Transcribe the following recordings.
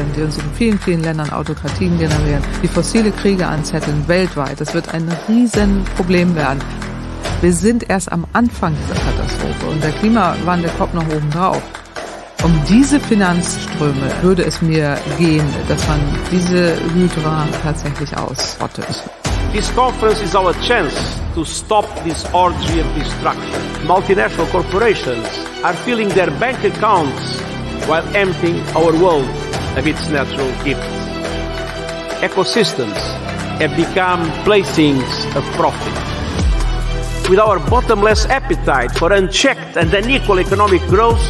generieren, die uns in vielen, vielen Ländern Autokratien generieren, die fossile Kriege anzetteln weltweit. Das wird ein Riesenproblem werden. Wir sind erst am Anfang dieser Katastrophe und der Klimawandel kommt noch oben drauf. Um diese Finanzströme würde es mir gehen, dass man diese Hydra tatsächlich ausrottet. This conference is our chance to stop this orgy of destruction. Multinational corporations are filling their bank accounts while emptying our world of its natural gifts. Ecosystems have become playthings of profit. With our bottomless appetite for unchecked and unequal economic growth,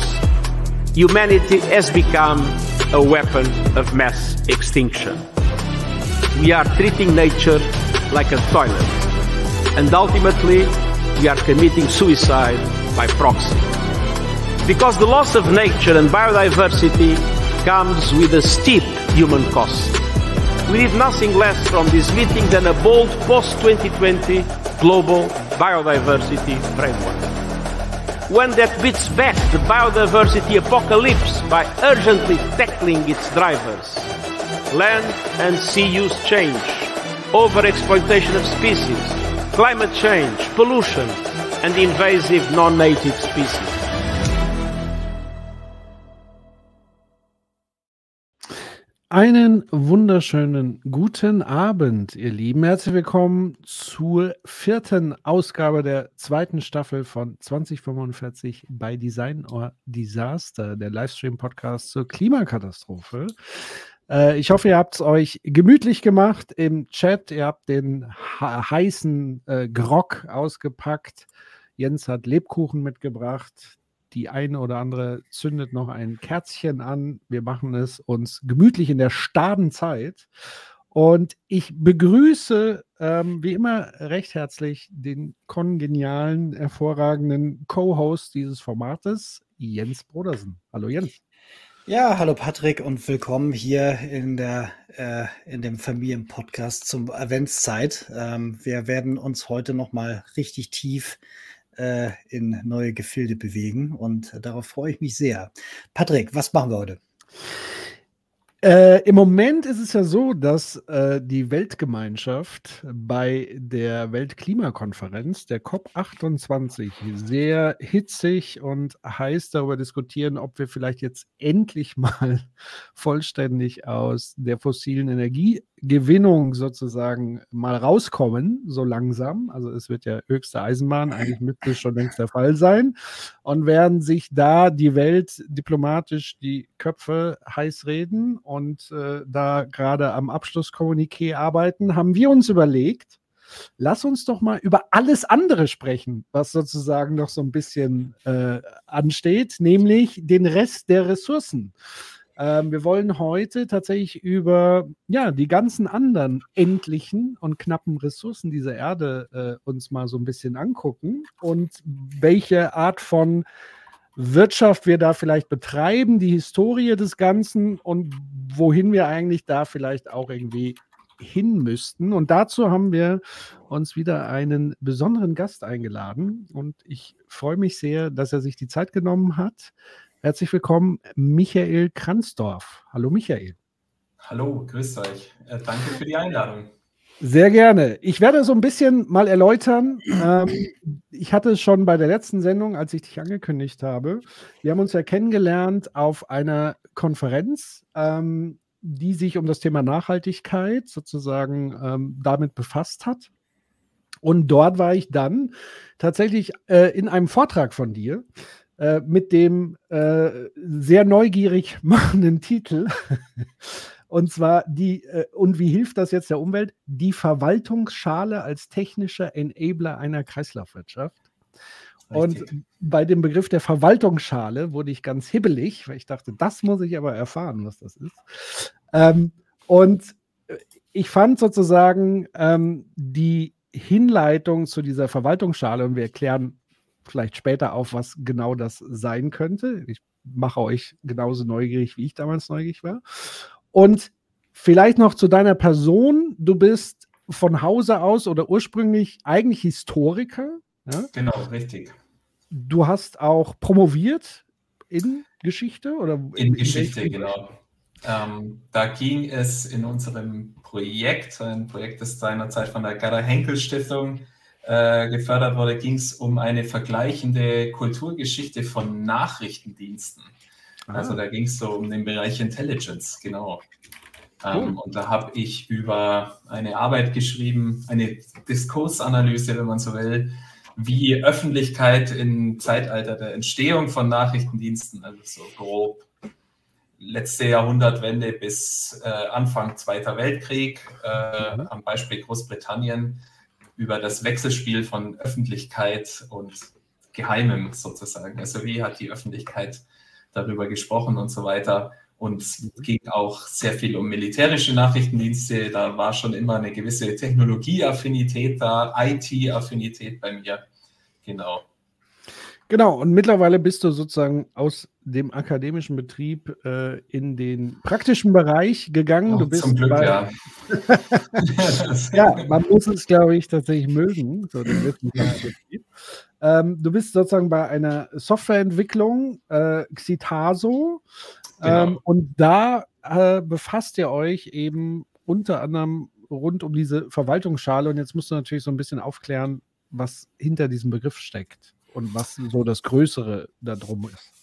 humanity has become a weapon of mass extinction. We are treating nature like a toilet. And ultimately, we are committing suicide by proxy. Because the loss of nature and biodiversity comes with a steep human cost. We need nothing less from this meeting than a bold post-2020 global biodiversity framework. One that beats back the biodiversity apocalypse by urgently tackling its drivers. Land and sea use change, overexploitation of species, climate change, pollution, and invasive non-native species. Einen wunderschönen guten Abend, ihr Lieben. Herzlich willkommen zur vierten Ausgabe der zweiten Staffel von 2045 bei Design or Disaster, der Livestream-Podcast zur Klimakatastrophe. Äh, ich hoffe, ihr habt es euch gemütlich gemacht im Chat. Ihr habt den heißen äh, Grog ausgepackt. Jens hat Lebkuchen mitgebracht die eine oder andere zündet noch ein Kerzchen an. Wir machen es uns gemütlich in der Stadenzeit. Und ich begrüße ähm, wie immer recht herzlich den kongenialen, hervorragenden Co-Host dieses Formates, Jens Brodersen. Hallo Jens. Ja, hallo Patrick und willkommen hier in der äh, in dem Familienpodcast zum Adventszeit. Ähm, wir werden uns heute noch mal richtig tief in neue Gefilde bewegen. Und darauf freue ich mich sehr. Patrick, was machen wir heute? Äh, Im Moment ist es ja so, dass äh, die Weltgemeinschaft bei der Weltklimakonferenz, der COP28, sehr hitzig und heiß darüber diskutieren, ob wir vielleicht jetzt endlich mal vollständig aus der fossilen Energiegewinnung sozusagen mal rauskommen, so langsam. Also es wird ja höchste Eisenbahn, eigentlich müsste schon längst der Fall sein. Und werden sich da die Welt diplomatisch die Köpfe heiß reden und äh, da gerade am Abschlusskommuniqué arbeiten, haben wir uns überlegt, lass uns doch mal über alles andere sprechen, was sozusagen noch so ein bisschen äh, ansteht, nämlich den Rest der Ressourcen. Ähm, wir wollen heute tatsächlich über ja, die ganzen anderen endlichen und knappen Ressourcen dieser Erde äh, uns mal so ein bisschen angucken und welche Art von Wirtschaft wir da vielleicht betreiben, die Historie des Ganzen und wohin wir eigentlich da vielleicht auch irgendwie hin müssten. Und dazu haben wir uns wieder einen besonderen Gast eingeladen und ich freue mich sehr, dass er sich die Zeit genommen hat. Herzlich willkommen, Michael Kranzdorf. Hallo Michael. Hallo, grüßt euch. Äh, danke für die Einladung. Sehr gerne. Ich werde so ein bisschen mal erläutern. Ähm, ich hatte es schon bei der letzten Sendung, als ich dich angekündigt habe. Wir haben uns ja kennengelernt auf einer Konferenz, ähm, die sich um das Thema Nachhaltigkeit sozusagen ähm, damit befasst hat. Und dort war ich dann tatsächlich äh, in einem Vortrag von dir äh, mit dem äh, sehr neugierig machenden Titel und zwar die, äh, und wie hilft das jetzt der Umwelt? Die Verwaltungsschale als technischer Enabler einer Kreislaufwirtschaft. Richtig. Und bei dem Begriff der Verwaltungsschale wurde ich ganz hibbelig, weil ich dachte, das muss ich aber erfahren, was das ist. Ähm, und äh, ich fand sozusagen ähm, die Hinleitung zu dieser Verwaltungsschale, und wir erklären vielleicht später auf, was genau das sein könnte. Ich mache euch genauso neugierig, wie ich damals neugierig war. Und vielleicht noch zu deiner Person. Du bist von Hause aus oder ursprünglich eigentlich Historiker. Ja? Genau, richtig. Du hast auch promoviert in Geschichte oder in, in Geschichte, genau. Ähm, da ging es in unserem Projekt, ein Projekt, das seinerzeit von der Gerda Henkel Stiftung äh, gefördert wurde, ging es um eine vergleichende Kulturgeschichte von Nachrichtendiensten. Ah. Also da ging es so um den Bereich Intelligence, genau. Ähm, Und da habe ich über eine Arbeit geschrieben, eine Diskursanalyse, wenn man so will, wie Öffentlichkeit im Zeitalter der Entstehung von Nachrichtendiensten, also so grob letzte Jahrhundertwende bis äh, Anfang Zweiter Weltkrieg, äh, mhm. am Beispiel Großbritannien, über das Wechselspiel von Öffentlichkeit und Geheimem sozusagen. Also wie hat die Öffentlichkeit darüber gesprochen und so weiter. Und es ging auch sehr viel um militärische Nachrichtendienste. Da war schon immer eine gewisse Technologieaffinität da, IT-Affinität bei mir. Genau. Genau, und mittlerweile bist du sozusagen aus dem akademischen Betrieb äh, in den praktischen Bereich gegangen. Oh, du bist zum Glück, bei, ja. ja, man muss es, glaube ich, tatsächlich mögen, so den. Ähm, du bist sozusagen bei einer Softwareentwicklung, äh, Xitaso, genau. ähm, und da äh, befasst ihr euch eben unter anderem rund um diese Verwaltungsschale. Und jetzt musst du natürlich so ein bisschen aufklären, was hinter diesem Begriff steckt und was so das Größere darum ist.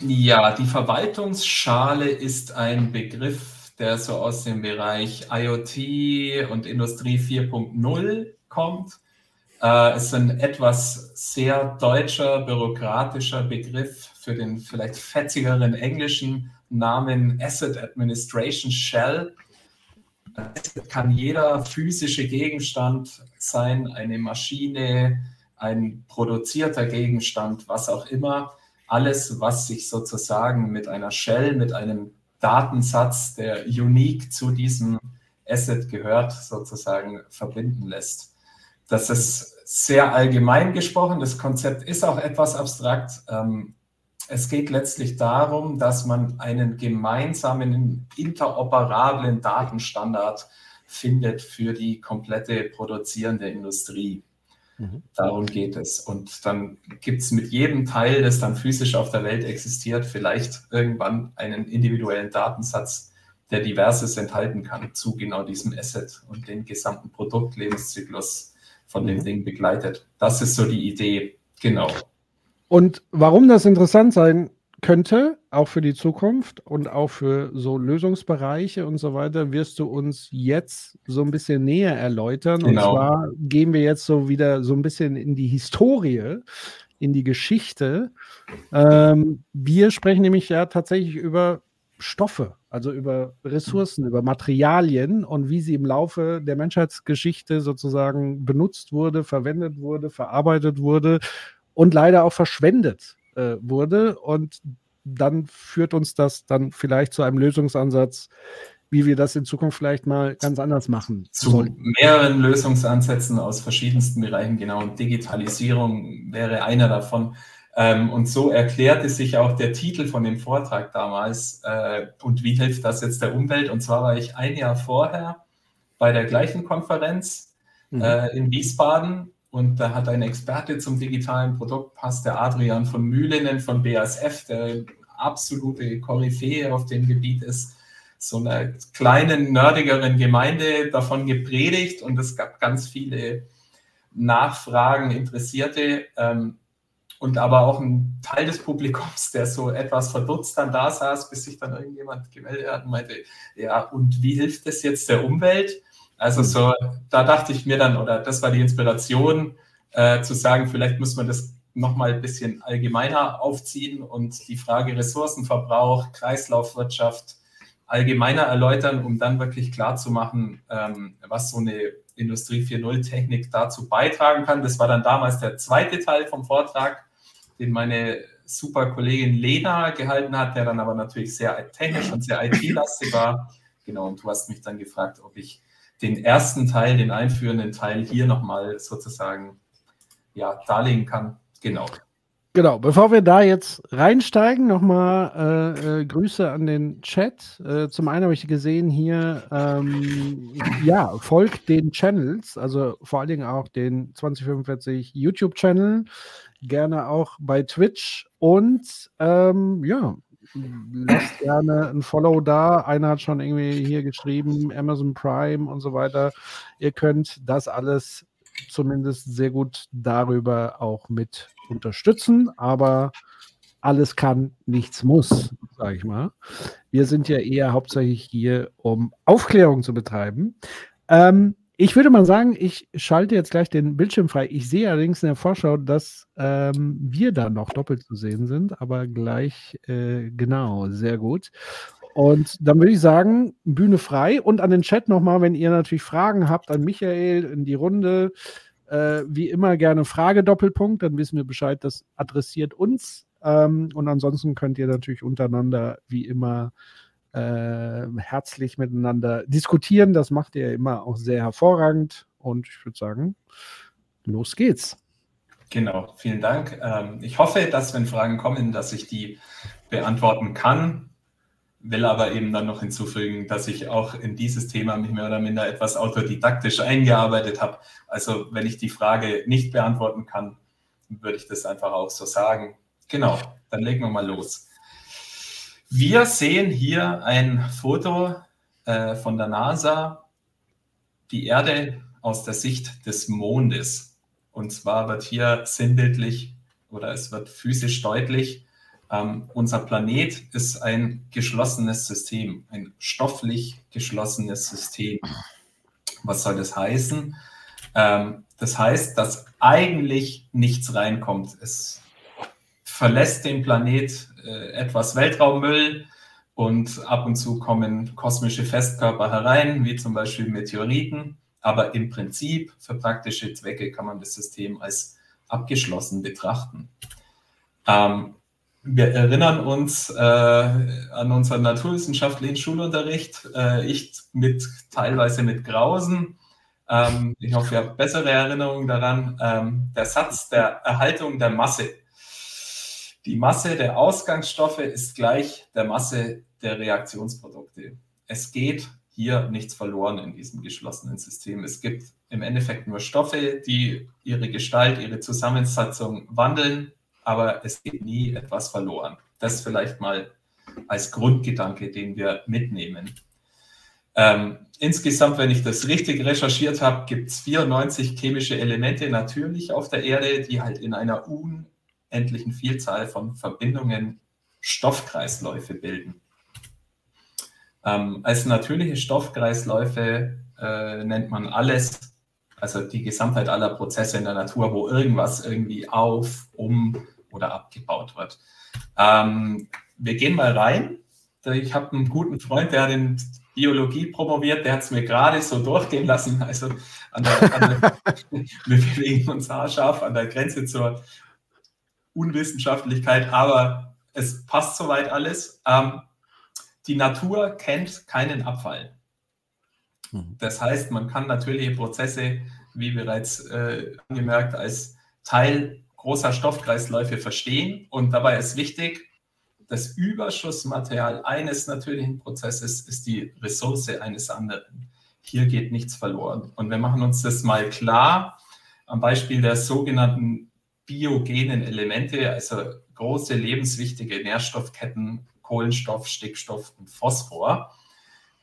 Ja, die Verwaltungsschale ist ein Begriff, der so aus dem Bereich IoT und Industrie 4.0 kommt. Äh, ist ein etwas sehr deutscher, bürokratischer Begriff für den vielleicht fetzigeren englischen Namen Asset Administration Shell. Es kann jeder physische Gegenstand sein, eine Maschine, ein produzierter Gegenstand, was auch immer, alles, was sich sozusagen mit einer Shell, mit einem Datensatz, der unique zu diesem Asset gehört, sozusagen verbinden lässt. Das ist sehr allgemein gesprochen. Das Konzept ist auch etwas abstrakt. Ähm, es geht letztlich darum, dass man einen gemeinsamen interoperablen Datenstandard findet für die komplette produzierende Industrie. Mhm. Darum geht es. Und dann gibt es mit jedem Teil, das dann physisch auf der Welt existiert, vielleicht irgendwann einen individuellen Datensatz, der diverses enthalten kann zu genau diesem Asset und den gesamten Produktlebenszyklus von dem mhm. Ding begleitet. Das ist so die Idee. Genau. Und warum das interessant sein könnte, auch für die Zukunft und auch für so Lösungsbereiche und so weiter, wirst du uns jetzt so ein bisschen näher erläutern. Genau. Und zwar gehen wir jetzt so wieder so ein bisschen in die Historie, in die Geschichte. Ähm, wir sprechen nämlich ja tatsächlich über Stoffe, also über Ressourcen, über Materialien und wie sie im Laufe der Menschheitsgeschichte sozusagen benutzt wurde, verwendet wurde, verarbeitet wurde und leider auch verschwendet äh, wurde. Und dann führt uns das dann vielleicht zu einem Lösungsansatz, wie wir das in Zukunft vielleicht mal ganz anders machen. Zu sollten. mehreren Lösungsansätzen aus verschiedensten Bereichen, genau. Und Digitalisierung wäre einer davon. Ähm, und so erklärte sich auch der Titel von dem Vortrag damals. Äh, und wie hilft das jetzt der Umwelt? Und zwar war ich ein Jahr vorher bei der gleichen Konferenz mhm. äh, in Wiesbaden und da hat ein Experte zum digitalen Produktpass, der Adrian von Mühlenen von BASF, der absolute Koryphäe auf dem Gebiet ist, so einer kleinen, nerdigeren Gemeinde davon gepredigt und es gab ganz viele Nachfragen, Interessierte ähm, und aber auch ein Teil des Publikums, der so etwas verdutzt dann da saß, bis sich dann irgendjemand gemeldet hat und meinte, ja, und wie hilft das jetzt der Umwelt? Also so, da dachte ich mir dann, oder das war die Inspiration, äh, zu sagen, vielleicht muss man das nochmal ein bisschen allgemeiner aufziehen und die Frage Ressourcenverbrauch, Kreislaufwirtschaft allgemeiner erläutern, um dann wirklich klar zu machen, ähm, was so eine Industrie 4.0 Technik dazu beitragen kann. Das war dann damals der zweite Teil vom Vortrag, den meine super Kollegin Lena gehalten hat, der dann aber natürlich sehr technisch und sehr IT-lastig war. Genau, und du hast mich dann gefragt, ob ich den ersten Teil, den einführenden Teil hier nochmal sozusagen ja, darlegen kann. Genau. Genau, bevor wir da jetzt reinsteigen, nochmal äh, äh, Grüße an den Chat. Äh, zum einen habe ich gesehen hier, ähm, ja, folgt den Channels, also vor allen Dingen auch den 2045 YouTube-Channel, gerne auch bei Twitch und ähm, ja, lasst gerne ein Follow da. Einer hat schon irgendwie hier geschrieben, Amazon Prime und so weiter. Ihr könnt das alles zumindest sehr gut darüber auch mit unterstützen, aber alles kann, nichts muss, sage ich mal. Wir sind ja eher hauptsächlich hier, um Aufklärung zu betreiben. Ähm, ich würde mal sagen, ich schalte jetzt gleich den Bildschirm frei. Ich sehe allerdings in der Vorschau, dass ähm, wir da noch doppelt zu sehen sind, aber gleich äh, genau, sehr gut. Und dann würde ich sagen, Bühne frei und an den Chat nochmal, wenn ihr natürlich Fragen habt an Michael in die Runde, äh, wie immer gerne Frage Doppelpunkt, dann wissen wir Bescheid, das adressiert uns. Ähm, und ansonsten könnt ihr natürlich untereinander wie immer äh, herzlich miteinander diskutieren. Das macht ihr immer auch sehr hervorragend. Und ich würde sagen, los geht's. Genau, vielen Dank. Ähm, ich hoffe, dass wenn Fragen kommen, dass ich die beantworten kann. Will aber eben dann noch hinzufügen, dass ich auch in dieses Thema mich mehr oder minder etwas autodidaktisch eingearbeitet habe. Also wenn ich die Frage nicht beantworten kann, würde ich das einfach auch so sagen. Genau, dann legen wir mal los. Wir sehen hier ein Foto äh, von der NASA, die Erde aus der Sicht des Mondes. Und zwar wird hier sinnbildlich oder es wird physisch deutlich, ähm, unser Planet ist ein geschlossenes System, ein stofflich geschlossenes System. Was soll das heißen? Ähm, das heißt, dass eigentlich nichts reinkommt. Es verlässt den Planet äh, etwas Weltraummüll und ab und zu kommen kosmische Festkörper herein, wie zum Beispiel Meteoriten. Aber im Prinzip für praktische Zwecke kann man das System als abgeschlossen betrachten. Ähm, wir erinnern uns äh, an unseren naturwissenschaftlichen Schulunterricht. Äh, ich mit teilweise mit Grausen. Ähm, ich hoffe, ihr habt bessere Erinnerungen daran. Ähm, der Satz der Erhaltung der Masse die Masse der Ausgangsstoffe ist gleich der Masse der Reaktionsprodukte. Es geht hier nichts verloren in diesem geschlossenen System. Es gibt im Endeffekt nur Stoffe, die ihre Gestalt, ihre Zusammensetzung wandeln, aber es geht nie etwas verloren. Das vielleicht mal als Grundgedanke, den wir mitnehmen. Ähm, insgesamt, wenn ich das richtig recherchiert habe, gibt es 94 chemische Elemente natürlich auf der Erde, die halt in einer un unendlichen Vielzahl von Verbindungen Stoffkreisläufe bilden. Ähm, als natürliche Stoffkreisläufe äh, nennt man alles, also die Gesamtheit aller Prozesse in der Natur, wo irgendwas irgendwie auf, um oder abgebaut wird. Ähm, wir gehen mal rein. Ich habe einen guten Freund, der hat in Biologie promoviert, der hat es mir gerade so durchgehen lassen. Also an der, an der, wir bewegen uns haarscharf an der Grenze zur Unwissenschaftlichkeit, aber es passt soweit alles. Ähm, die Natur kennt keinen Abfall. Mhm. Das heißt, man kann natürliche Prozesse, wie bereits äh, angemerkt, als Teil großer Stoffkreisläufe verstehen. Und dabei ist wichtig, das Überschussmaterial eines natürlichen Prozesses ist die Ressource eines anderen. Hier geht nichts verloren. Und wir machen uns das mal klar am Beispiel der sogenannten biogenen Elemente, also große lebenswichtige Nährstoffketten, Kohlenstoff, Stickstoff und Phosphor.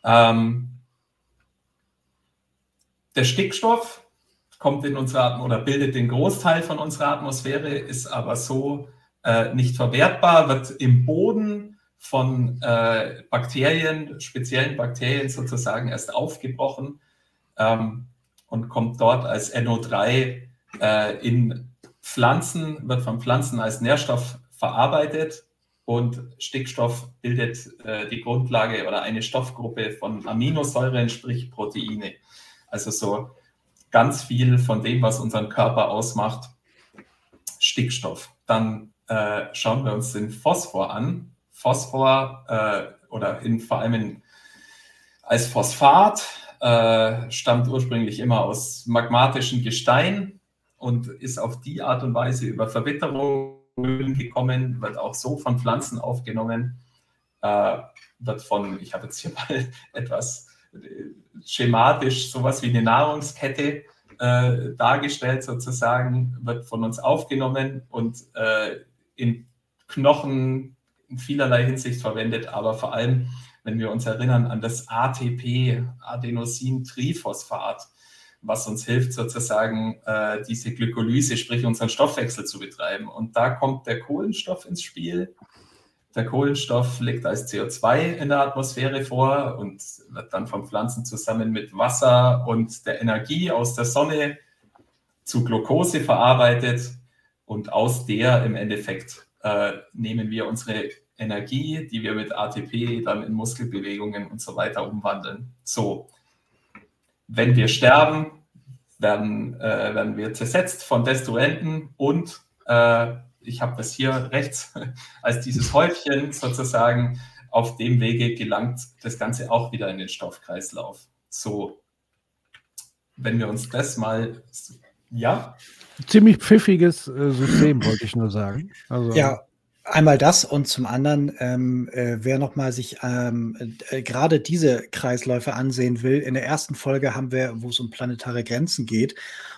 Ähm, der Stickstoff kommt in unsere Atmosphäre oder bildet den Großteil von unserer Atmosphäre, ist aber so äh, nicht verwertbar, wird im Boden von äh, Bakterien, speziellen Bakterien sozusagen erst aufgebrochen ähm, und kommt dort als NO3 äh, in Pflanzen, wird von Pflanzen als Nährstoff verarbeitet und Stickstoff bildet äh, die Grundlage oder eine Stoffgruppe von Aminosäuren, sprich Proteine. Also so ganz viel von dem, was unseren Körper ausmacht, Stickstoff. Dann äh, schauen wir uns den Phosphor an. Phosphor äh, oder in, vor allem in, als Phosphat äh, stammt ursprünglich immer aus magmatischen Gestein und ist auf die Art und Weise über Verwitterung gekommen, wird auch so von Pflanzen aufgenommen, äh, wird von, ich habe jetzt hier mal etwas äh, schematisch, sowas wie eine Nahrungskette äh, dargestellt sozusagen, wird von uns aufgenommen und äh, in Knochen, in vielerlei Hinsicht verwendet, aber vor allem, wenn wir uns erinnern an das ATP, Adenosin-Triphosphat, was uns hilft, sozusagen äh, diese Glykolyse, sprich unseren Stoffwechsel zu betreiben. Und da kommt der Kohlenstoff ins Spiel. Der Kohlenstoff liegt als CO2 in der Atmosphäre vor und wird dann von Pflanzen zusammen mit Wasser und der Energie aus der Sonne zu Glucose verarbeitet. Und aus der im Endeffekt äh, nehmen wir unsere Energie, die wir mit ATP dann in Muskelbewegungen und so weiter umwandeln. So, wenn wir sterben, werden, äh, werden wir zersetzt von Destruenten und äh, ich habe das hier rechts als dieses Häufchen sozusagen. Auf dem Wege gelangt das Ganze auch wieder in den Stoffkreislauf. So, wenn wir uns das mal, ja. Ziemlich pfiffiges äh, System, wollte ich nur sagen. Also, ja, Einmal das und zum anderen, ähm, äh, wer nochmal sich ähm, äh, gerade diese Kreisläufe ansehen will, in der ersten Folge haben wir, wo es um planetare Grenzen geht,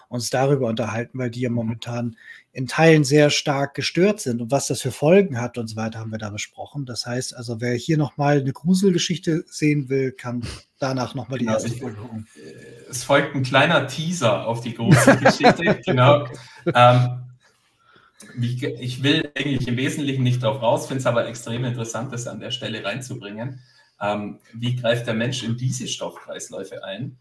uns darüber unterhalten, weil die ja momentan in Teilen sehr stark gestört sind und was das für Folgen hat und so weiter, haben wir da besprochen. Das heißt also, wer hier nochmal eine Gruselgeschichte sehen will, kann danach nochmal die genau, erste Folge gucken. Äh, es folgt ein kleiner Teaser auf die Gruselgeschichte, genau. Ähm, ich will eigentlich im Wesentlichen nicht darauf raus, finde es aber extrem interessant, das an der Stelle reinzubringen. Ähm, wie greift der Mensch in diese Stoffkreisläufe ein?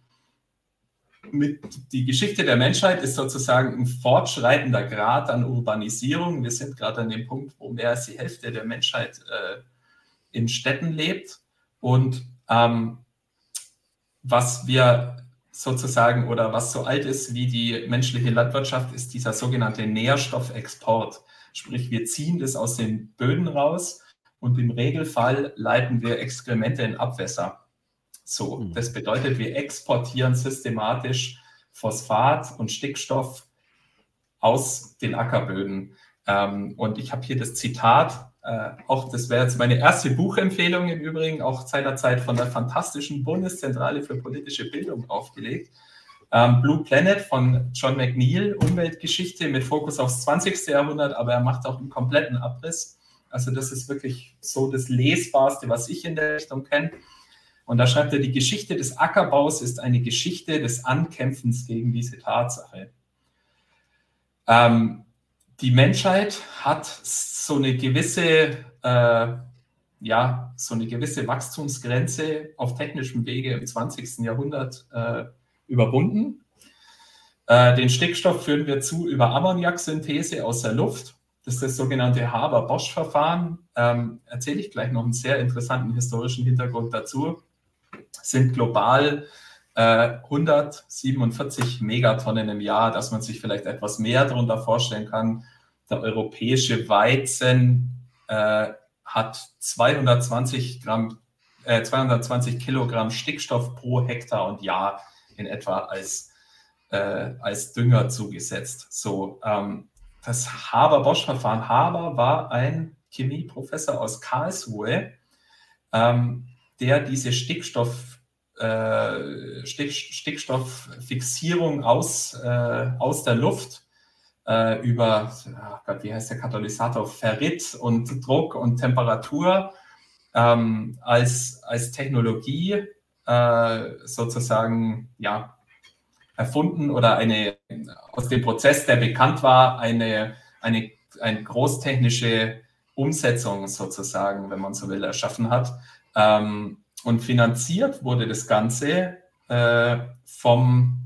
Mit, die Geschichte der Menschheit ist sozusagen ein fortschreitender Grad an Urbanisierung. Wir sind gerade an dem Punkt, wo mehr als die Hälfte der Menschheit äh, in Städten lebt. Und ähm, was wir sozusagen oder was so alt ist wie die menschliche Landwirtschaft, ist dieser sogenannte Nährstoffexport. Sprich, wir ziehen das aus den Böden raus und im Regelfall leiten wir Exkremente in Abwässer. So, hm. das bedeutet, wir exportieren systematisch Phosphat und Stickstoff aus den Ackerböden. Ähm, und ich habe hier das Zitat äh, auch das wäre jetzt meine erste Buchempfehlung im Übrigen, auch seinerzeit von der fantastischen Bundeszentrale für politische Bildung aufgelegt. Ähm, Blue Planet von John McNeil, Umweltgeschichte mit Fokus aufs 20. Jahrhundert, aber er macht auch einen kompletten Abriss. Also das ist wirklich so das Lesbarste, was ich in der Richtung kenne. Und da schreibt er, die Geschichte des Ackerbaus ist eine Geschichte des Ankämpfens gegen diese Tatsache. Ähm, die Menschheit hat so eine gewisse, äh, ja, so eine gewisse Wachstumsgrenze auf technischem Wege im 20. Jahrhundert äh, überwunden. Äh, den Stickstoff führen wir zu über Ammoniaksynthese aus der Luft. Das ist das sogenannte Haber-Bosch-Verfahren. Ähm, erzähle ich gleich noch einen sehr interessanten historischen Hintergrund dazu. Sind global 147 äh, Megatonnen im Jahr, dass man sich vielleicht etwas mehr darunter vorstellen kann. Der europäische Weizen äh, hat 220 Gramm, äh, 220 Kilogramm Stickstoff pro Hektar und Jahr in etwa als, äh, als Dünger zugesetzt. So, ähm, das Haber-Bosch-Verfahren. Haber war ein Chemieprofessor aus Karlsruhe, ähm, der diese Stickstoff äh, Stick, Stickstofffixierung aus, äh, aus der Luft äh, über, oh Gott, wie heißt der Katalysator, Ferrit und Druck und Temperatur ähm, als, als Technologie äh, sozusagen ja, erfunden oder eine aus dem Prozess, der bekannt war, eine, eine, eine großtechnische Umsetzung sozusagen, wenn man so will, erschaffen hat. Ähm, und finanziert wurde das Ganze äh, vom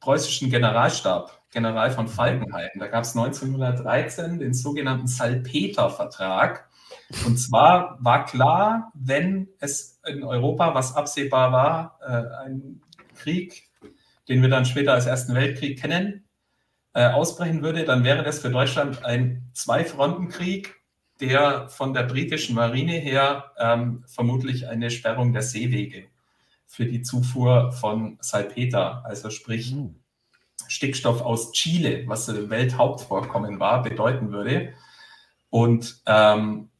preußischen Generalstab, General von Falkenhayn. Da gab es 1913 den sogenannten Salpeter-Vertrag. Und zwar war klar, wenn es in Europa, was absehbar war, äh, ein Krieg, den wir dann später als Ersten Weltkrieg kennen, äh, ausbrechen würde, dann wäre das für Deutschland ein Zwei-Fronten-Krieg der von der britischen Marine her ähm, vermutlich eine Sperrung der Seewege für die Zufuhr von Salpeter, also sprich mhm. Stickstoff aus Chile, was Welthauptvorkommen war, bedeuten würde. Und ähm,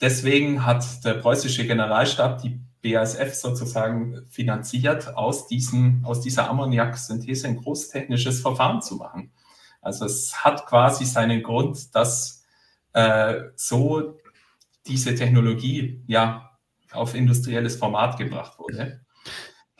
deswegen hat der preußische Generalstab die BASF sozusagen finanziert, aus, diesem, aus dieser Ammoniaksynthese ein großtechnisches Verfahren zu machen. Also es hat quasi seinen Grund, dass äh, so diese Technologie ja auf industrielles Format gebracht wurde.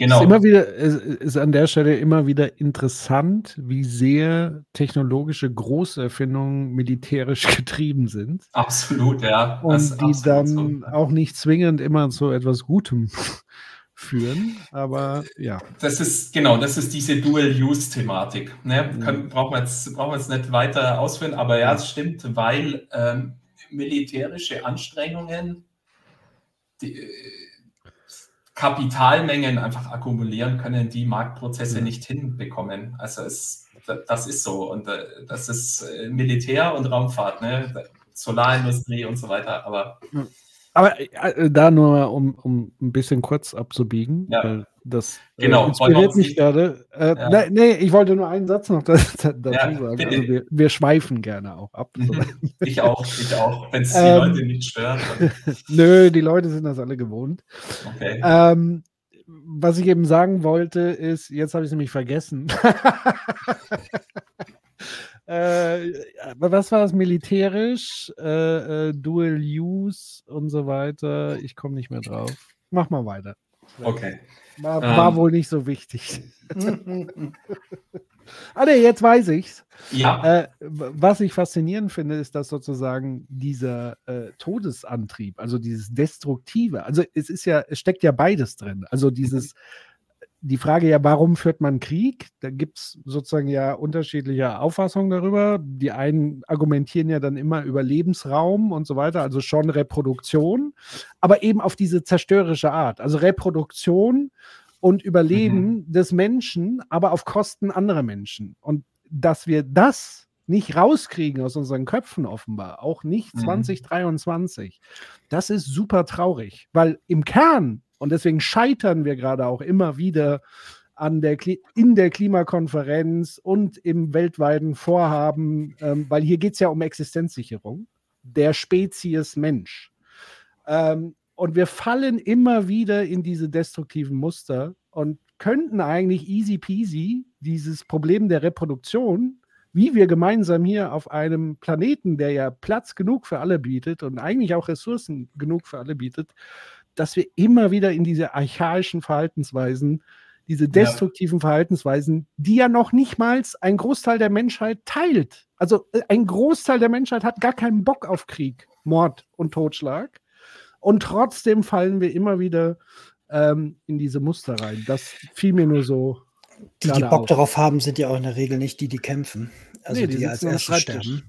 Genau. Ist, immer wieder, ist an der Stelle immer wieder interessant, wie sehr technologische Großerfindungen militärisch getrieben sind. Absolut, ja. Und die dann so. auch nicht zwingend immer zu etwas Gutem führen, aber ja. Das ist, genau, das ist diese Dual-Use-Thematik. Ne? Mhm. brauchen, wir jetzt, brauchen wir jetzt nicht weiter ausführen, aber ja, es stimmt, weil ähm, militärische Anstrengungen die, Kapitalmengen einfach akkumulieren können, die Marktprozesse mhm. nicht hinbekommen. Also es, das ist so. Und äh, das ist äh, Militär und Raumfahrt, ne? Solarindustrie und so weiter. Aber aber äh, da nur, um, um ein bisschen kurz abzubiegen, ja. weil das äh, genau, äh, inspiriert mich gerade. Äh, ja. nee, nee, ich wollte nur einen Satz noch dazu sagen. Also wir, wir, schweifen gerne auch ab. Mhm. ich auch, ich auch, wenn es die ähm, Leute nicht stört. Nö, die Leute sind das alle gewohnt. Okay. Ähm, was ich eben sagen wollte, ist, jetzt habe ich es nämlich vergessen. Äh, was war das militärisch? Äh, äh, Dual Use und so weiter. Ich komme nicht mehr drauf. Mach mal weiter. Okay. War, war. Ähm. wohl nicht so wichtig. ah, ne, jetzt weiß ich's. Ja. Äh, was ich faszinierend finde, ist, dass sozusagen dieser äh, Todesantrieb, also dieses Destruktive, also es ist ja, es steckt ja beides drin. Also dieses. Mhm die Frage ja, warum führt man Krieg? Da gibt es sozusagen ja unterschiedliche Auffassungen darüber. Die einen argumentieren ja dann immer über Lebensraum und so weiter, also schon Reproduktion, aber eben auf diese zerstörerische Art. Also Reproduktion und Überleben mhm. des Menschen, aber auf Kosten anderer Menschen. Und dass wir das nicht rauskriegen aus unseren Köpfen offenbar, auch nicht mhm. 2023, das ist super traurig, weil im Kern und deswegen scheitern wir gerade auch immer wieder an der in der Klimakonferenz und im weltweiten Vorhaben, ähm, weil hier geht es ja um Existenzsicherung der Spezies Mensch. Ähm, und wir fallen immer wieder in diese destruktiven Muster und könnten eigentlich easy peasy dieses Problem der Reproduktion, wie wir gemeinsam hier auf einem Planeten, der ja Platz genug für alle bietet und eigentlich auch Ressourcen genug für alle bietet, dass wir immer wieder in diese archaischen Verhaltensweisen, diese destruktiven ja. Verhaltensweisen, die ja noch nicht mal ein Großteil der Menschheit teilt. Also äh, ein Großteil der Menschheit hat gar keinen Bock auf Krieg, Mord und Totschlag. Und trotzdem fallen wir immer wieder ähm, in diese Muster rein. Das fiel mir nur so. Die, die Bock auf. darauf haben, sind ja auch in der Regel nicht die, die kämpfen. Also nee, die, die als erstes sterben.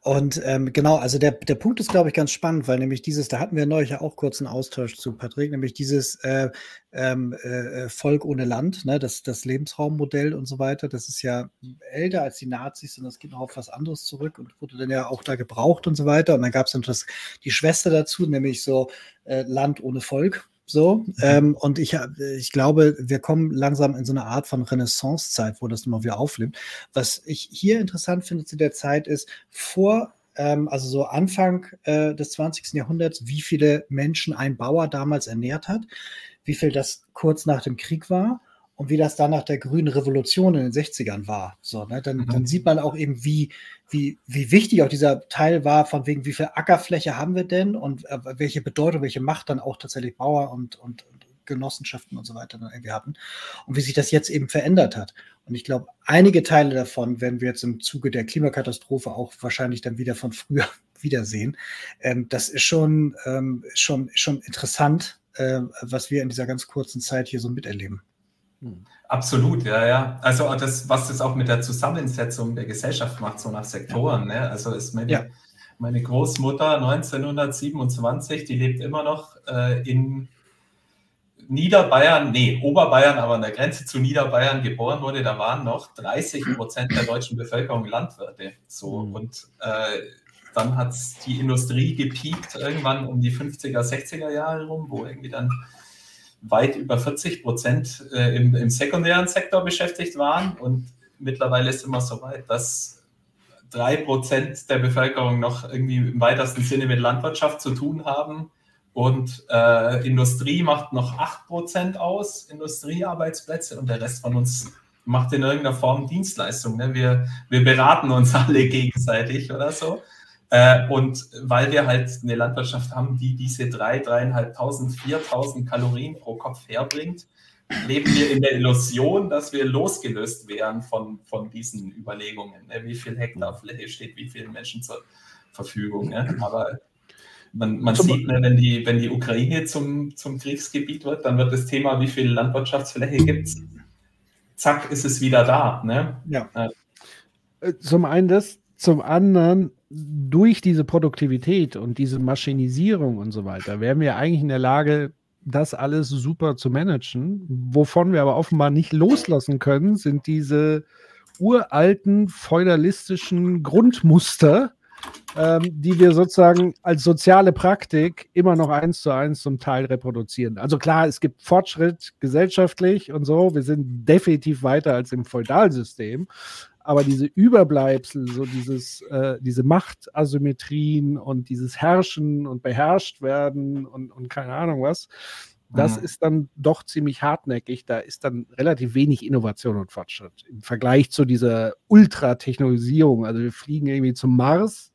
Und ähm, genau, also der, der Punkt ist, glaube ich, ganz spannend, weil nämlich dieses, da hatten wir neulich ja auch kurz einen Austausch zu Patrick, nämlich dieses äh, ähm, äh, Volk ohne Land, ne, das, das Lebensraummodell und so weiter, das ist ja älter als die Nazis und das geht noch auf was anderes zurück und wurde dann ja auch da gebraucht und so weiter. Und dann gab es dann das, die Schwester dazu, nämlich so äh, Land ohne Volk, so, mhm. ähm, und ich, ich glaube, wir kommen langsam in so eine Art von Renaissancezeit, wo das immer wieder auflebt. Was ich hier interessant finde zu der Zeit ist, vor ähm, also so Anfang äh, des 20. Jahrhunderts, wie viele Menschen ein Bauer damals ernährt hat, wie viel das kurz nach dem Krieg war und wie das dann nach der grünen Revolution in den 60ern war. So, ne? dann, mhm. dann sieht man auch eben, wie, wie, wie wichtig auch dieser Teil war, von wegen, wie viel Ackerfläche haben wir denn und äh, welche Bedeutung, welche Macht dann auch tatsächlich Bauer und, und, und Genossenschaften und so weiter dann irgendwie hatten und wie sich das jetzt eben verändert hat. Und ich glaube, einige Teile davon werden wir jetzt im Zuge der Klimakatastrophe auch wahrscheinlich dann wieder von früher wiedersehen. Ähm, das ist schon, ähm, schon, schon interessant, äh, was wir in dieser ganz kurzen Zeit hier so miterleben. Absolut, ja, ja. Also das, was das auch mit der Zusammensetzung der Gesellschaft macht, so nach Sektoren. Ne? Also ist meine, ja. meine Großmutter 1927, die lebt immer noch äh, in Niederbayern, nee, Oberbayern, aber an der Grenze zu Niederbayern geboren wurde, da waren noch 30 Prozent der deutschen Bevölkerung Landwirte. So mhm. und äh, dann hat die Industrie gepiekt irgendwann um die 50er, 60er Jahre rum, wo irgendwie dann weit über 40 Prozent äh, im, im sekundären Sektor beschäftigt waren. Und mittlerweile ist immer so weit, dass drei Prozent der Bevölkerung noch irgendwie im weitesten Sinne mit Landwirtschaft zu tun haben. Und äh, Industrie macht noch 8% aus, Industriearbeitsplätze, und der Rest von uns macht in irgendeiner Form Dienstleistung. Ne? Wir, wir beraten uns alle gegenseitig oder so. Äh, und weil wir halt eine Landwirtschaft haben, die diese 3.000, 3.500, 4.000 Kalorien pro Kopf herbringt, leben wir in der Illusion, dass wir losgelöst wären von, von diesen Überlegungen. Ne? Wie viel Hektar Fläche steht wie vielen Menschen zur Verfügung. Ne? Aber man, man sieht, ne, wenn, die, wenn die Ukraine zum, zum Kriegsgebiet wird, dann wird das Thema, wie viel Landwirtschaftsfläche gibt es, zack, ist es wieder da. Ne? Ja. Äh, zum einen das, zum anderen, durch diese Produktivität und diese Maschinisierung und so weiter, wären wir eigentlich in der Lage, das alles super zu managen. Wovon wir aber offenbar nicht loslassen können, sind diese uralten feudalistischen Grundmuster, ähm, die wir sozusagen als soziale Praktik immer noch eins zu eins zum Teil reproduzieren. Also klar, es gibt Fortschritt gesellschaftlich und so. Wir sind definitiv weiter als im Feudalsystem. Aber diese Überbleibsel, so dieses, äh, diese Machtasymmetrien und dieses Herrschen und beherrscht werden und, und keine Ahnung was, das mhm. ist dann doch ziemlich hartnäckig. Da ist dann relativ wenig Innovation und Fortschritt im Vergleich zu dieser Ultratechnologisierung. Also wir fliegen irgendwie zum Mars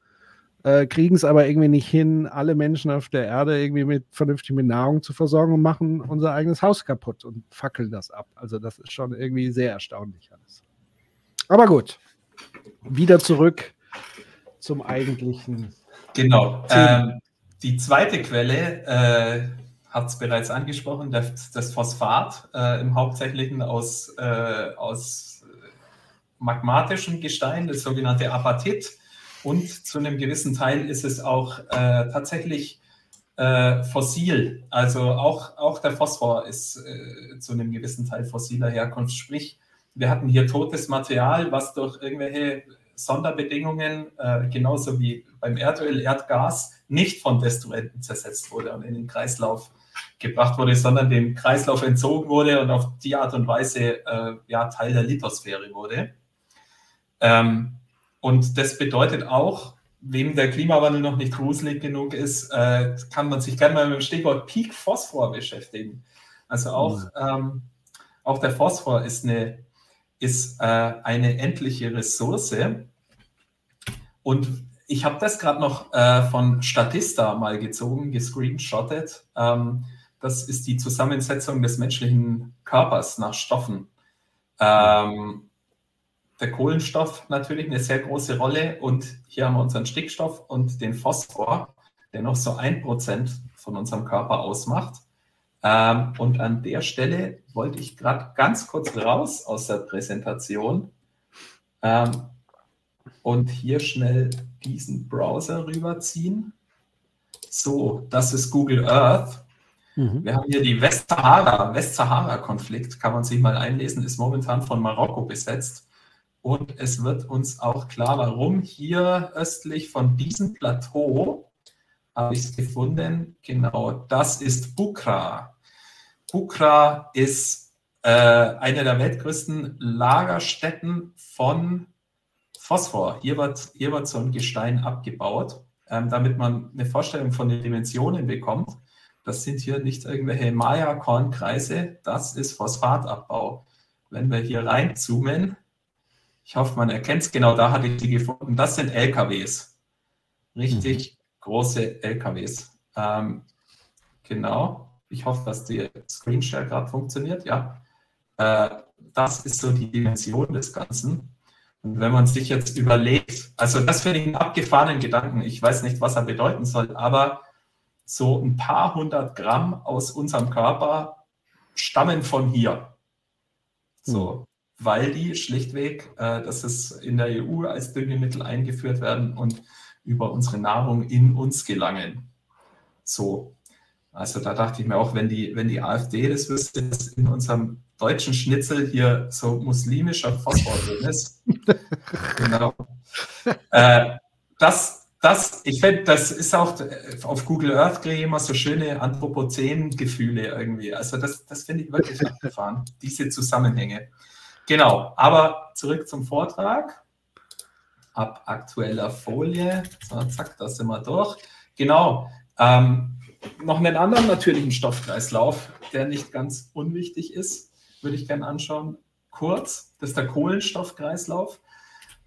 äh, kriegen es aber irgendwie nicht hin, alle Menschen auf der Erde irgendwie mit vernünftig mit Nahrung zu versorgen und machen unser eigenes Haus kaputt und fackeln das ab. Also das ist schon irgendwie sehr erstaunlich alles. Aber gut, wieder zurück zum eigentlichen. Genau. Ähm, die zweite Quelle äh, hat es bereits angesprochen, das, das Phosphat äh, im Hauptsächlichen aus, äh, aus magmatischem Gestein, das sogenannte Apatit. Und zu einem gewissen Teil ist es auch äh, tatsächlich äh, fossil. Also auch, auch der Phosphor ist äh, zu einem gewissen Teil fossiler Herkunft. Sprich, wir hatten hier totes Material, was durch irgendwelche Sonderbedingungen, äh, genauso wie beim Erdöl, Erdgas, nicht von Destruenten zersetzt wurde und in den Kreislauf gebracht wurde, sondern dem Kreislauf entzogen wurde und auf die Art und Weise äh, ja, Teil der Lithosphäre wurde. Ähm, und das bedeutet auch, wem der Klimawandel noch nicht gruselig genug ist, äh, kann man sich gerne mal mit dem Stichwort Peak Phosphor beschäftigen. Also auch, mhm. ähm, auch der Phosphor ist eine, ist, äh, eine endliche Ressource. Und ich habe das gerade noch äh, von Statista mal gezogen, gescreenshottet. Ähm, das ist die Zusammensetzung des menschlichen Körpers nach Stoffen. Ähm, der Kohlenstoff natürlich eine sehr große Rolle und hier haben wir unseren Stickstoff und den Phosphor, der noch so ein Prozent von unserem Körper ausmacht. Ähm, und an der Stelle wollte ich gerade ganz kurz raus aus der Präsentation ähm, und hier schnell diesen Browser rüberziehen. So, das ist Google Earth. Mhm. Wir haben hier die Westsahara, Westsahara-Konflikt, kann man sich mal einlesen, ist momentan von Marokko besetzt. Und es wird uns auch klar, warum hier östlich von diesem Plateau habe ich es gefunden. Genau, das ist Bukra. Bukra ist äh, eine der weltgrößten Lagerstätten von Phosphor. Hier wird, hier wird so ein Gestein abgebaut, ähm, damit man eine Vorstellung von den Dimensionen bekommt. Das sind hier nicht irgendwelche Maya-Kornkreise, das ist Phosphatabbau. Wenn wir hier reinzoomen, ich hoffe, man erkennt es genau, da hatte ich die gefunden. Das sind LKWs. Richtig. Große LKWs. Ähm, genau. Ich hoffe, dass die Screenshare gerade funktioniert. Ja. Äh, das ist so die Dimension des Ganzen. Und wenn man sich jetzt überlegt, also das finde ich einen abgefahrenen Gedanken. Ich weiß nicht, was er bedeuten soll, aber so ein paar hundert Gramm aus unserem Körper stammen von hier. So. Mhm weil die schlichtweg, äh, dass es in der EU als Düngemittel eingeführt werden und über unsere Nahrung in uns gelangen. So. Also da dachte ich mir auch, wenn die, wenn die AfD das wüsste, dass in unserem deutschen Schnitzel hier so muslimischer Phosphor drin ist. genau. Äh, das, das, ich finde, das ist auch auf Google Earth kriege ich immer so schöne Anthropozän-Gefühle irgendwie. Also das, das finde ich wirklich abgefahren, diese Zusammenhänge. Genau, aber zurück zum Vortrag. Ab aktueller Folie. So, zack, da sind wir durch. Genau. Ähm, noch einen anderen natürlichen Stoffkreislauf, der nicht ganz unwichtig ist, würde ich gerne anschauen. Kurz, das ist der Kohlenstoffkreislauf.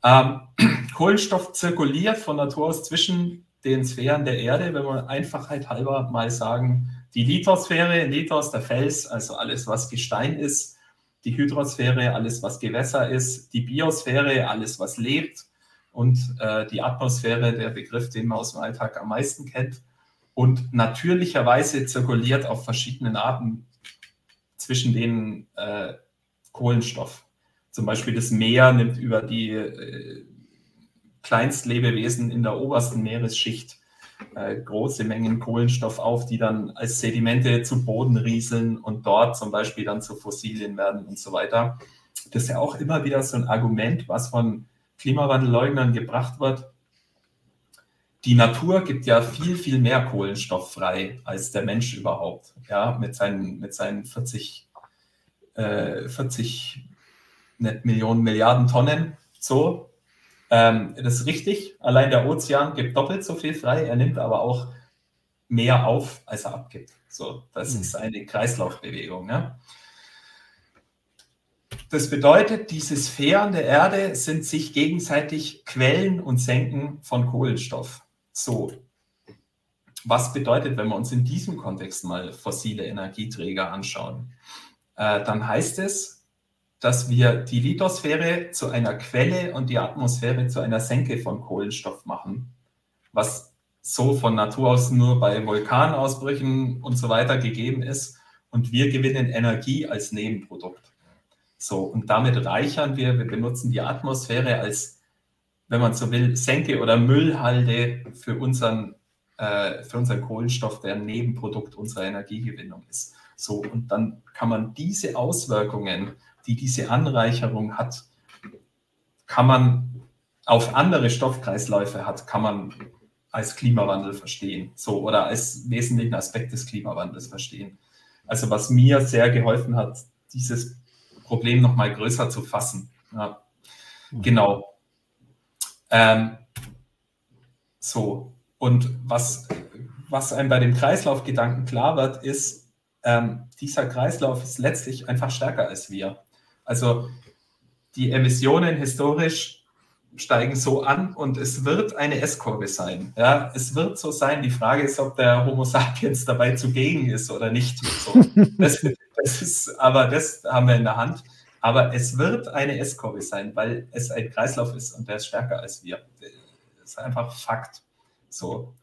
Ähm, Kohlenstoff zirkuliert von Natur aus zwischen den Sphären der Erde, wenn wir Einfachheit halber mal sagen, die Lithosphäre, Lithos, der Fels, also alles, was Gestein ist, die Hydrosphäre, alles, was Gewässer ist, die Biosphäre, alles, was lebt und äh, die Atmosphäre, der Begriff, den man aus dem Alltag am meisten kennt. Und natürlicherweise zirkuliert auf verschiedenen Arten zwischen denen äh, Kohlenstoff. Zum Beispiel das Meer nimmt über die äh, Kleinstlebewesen in der obersten Meeresschicht äh, große Mengen Kohlenstoff auf, die dann als Sedimente zu Boden rieseln und dort zum Beispiel dann zu Fossilien werden und so weiter. Das ist ja auch immer wieder so ein Argument, was von Klimawandelleugnern gebracht wird. Die Natur gibt ja viel, viel mehr Kohlenstoff frei als der Mensch überhaupt. Ja, mit seinen, mit seinen 40, äh, 40 nicht Millionen, Milliarden Tonnen. So, ähm, das ist richtig. Allein der Ozean gibt doppelt so viel frei. Er nimmt aber auch mehr auf, als er abgibt. So, das mhm. ist eine Kreislaufbewegung. Ne? Das bedeutet, diese Sphären der Erde sind sich gegenseitig Quellen und Senken von Kohlenstoff. So. Was bedeutet, wenn wir uns in diesem Kontext mal fossile Energieträger anschauen? Äh, dann heißt es, dass wir die Lithosphäre zu einer Quelle und die Atmosphäre zu einer Senke von Kohlenstoff machen, was so von Natur aus nur bei Vulkanausbrüchen und so weiter gegeben ist. Und wir gewinnen Energie als Nebenprodukt. So, und damit reichern wir, wir benutzen die Atmosphäre als, wenn man so will, Senke oder Müllhalde für unseren, äh, für unseren Kohlenstoff, der ein Nebenprodukt unserer Energiegewinnung ist. So, und dann kann man diese Auswirkungen die diese Anreicherung hat, kann man auf andere Stoffkreisläufe hat, kann man als Klimawandel verstehen, so oder als wesentlichen Aspekt des Klimawandels verstehen. Also was mir sehr geholfen hat, dieses Problem noch mal größer zu fassen. Ja, mhm. Genau. Ähm, so und was was einem bei dem Kreislaufgedanken klar wird, ist, ähm, dieser Kreislauf ist letztlich einfach stärker als wir. Also die Emissionen historisch steigen so an und es wird eine S-Kurve sein. Ja, es wird so sein. Die Frage ist, ob der Homo sapiens dabei zugegen ist oder nicht. So, das, das ist, aber das haben wir in der Hand. Aber es wird eine S-Kurve sein, weil es ein Kreislauf ist und der ist stärker als wir. Das ist einfach Fakt. So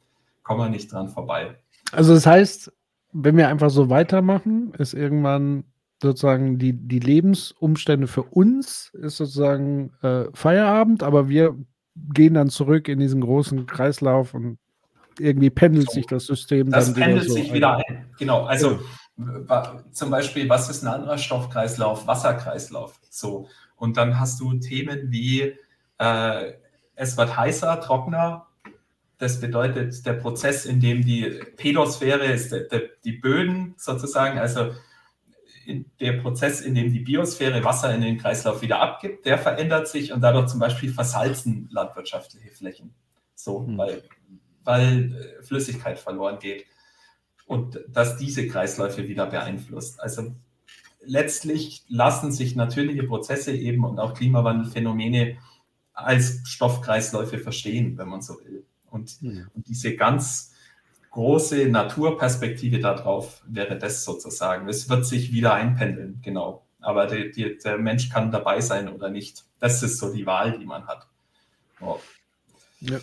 kommen wir nicht dran vorbei. Also das heißt, wenn wir einfach so weitermachen, ist irgendwann sozusagen die, die Lebensumstände für uns ist sozusagen äh, Feierabend, aber wir gehen dann zurück in diesen großen Kreislauf und irgendwie pendelt so, sich das System das dann wieder. Das pendelt sich wieder ein. Genau. Also ja. zum Beispiel, was ist ein anderer Stoffkreislauf? Wasserkreislauf. So. Und dann hast du Themen wie äh, es wird heißer, trockener. Das bedeutet, der Prozess, in dem die Pedosphäre ist, die Böden sozusagen, also der Prozess, in dem die Biosphäre Wasser in den Kreislauf wieder abgibt, der verändert sich und dadurch zum Beispiel versalzen landwirtschaftliche Flächen. So, mhm. weil, weil äh, Flüssigkeit verloren geht. Und dass diese Kreisläufe wieder beeinflusst. Also letztlich lassen sich natürliche Prozesse eben und auch Klimawandelphänomene als Stoffkreisläufe verstehen, wenn man so will. Und, mhm. und diese ganz große Naturperspektive darauf wäre das sozusagen. Es wird sich wieder einpendeln, genau. Aber die, die, der Mensch kann dabei sein oder nicht. Das ist so die Wahl, die man hat. Oh. Ja.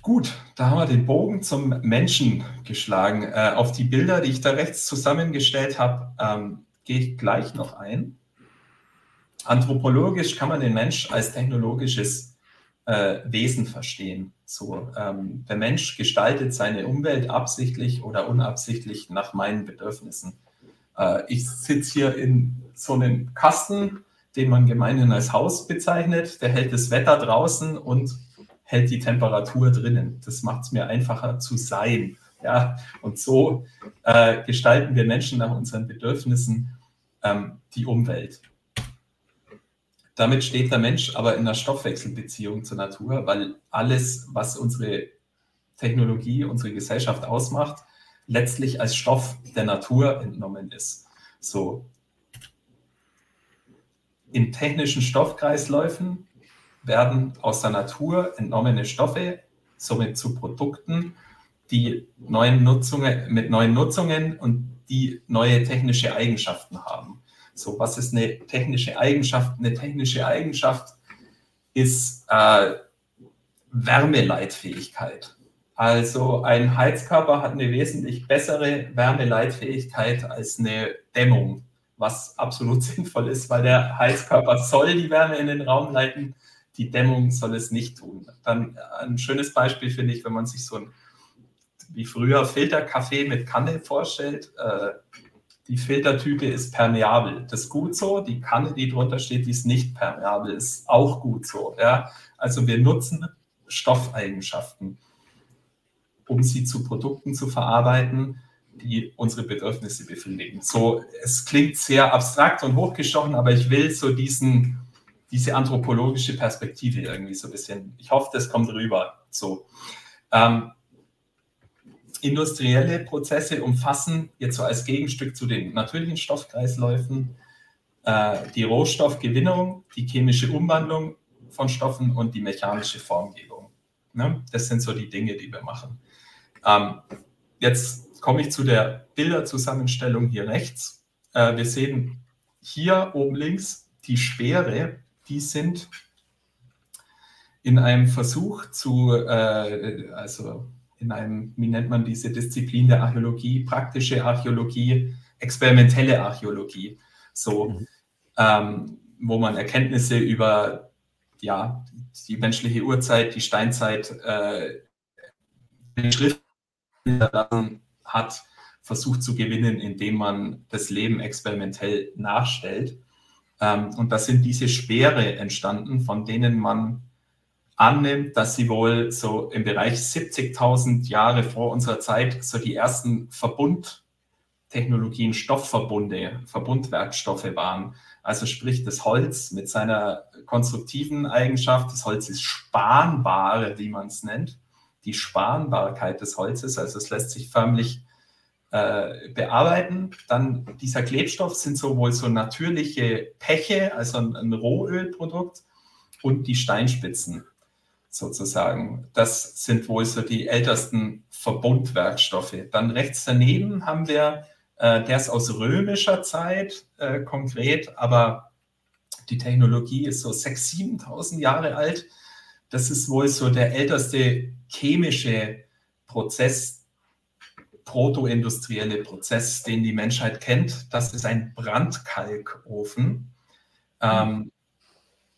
Gut, da haben wir den Bogen zum Menschen geschlagen. Äh, auf die Bilder, die ich da rechts zusammengestellt habe, ähm, gehe ich gleich noch ein. Anthropologisch kann man den Mensch als technologisches äh, Wesen verstehen. So, ähm, der Mensch gestaltet seine Umwelt absichtlich oder unabsichtlich nach meinen Bedürfnissen. Äh, ich sitze hier in so einem Kasten, den man gemeinhin als Haus bezeichnet. Der hält das Wetter draußen und hält die Temperatur drinnen. Das macht es mir einfacher zu sein. Ja, und so äh, gestalten wir Menschen nach unseren Bedürfnissen ähm, die Umwelt. Damit steht der Mensch aber in einer Stoffwechselbeziehung zur Natur, weil alles, was unsere Technologie, unsere Gesellschaft ausmacht, letztlich als Stoff der Natur entnommen ist. So. In technischen Stoffkreisläufen werden aus der Natur entnommene Stoffe somit zu Produkten, die neuen Nutzungen, mit neuen Nutzungen und die neue technische Eigenschaften haben. So, was ist eine technische Eigenschaft? Eine technische Eigenschaft ist äh, Wärmeleitfähigkeit. Also ein Heizkörper hat eine wesentlich bessere Wärmeleitfähigkeit als eine Dämmung, was absolut sinnvoll ist, weil der Heizkörper soll die Wärme in den Raum leiten, die Dämmung soll es nicht tun. Dann ein schönes Beispiel finde ich, wenn man sich so ein wie früher Filterkaffee mit Kanne vorstellt. Äh, die Filtertype ist permeabel. Das ist gut so. Die Kanne, die drunter steht, die ist nicht permeabel, ist auch gut so. Ja? Also wir nutzen Stoffeigenschaften, um sie zu Produkten zu verarbeiten, die unsere Bedürfnisse befriedigen. So, es klingt sehr abstrakt und hochgestochen, aber ich will so diesen, diese anthropologische Perspektive irgendwie so ein bisschen. Ich hoffe, das kommt rüber. So. Ähm, industrielle Prozesse umfassen jetzt so als Gegenstück zu den natürlichen Stoffkreisläufen äh, die Rohstoffgewinnung, die chemische Umwandlung von Stoffen und die mechanische Formgebung. Ne? Das sind so die Dinge, die wir machen. Ähm, jetzt komme ich zu der Bilderzusammenstellung hier rechts. Äh, wir sehen hier oben links die Speere, die sind in einem Versuch zu, äh, also in einem, wie nennt man diese Disziplin der Archäologie, praktische Archäologie, experimentelle Archäologie, so, mhm. ähm, wo man Erkenntnisse über ja, die menschliche Urzeit, die Steinzeit, äh, Schriften hat, versucht zu gewinnen, indem man das Leben experimentell nachstellt. Ähm, und da sind diese Speere entstanden, von denen man annimmt, dass sie wohl so im Bereich 70.000 Jahre vor unserer Zeit so die ersten Verbundtechnologien, Stoffverbunde, Verbundwerkstoffe waren. Also sprich das Holz mit seiner konstruktiven Eigenschaft, das Holz ist spanbar, wie man es nennt, die Spanbarkeit des Holzes, also es lässt sich förmlich äh, bearbeiten. Dann dieser Klebstoff sind sowohl so natürliche Peche, also ein, ein Rohölprodukt, und die Steinspitzen sozusagen. Das sind wohl so die ältesten Verbundwerkstoffe. Dann rechts daneben haben wir, äh, der ist aus römischer Zeit äh, konkret, aber die Technologie ist so 6.000, 7.000 Jahre alt. Das ist wohl so der älteste chemische Prozess, protoindustrielle Prozess, den die Menschheit kennt. Das ist ein Brandkalkofen. Ähm,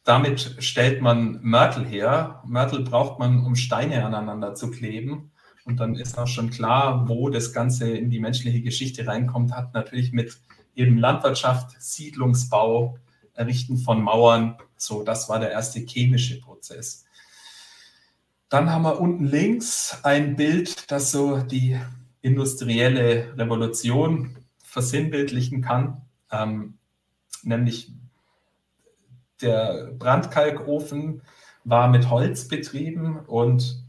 damit stellt man Mörtel her. Mörtel braucht man, um Steine aneinander zu kleben. Und dann ist auch schon klar, wo das Ganze in die menschliche Geschichte reinkommt, hat natürlich mit eben Landwirtschaft, Siedlungsbau, Errichten von Mauern. So, das war der erste chemische Prozess. Dann haben wir unten links ein Bild, das so die industrielle Revolution versinnbildlichen kann, ähm, nämlich der Brandkalkofen war mit Holz betrieben und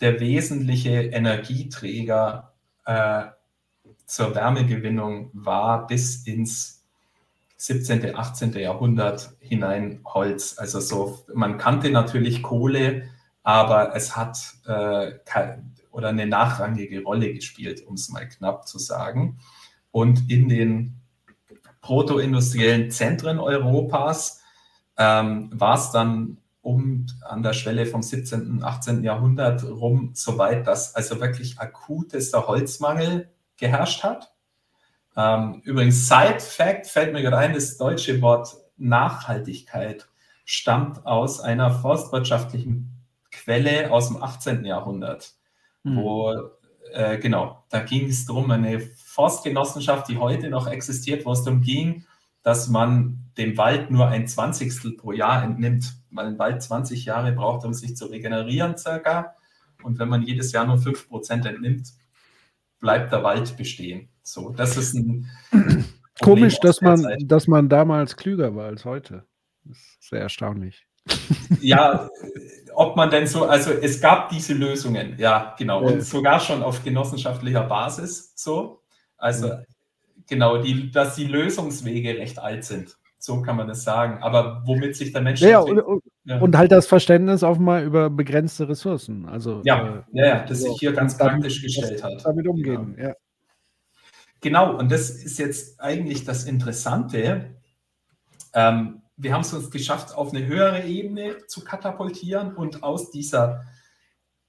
der wesentliche Energieträger äh, zur Wärmegewinnung war bis ins 17., 18. Jahrhundert hinein Holz. Also so, man kannte natürlich Kohle, aber es hat äh, oder eine nachrangige Rolle gespielt, um es mal knapp zu sagen. Und in den protoindustriellen Zentren Europas ähm, war es dann um an der Schwelle vom 17., 18. Jahrhundert rum so weit, dass also wirklich akutester Holzmangel geherrscht hat. Ähm, übrigens, Side Fact fällt mir gerade ein, das deutsche Wort Nachhaltigkeit stammt aus einer forstwirtschaftlichen Quelle aus dem 18. Jahrhundert, mhm. wo, äh, genau, da ging es darum, eine Forstgenossenschaft, die heute noch existiert, wo es darum ging, dass man dem Wald nur ein Zwanzigstel pro Jahr entnimmt, weil ein Wald 20 Jahre braucht, um sich zu regenerieren circa. Und wenn man jedes Jahr nur 5% entnimmt, bleibt der Wald bestehen. So, das ist ein Komisch, dass man, dass man damals klüger war als heute. Das ist sehr erstaunlich. Ja, ob man denn so, also es gab diese Lösungen, ja, genau, und sogar schon auf genossenschaftlicher Basis so. Also genau, die, dass die Lösungswege recht alt sind. So kann man das sagen. Aber womit sich der Mensch. Ja, und, und, ja. Und halt das Verständnis auch mal über begrenzte Ressourcen. Also, ja, äh, ja, ja, das sich hier ganz praktisch gestellt hat. Damit umgehen, ja. Genau, und das ist jetzt eigentlich das Interessante. Ähm, wir haben es uns geschafft, auf eine höhere Ebene zu katapultieren und aus dieser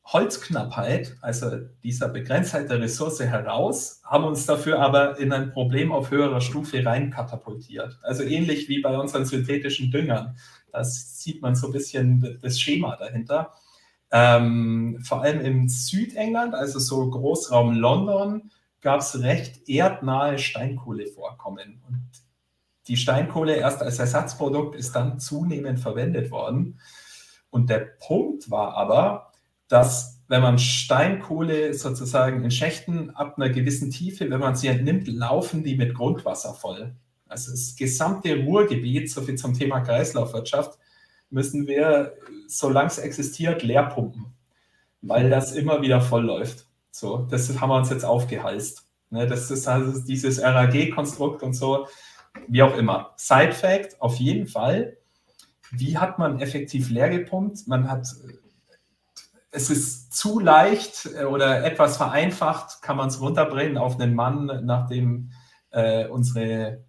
Holzknappheit, also dieser Begrenztheit der Ressource heraus, haben uns dafür aber in ein Problem auf höherer Stufe rein katapultiert. Also ähnlich wie bei unseren synthetischen Düngern. Das sieht man so ein bisschen das Schema dahinter. Ähm, vor allem im Südengland, also so Großraum London, gab es recht erdnahe Steinkohlevorkommen. Und die Steinkohle erst als Ersatzprodukt ist dann zunehmend verwendet worden. Und der Punkt war aber, dass wenn man Steinkohle sozusagen in Schächten ab einer gewissen Tiefe, wenn man sie entnimmt, laufen die mit Grundwasser voll. Also das gesamte Ruhrgebiet, so viel zum Thema Kreislaufwirtschaft, müssen wir, solange es existiert, leer pumpen, weil das immer wieder voll läuft. So, das haben wir uns jetzt aufgehalst. Ne, das ist also dieses RAG-Konstrukt und so, wie auch immer. Side Fact, auf jeden Fall. Wie hat man effektiv leer gepumpt? Man hat, es ist zu leicht äh, oder etwas vereinfacht, kann man es runterbringen auf einen Mann, nachdem äh, unsere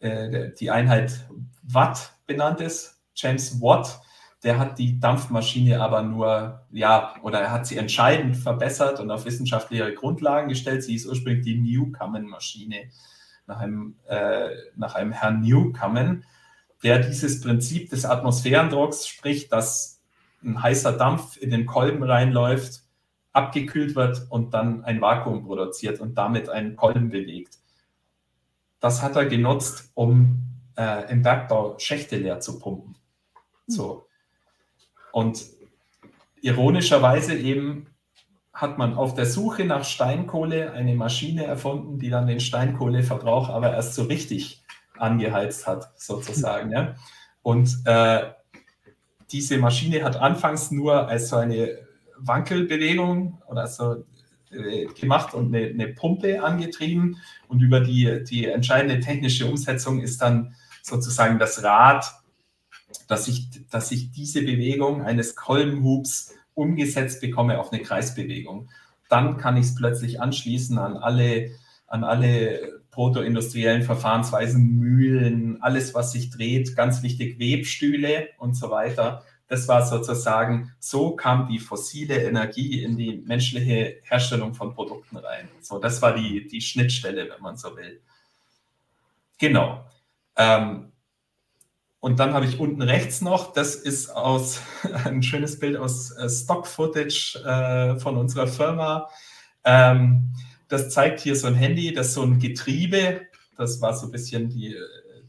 äh, die Einheit Watt benannt ist, James Watt, der hat die Dampfmaschine aber nur, ja, oder er hat sie entscheidend verbessert und auf wissenschaftliche Grundlagen gestellt. Sie ist ursprünglich die Newcomen-Maschine nach einem, äh, nach einem Herrn Newcomen, der dieses Prinzip des Atmosphärendrucks, sprich, dass ein heißer Dampf in den Kolben reinläuft, abgekühlt wird und dann ein Vakuum produziert und damit einen Kolben bewegt das hat er genutzt, um äh, im Bergbau Schächte leer zu pumpen. Hm. So. Und ironischerweise eben hat man auf der Suche nach Steinkohle eine Maschine erfunden, die dann den Steinkohleverbrauch aber erst so richtig angeheizt hat, sozusagen. Ja. Und äh, diese Maschine hat anfangs nur als so eine Wankelbewegung oder so äh, gemacht und eine, eine, Pumpe angetrieben. Und über die, die entscheidende technische Umsetzung ist dann sozusagen das Rad, dass ich, dass ich diese Bewegung eines Kolbenhubs umgesetzt bekomme auf eine Kreisbewegung. Dann kann ich es plötzlich anschließen an alle, an alle protoindustriellen Verfahrensweisen, Mühlen, alles, was sich dreht, ganz wichtig, Webstühle und so weiter. Das war sozusagen, so kam die fossile Energie in die menschliche Herstellung von Produkten rein. So, das war die, die Schnittstelle, wenn man so will. Genau. Ähm, und dann habe ich unten rechts noch, das ist aus ein schönes Bild aus äh, Stock-Footage äh, von unserer Firma. Ähm, das zeigt hier so ein Handy, das so ein Getriebe. Das war so ein bisschen die,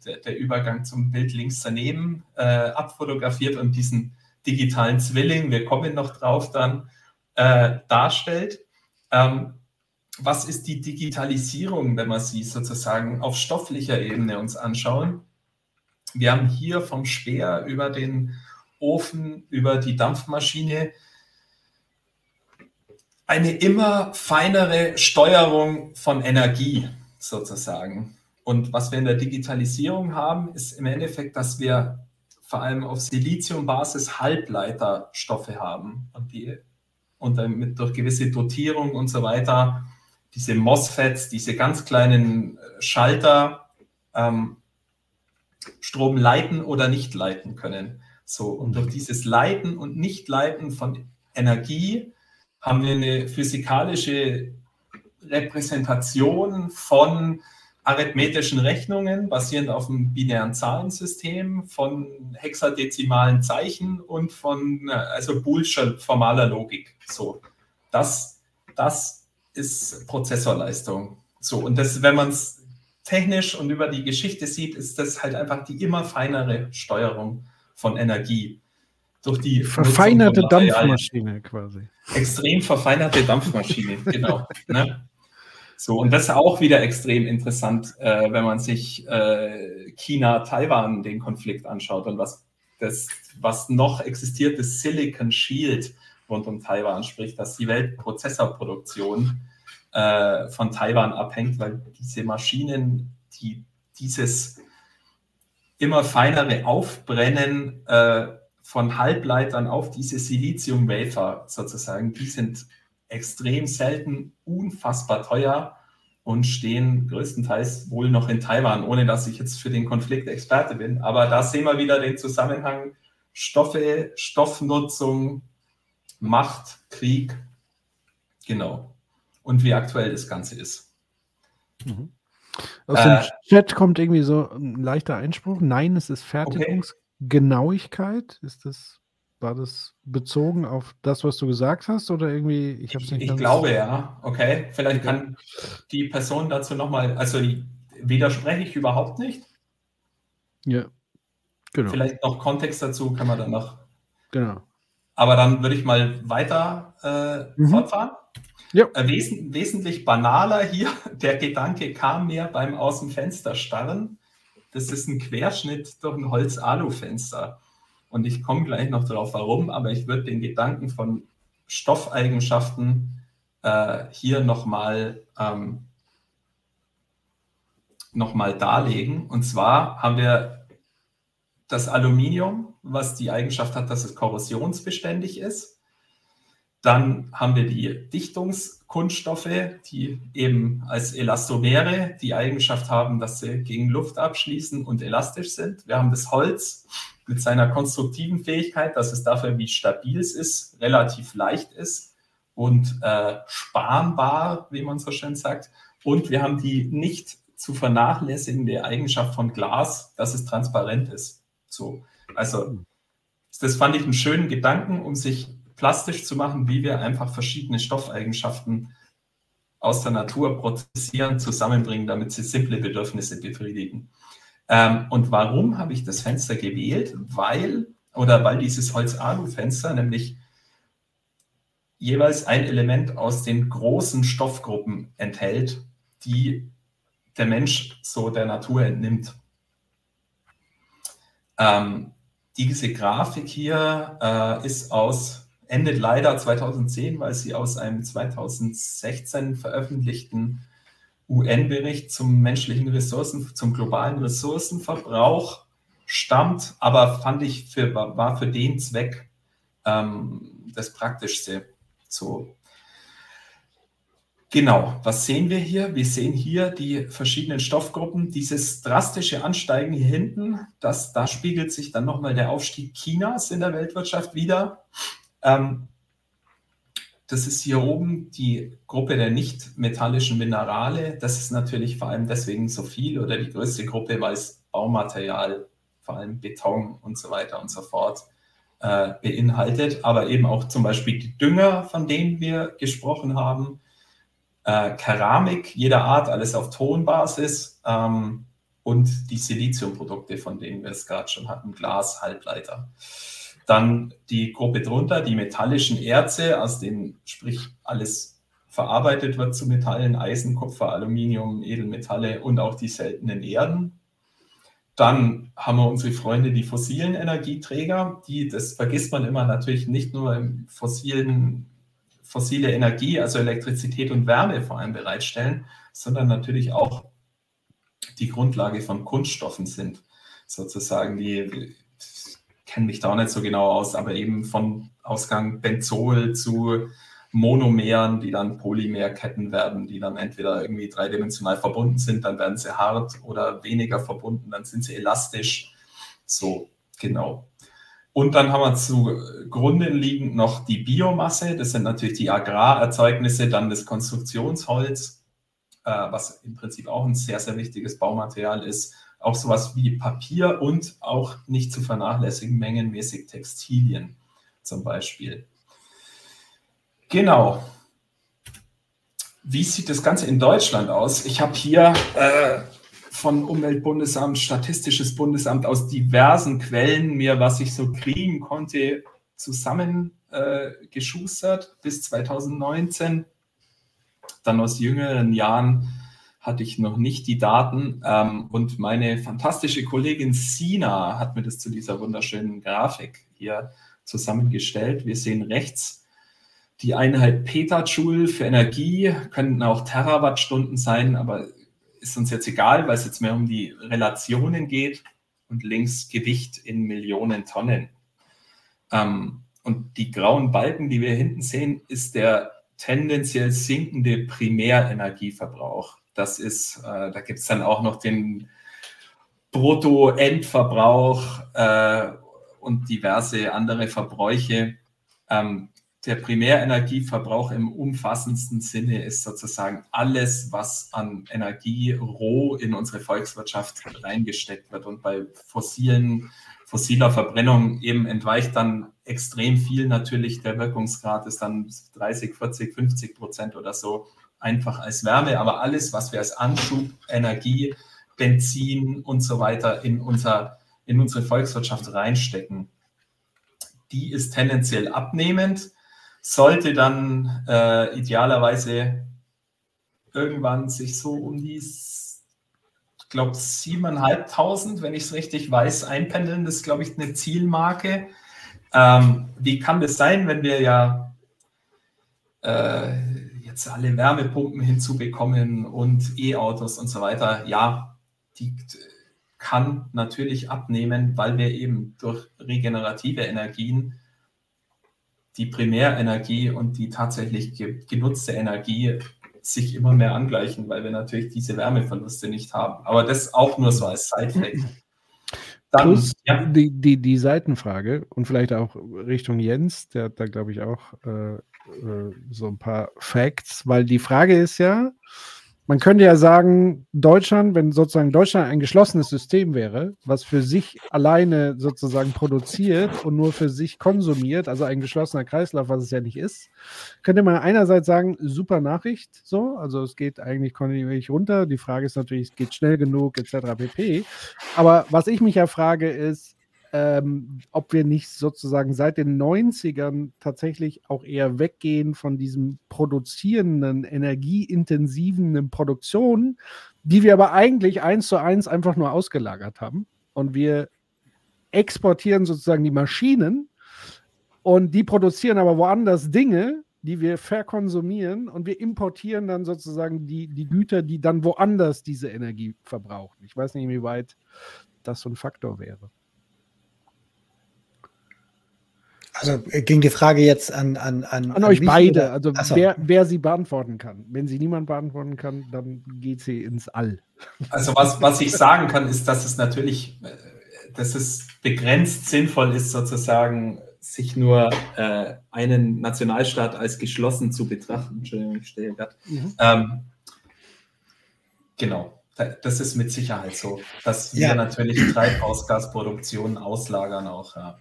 der, der Übergang zum Bild links daneben äh, abfotografiert und diesen digitalen Zwilling, wir kommen noch drauf, dann äh, darstellt. Ähm, was ist die Digitalisierung, wenn wir sie sozusagen auf stofflicher Ebene uns anschauen? Wir haben hier vom Speer über den Ofen, über die Dampfmaschine eine immer feinere Steuerung von Energie sozusagen. Und was wir in der Digitalisierung haben, ist im Endeffekt, dass wir vor allem auf Siliziumbasis Halbleiterstoffe haben und die und damit durch gewisse Dotierung und so weiter diese MOSFETs, diese ganz kleinen äh, Schalter ähm, Strom leiten oder nicht leiten können. So, und durch dieses Leiten und Nicht-Leiten von Energie haben wir eine physikalische Repräsentation von arithmetischen Rechnungen basierend auf einem binären Zahlensystem von hexadezimalen Zeichen und von also Boolscher formaler Logik. So, das, das ist Prozessorleistung. So, und das, wenn man es technisch und über die Geschichte sieht, ist das halt einfach die immer feinere Steuerung von Energie. Durch die verfeinerte Dampfmaschine quasi. Extrem verfeinerte Dampfmaschine, genau. Ne? So, und das ist auch wieder extrem interessant, äh, wenn man sich äh, China-Taiwan den Konflikt anschaut und was das, was noch existiert, das Silicon Shield rund um Taiwan, sprich, dass die Weltprozessorproduktion äh, von Taiwan abhängt, weil diese Maschinen, die dieses immer feinere Aufbrennen äh, von Halbleitern auf diese Silizium-Wafer sozusagen, die sind extrem selten, unfassbar teuer und stehen größtenteils wohl noch in Taiwan, ohne dass ich jetzt für den Konflikt Experte bin. Aber da sehen wir wieder den Zusammenhang Stoffe, Stoffnutzung, Macht, Krieg. Genau. Und wie aktuell das Ganze ist. Mhm. Aus äh, dem Chat kommt irgendwie so ein leichter Einspruch. Nein, es ist Fertigungsgenauigkeit. Okay. Ist das, war das bezogen auf das, was du gesagt hast? Oder irgendwie, ich habe nicht Ich glaube ja. Okay. Vielleicht kann die Person dazu nochmal, also widerspreche ich überhaupt nicht. Ja. Genau. Vielleicht noch Kontext dazu kann man dann noch. Genau. Aber dann würde ich mal weiter äh, mhm. fortfahren. Ja. Äh, wes wesentlich banaler hier, der Gedanke kam mir beim Aus dem Fenster starren. Das ist ein Querschnitt durch ein Holz-Alu-Fenster. Und ich komme gleich noch darauf, warum, aber ich würde den Gedanken von Stoffeigenschaften äh, hier nochmal ähm, noch darlegen. Und zwar haben wir das Aluminium, was die Eigenschaft hat, dass es korrosionsbeständig ist. Dann haben wir die Dichtungskunststoffe, die eben als Elastomere die Eigenschaft haben, dass sie gegen Luft abschließen und elastisch sind. Wir haben das Holz mit seiner konstruktiven Fähigkeit, dass es dafür, wie stabil es ist, relativ leicht ist und äh, spanbar, wie man so schön sagt. Und wir haben die nicht zu vernachlässigende Eigenschaft von Glas, dass es transparent ist. So, also das fand ich einen schönen Gedanken, um sich plastisch zu machen, wie wir einfach verschiedene Stoffeigenschaften aus der Natur prozessieren, zusammenbringen, damit sie simple Bedürfnisse befriedigen. Ähm, und warum habe ich das Fenster gewählt? Weil, oder weil dieses Holz-Alu-Fenster nämlich jeweils ein Element aus den großen Stoffgruppen enthält, die der Mensch so der Natur entnimmt. Ähm, diese Grafik hier äh, ist aus, endet leider 2010, weil sie aus einem 2016 veröffentlichten UN-Bericht zum menschlichen Ressourcen, zum globalen Ressourcenverbrauch stammt, aber fand ich für, war für den Zweck ähm, das Praktischste. So, Genau, was sehen wir hier? Wir sehen hier die verschiedenen Stoffgruppen. Dieses drastische Ansteigen hier hinten, das, da spiegelt sich dann nochmal der Aufstieg Chinas in der Weltwirtschaft wieder. Ähm, das ist hier oben die Gruppe der nicht metallischen Minerale. Das ist natürlich vor allem deswegen so viel oder die größte Gruppe, weil es Baumaterial, vor allem Beton und so weiter und so fort äh, beinhaltet. Aber eben auch zum Beispiel die Dünger, von denen wir gesprochen haben äh, Keramik jeder Art, alles auf Tonbasis ähm, und die Siliziumprodukte, von denen wir es gerade schon hatten, Glas, Halbleiter. Dann die Gruppe drunter, die metallischen Erze, aus denen sprich alles verarbeitet wird zu Metallen, Eisen, Kupfer, Aluminium, Edelmetalle und auch die seltenen Erden. Dann haben wir unsere Freunde, die fossilen Energieträger, die, das vergisst man immer natürlich nicht nur im fossilen fossile Energie, also Elektrizität und Wärme vor allem bereitstellen, sondern natürlich auch die Grundlage von Kunststoffen sind, sozusagen. Die kennen mich da nicht so genau aus, aber eben von Ausgang Benzol zu Monomeren, die dann Polymerketten werden, die dann entweder irgendwie dreidimensional verbunden sind, dann werden sie hart oder weniger verbunden, dann sind sie elastisch. So, genau. Und dann haben wir zugrunde liegend noch die Biomasse. Das sind natürlich die Agrarerzeugnisse, dann das Konstruktionsholz, äh, was im Prinzip auch ein sehr, sehr wichtiges Baumaterial ist. Auch sowas wie Papier und auch nicht zu vernachlässigen mengenmäßig Textilien zum Beispiel. Genau. Wie sieht das Ganze in Deutschland aus? Ich habe hier äh, von Umweltbundesamt, Statistisches Bundesamt aus diversen Quellen mir, was ich so kriegen konnte, zusammengeschustert äh, bis 2019. Dann aus jüngeren Jahren hatte ich noch nicht die Daten. Ähm, und meine fantastische Kollegin Sina hat mir das zu dieser wunderschönen Grafik hier zusammengestellt. Wir sehen rechts die Einheit Petajoule für Energie, könnten auch Terawattstunden sein, aber ist uns jetzt egal, weil es jetzt mehr um die Relationen geht und links Gewicht in Millionen Tonnen. Ähm, und die grauen Balken, die wir hinten sehen, ist der tendenziell sinkende Primärenergieverbrauch. Das ist, äh, da gibt es dann auch noch den Bruttoendverbrauch äh, und diverse andere Verbräuche. Ähm, der Primärenergieverbrauch im umfassendsten Sinne ist sozusagen alles, was an Energie roh in unsere Volkswirtschaft reingesteckt wird. Und bei fossilen, fossiler Verbrennung eben entweicht dann extrem viel natürlich. Der Wirkungsgrad ist dann 30, 40, 50 Prozent oder so einfach als Wärme. Aber alles, was wir als Anschub, Energie, Benzin und so weiter in, unser, in unsere Volkswirtschaft reinstecken, die ist tendenziell abnehmend sollte dann äh, idealerweise irgendwann sich so um die, ich glaube, 7.500, wenn ich es richtig weiß, einpendeln. Das ist, glaube ich, eine Zielmarke. Ähm, wie kann das sein, wenn wir ja äh, alle Wärmepumpen hinzubekommen und E-Autos und so weiter? Ja, die kann natürlich abnehmen, weil wir eben durch regenerative Energien die Primärenergie und die tatsächlich genutzte Energie sich immer mehr angleichen, weil wir natürlich diese Wärmeverluste nicht haben. Aber das auch nur so als Side-Fact. Dann, Plus ja. die, die, die Seitenfrage und vielleicht auch Richtung Jens, der hat da, glaube ich, auch äh, äh, so ein paar Facts, weil die Frage ist ja, man könnte ja sagen, Deutschland, wenn sozusagen Deutschland ein geschlossenes System wäre, was für sich alleine sozusagen produziert und nur für sich konsumiert, also ein geschlossener Kreislauf, was es ja nicht ist, könnte man einerseits sagen, super Nachricht, so, also es geht eigentlich kontinuierlich runter. Die Frage ist natürlich, es geht schnell genug, etc. pp. Aber was ich mich ja frage, ist, ähm, ob wir nicht sozusagen seit den 90ern tatsächlich auch eher weggehen von diesem produzierenden, energieintensiven Produktionen, die wir aber eigentlich eins zu eins einfach nur ausgelagert haben. Und wir exportieren sozusagen die Maschinen und die produzieren aber woanders Dinge, die wir verkonsumieren und wir importieren dann sozusagen die, die Güter, die dann woanders diese Energie verbrauchen. Ich weiß nicht, inwieweit das so ein Faktor wäre. Also äh, ging die Frage jetzt an an an, an, euch beide. Oder? Also so. wer, wer sie beantworten kann. Wenn sie niemand beantworten kann, dann geht sie ins All. Also was, was ich sagen kann, ist, dass es natürlich, äh, dass es begrenzt sinnvoll ist, sozusagen sich nur äh, einen Nationalstaat als geschlossen zu betrachten. Entschuldigung, ich stehe gerade. Mhm. Ähm, genau. Das ist mit Sicherheit so, dass wir ja. natürlich Treibhausgasproduktion auslagern auch. Ja.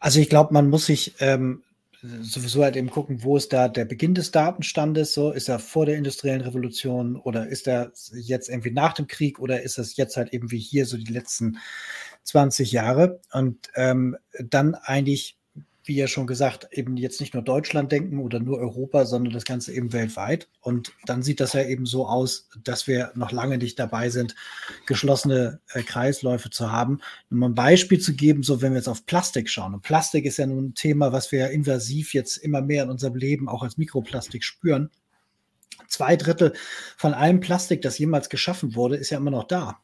Also ich glaube, man muss sich ähm, sowieso halt eben gucken, wo ist da der Beginn des Datenstandes? So, ist er vor der industriellen Revolution oder ist er jetzt irgendwie nach dem Krieg oder ist es jetzt halt eben wie hier so die letzten 20 Jahre? Und ähm, dann eigentlich wie ja schon gesagt, eben jetzt nicht nur Deutschland denken oder nur Europa, sondern das Ganze eben weltweit. Und dann sieht das ja eben so aus, dass wir noch lange nicht dabei sind, geschlossene äh, Kreisläufe zu haben. Um ein Beispiel zu geben, so wenn wir jetzt auf Plastik schauen. Und Plastik ist ja nun ein Thema, was wir invasiv jetzt immer mehr in unserem Leben auch als Mikroplastik spüren. Zwei Drittel von allem Plastik, das jemals geschaffen wurde, ist ja immer noch da.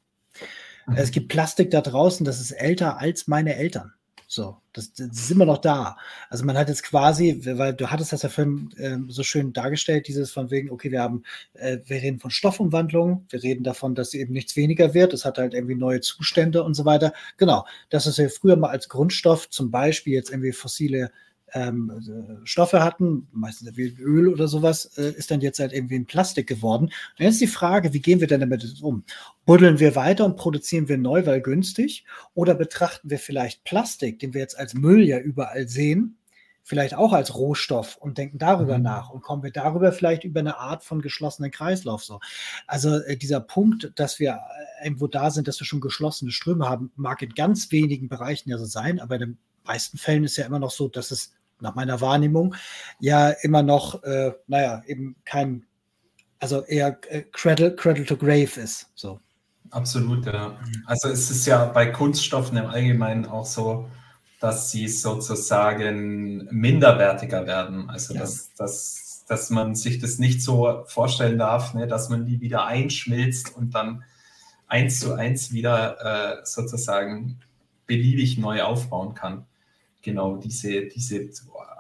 Mhm. Es gibt Plastik da draußen, das ist älter als meine Eltern. So, das, das, ist immer noch da. Also man hat jetzt quasi, weil du hattest das ja Film äh, so schön dargestellt, dieses von wegen, okay, wir haben, äh, wir reden von Stoffumwandlung, wir reden davon, dass eben nichts weniger wird, es hat halt irgendwie neue Zustände und so weiter. Genau, das ist ja früher mal als Grundstoff, zum Beispiel jetzt irgendwie fossile ähm, äh, Stoffe hatten, meistens Öl oder sowas, äh, ist dann jetzt halt irgendwie in Plastik geworden. Und dann ist die Frage, wie gehen wir denn damit um? Buddeln wir weiter und produzieren wir neu, weil günstig? Oder betrachten wir vielleicht Plastik, den wir jetzt als Müll ja überall sehen, vielleicht auch als Rohstoff und denken darüber mhm. nach und kommen wir darüber vielleicht über eine Art von geschlossenen Kreislauf so. Also äh, dieser Punkt, dass wir äh, irgendwo da sind, dass wir schon geschlossene Ströme haben, mag in ganz wenigen Bereichen ja so sein, aber in den meisten Fällen ist ja immer noch so, dass es nach meiner Wahrnehmung, ja immer noch, äh, naja, eben kein, also eher äh, Cradle, Cradle to Grave ist. So. Absolut, ja. Also es ist ja bei Kunststoffen im Allgemeinen auch so, dass sie sozusagen minderwertiger werden. Also ja. dass, dass, dass man sich das nicht so vorstellen darf, ne, dass man die wieder einschmilzt und dann eins zu eins wieder äh, sozusagen beliebig neu aufbauen kann. Genau diese, diese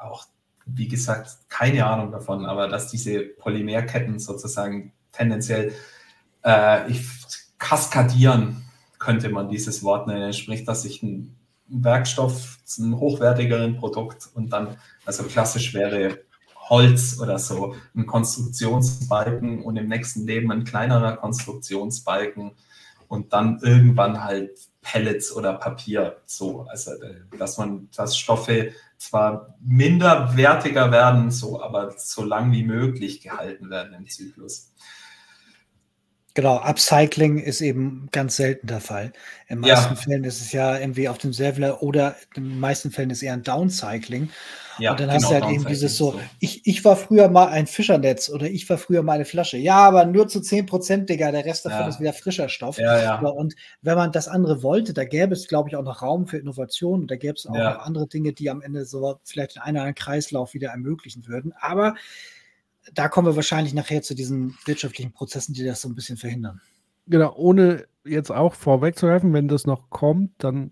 auch, wie gesagt, keine Ahnung davon, aber dass diese Polymerketten sozusagen tendenziell äh, ich, kaskadieren, könnte man dieses Wort nennen. Sprich, dass ich ein Werkstoff zu einem hochwertigeren Produkt und dann, also klassisch wäre Holz oder so, ein Konstruktionsbalken und im nächsten Leben ein kleinerer Konstruktionsbalken und dann irgendwann halt Pellets oder Papier. So, also dass man, dass Stoffe zwar minderwertiger werden, so, aber so lang wie möglich gehalten werden im Zyklus. Genau, Upcycling ist eben ganz selten der Fall. In meisten ja. Fällen ist es ja irgendwie auf dem selben oder in den meisten Fällen ist es eher ein Downcycling. Ja, und dann genau, hast du halt eben dieses so, ich, ich war früher mal ein Fischernetz oder ich war früher mal eine Flasche. Ja, aber nur zu 10 Prozent, Digga, der Rest davon ja. ist wieder frischer Stoff. Ja, ja. Und wenn man das andere wollte, da gäbe es, glaube ich, auch noch Raum für Innovation und da gäbe es auch noch andere Dinge, die am Ende so vielleicht in einen oder anderen Kreislauf wieder ermöglichen würden. Aber da kommen wir wahrscheinlich nachher zu diesen wirtschaftlichen Prozessen, die das so ein bisschen verhindern. Genau, ohne jetzt auch vorwegzuhelfen, wenn das noch kommt, dann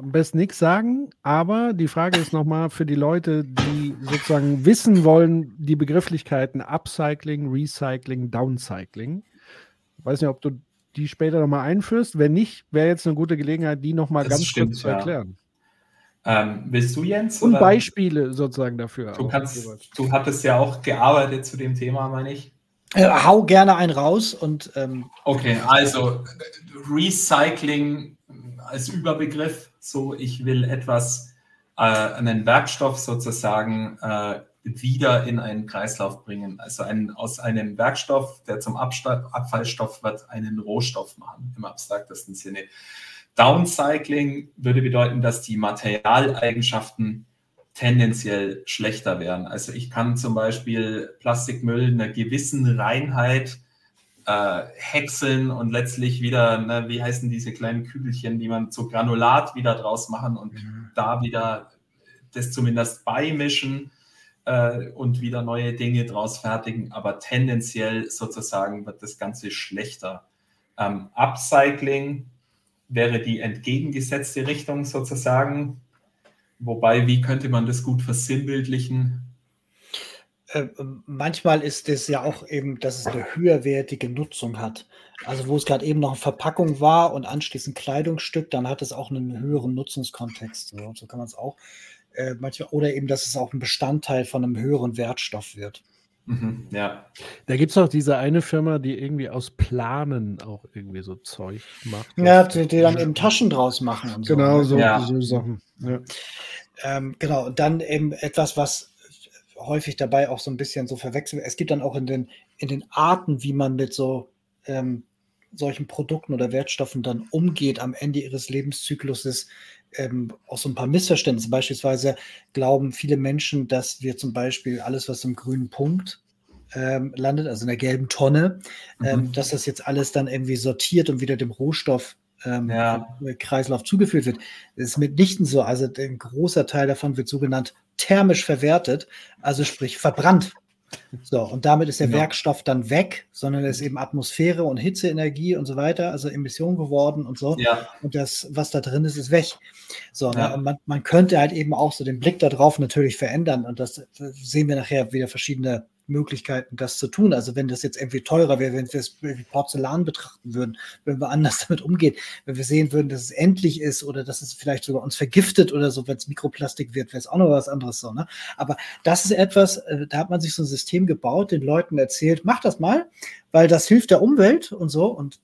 am besten nichts sagen. Aber die Frage ist nochmal für die Leute, die sozusagen wissen wollen, die Begrifflichkeiten Upcycling, Recycling, Downcycling. Ich weiß nicht, ob du die später nochmal einführst. Wenn nicht, wäre jetzt eine gute Gelegenheit, die nochmal ganz stimmt, kurz zu erklären. Ja. Ähm, willst du, Jens? Und oder? Beispiele sozusagen dafür. Du, kannst, du hattest ja auch gearbeitet zu dem Thema, meine ich. Äh, hau gerne einen raus und. Ähm, okay, also Recycling als Überbegriff. So, ich will etwas, äh, einen Werkstoff sozusagen äh, wieder in einen Kreislauf bringen. Also ein, aus einem Werkstoff, der zum Absta Abfallstoff wird, einen Rohstoff machen, im abstraktesten Sinne. Downcycling würde bedeuten, dass die Materialeigenschaften tendenziell schlechter werden. Also ich kann zum Beispiel Plastikmüll in einer gewissen Reinheit äh, häckseln und letztlich wieder, ne, wie heißen diese kleinen Kügelchen, die man zu Granulat wieder draus machen und mhm. da wieder das zumindest beimischen äh, und wieder neue Dinge draus fertigen. Aber tendenziell sozusagen wird das Ganze schlechter. Ähm, Upcycling wäre die entgegengesetzte Richtung sozusagen. Wobei, wie könnte man das gut versinnbildlichen? Äh, manchmal ist es ja auch eben, dass es eine höherwertige Nutzung hat. Also wo es gerade eben noch eine Verpackung war und anschließend Kleidungsstück, dann hat es auch einen höheren Nutzungskontext. So, so kann man es auch äh, manchmal, oder eben, dass es auch ein Bestandteil von einem höheren Wertstoff wird. Mhm, ja. Da gibt es auch diese eine Firma, die irgendwie aus Planen auch irgendwie so Zeug macht. Ja, die, die dann eben Taschen draus machen und so. Genau, ne? so, ja. so Sachen. Ja. Ähm, genau, und dann eben etwas, was häufig dabei auch so ein bisschen so verwechselt. Es gibt dann auch in den, in den Arten, wie man mit so ähm, solchen Produkten oder Wertstoffen dann umgeht am Ende ihres Lebenszykluses, ähm, auch so ein paar Missverständnisse. Beispielsweise glauben viele Menschen, dass wir zum Beispiel alles, was im grünen Punkt ähm, landet, also in der gelben Tonne, ähm, mhm. dass das jetzt alles dann irgendwie sortiert und wieder dem Rohstoff ähm, ja. Kreislauf zugeführt wird. Das ist mitnichten so. Also ein großer Teil davon wird sogenannt thermisch verwertet, also sprich verbrannt. So, und damit ist der ja. Werkstoff dann weg, sondern es ist eben Atmosphäre und Hitzeenergie und so weiter, also Emission geworden und so. Ja. Und das, was da drin ist, ist weg. So, ja. man, man könnte halt eben auch so den Blick darauf natürlich verändern. Und das, das sehen wir nachher wieder verschiedene Möglichkeiten, das zu tun. Also wenn das jetzt irgendwie teurer wäre, wenn wir es wie Porzellan betrachten würden, wenn wir anders damit umgehen, wenn wir sehen würden, dass es endlich ist oder dass es vielleicht sogar uns vergiftet oder so, wenn es Mikroplastik wird, wäre es auch noch was anderes so. Ne? Aber das ist etwas, äh, da hat man sich so ein System gebaut, den Leuten erzählt, mach das mal, weil das hilft der Umwelt und so. Und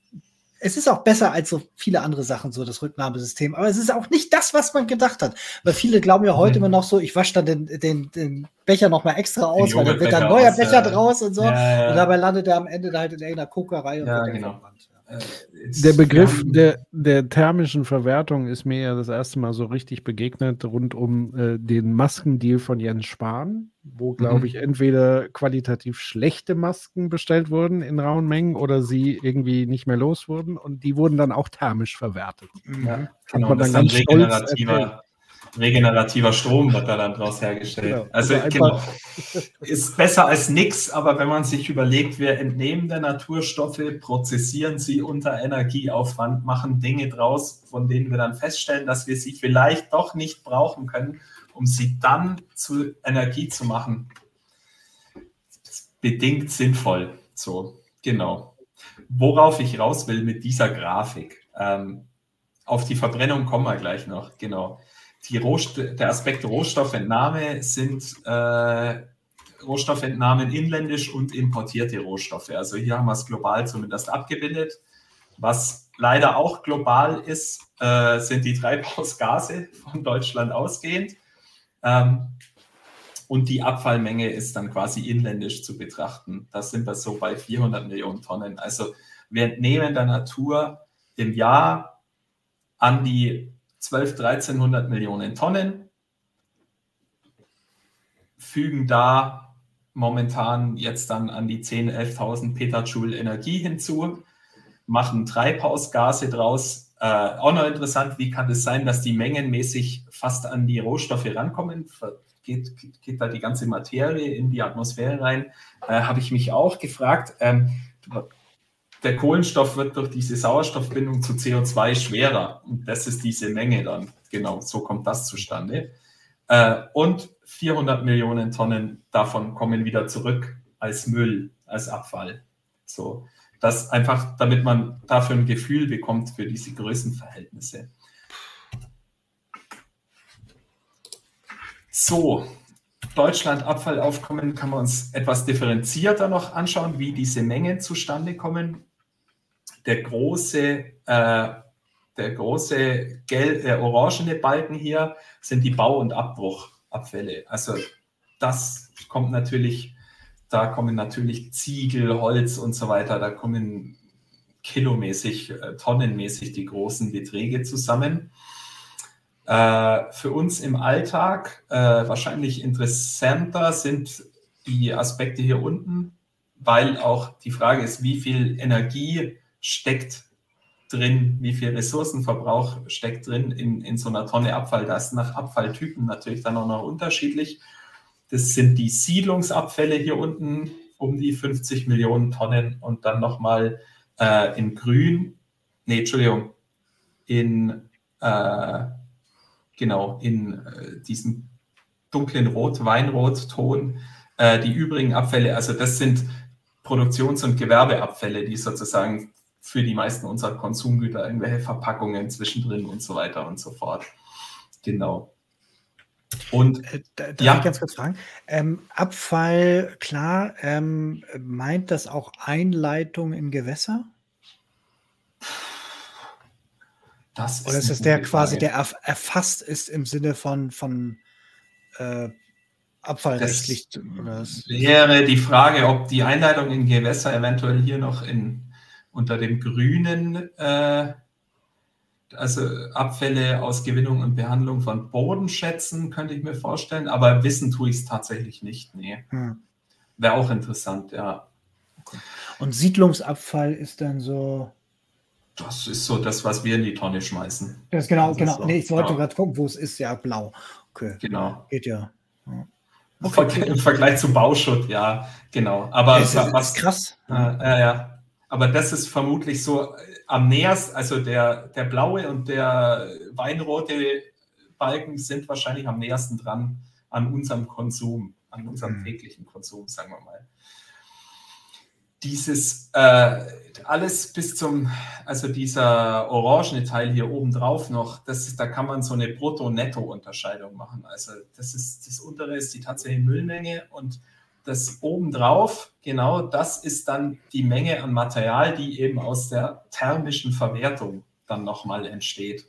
es ist auch besser als so viele andere Sachen, so das Rücknahmesystem. Aber es ist auch nicht das, was man gedacht hat. Weil viele glauben ja heute mhm. immer noch so, ich wasche dann den, den, den Becher nochmal extra aus, weil dann wird dann ein neuer aus, Becher draus und so. Ja, ja. Und dabei landet er am Ende halt in irgendeiner Kokerei und ja, wird genau. verbrannt. Der Begriff der, der thermischen Verwertung ist mir ja das erste Mal so richtig begegnet rund um äh, den Maskendeal von Jens Spahn, wo, glaube mhm. ich, entweder qualitativ schlechte Masken bestellt wurden in rauen Mengen oder sie irgendwie nicht mehr los wurden und die wurden dann auch thermisch verwertet. Ja, genau, man dann ganz stolz regenerativer Strom wird da dann draus hergestellt. Genau. Also, also genau, ist besser als nichts, aber wenn man sich überlegt, wir entnehmen der Naturstoffe, prozessieren sie unter Energieaufwand, machen Dinge draus, von denen wir dann feststellen, dass wir sie vielleicht doch nicht brauchen können, um sie dann zu Energie zu machen. Bedingt sinnvoll. So, genau. Worauf ich raus will mit dieser Grafik. Ähm, auf die Verbrennung kommen wir gleich noch, genau die Rohst der Aspekt Rohstoffentnahme sind äh, Rohstoffentnahmen inländisch und importierte Rohstoffe. Also hier haben wir es global zumindest abgebildet. Was leider auch global ist, äh, sind die Treibhausgase von Deutschland ausgehend. Ähm, und die Abfallmenge ist dann quasi inländisch zu betrachten. Da sind wir so bei 400 Millionen Tonnen. Also wir entnehmen der Natur im Jahr an die 12, 1300 Millionen Tonnen, fügen da momentan jetzt dann an die 10.000, 11.000 Petajoule Energie hinzu, machen Treibhausgase draus. Äh, auch noch interessant, wie kann es sein, dass die mengenmäßig fast an die Rohstoffe rankommen? Geht, geht da die ganze Materie in die Atmosphäre rein? Äh, Habe ich mich auch gefragt. Ähm, der Kohlenstoff wird durch diese Sauerstoffbindung zu CO2 schwerer. Und das ist diese Menge dann. Genau, so kommt das zustande. Äh, und 400 Millionen Tonnen davon kommen wieder zurück als Müll, als Abfall. So, das einfach, damit man dafür ein Gefühl bekommt für diese Größenverhältnisse. So, Deutschland Abfallaufkommen kann man uns etwas differenzierter noch anschauen, wie diese Mengen zustande kommen der große, äh, der große gel äh, orangene Balken hier sind die Bau- und Abbruchabfälle. Also das kommt natürlich, da kommen natürlich Ziegel, Holz und so weiter, da kommen kilomäßig, äh, tonnenmäßig die großen Beträge zusammen. Äh, für uns im Alltag äh, wahrscheinlich interessanter sind die Aspekte hier unten, weil auch die Frage ist, wie viel Energie steckt drin, wie viel Ressourcenverbrauch steckt drin in, in so einer Tonne Abfall. Das ist nach Abfalltypen natürlich dann auch noch unterschiedlich. Das sind die Siedlungsabfälle hier unten, um die 50 Millionen Tonnen und dann nochmal äh, in grün, nee, Entschuldigung, in, äh, genau, in äh, diesem dunklen Rot, Weinrot-Ton, äh, die übrigen Abfälle, also das sind Produktions- und Gewerbeabfälle, die sozusagen für die meisten unserer Konsumgüter irgendwelche Verpackungen zwischendrin und so weiter und so fort. Genau. Und äh, darf ja. ich ganz kurz fragen? Ähm, Abfall, klar, ähm, meint das auch Einleitung in Gewässer? Das ist Oder ist es der quasi, der erfasst ist im Sinne von, von äh, abfallrechtlich? Das wäre die Frage, ob die Einleitung in Gewässer eventuell hier noch in unter dem grünen, äh, also Abfälle aus Gewinnung und Behandlung von Bodenschätzen, könnte ich mir vorstellen, aber wissen tue ich es tatsächlich nicht. Nee. Hm. Wäre auch interessant, ja. Und Siedlungsabfall ist dann so. Das ist so das, was wir in die Tonne schmeißen. Das genau, das genau. So. Nee, ich wollte ja. gerade gucken, wo es ist. Ja, blau. Okay. Genau. Geht ja. ja. Okay. Im Vergleich zu Bauschutt, ja, genau. Aber das ist, was, krass. Äh, ja, ja. Aber das ist vermutlich so äh, am nähersten, also der, der blaue und der weinrote Balken sind wahrscheinlich am nähersten dran an unserem Konsum, an unserem mhm. täglichen Konsum, sagen wir mal. Dieses äh, alles bis zum, also dieser orangene Teil hier oben drauf noch, das ist, da kann man so eine Brutto-Netto-Unterscheidung machen. Also das ist das untere ist die tatsächliche Müllmenge und das obendrauf, genau das ist dann die Menge an Material, die eben aus der thermischen Verwertung dann nochmal entsteht.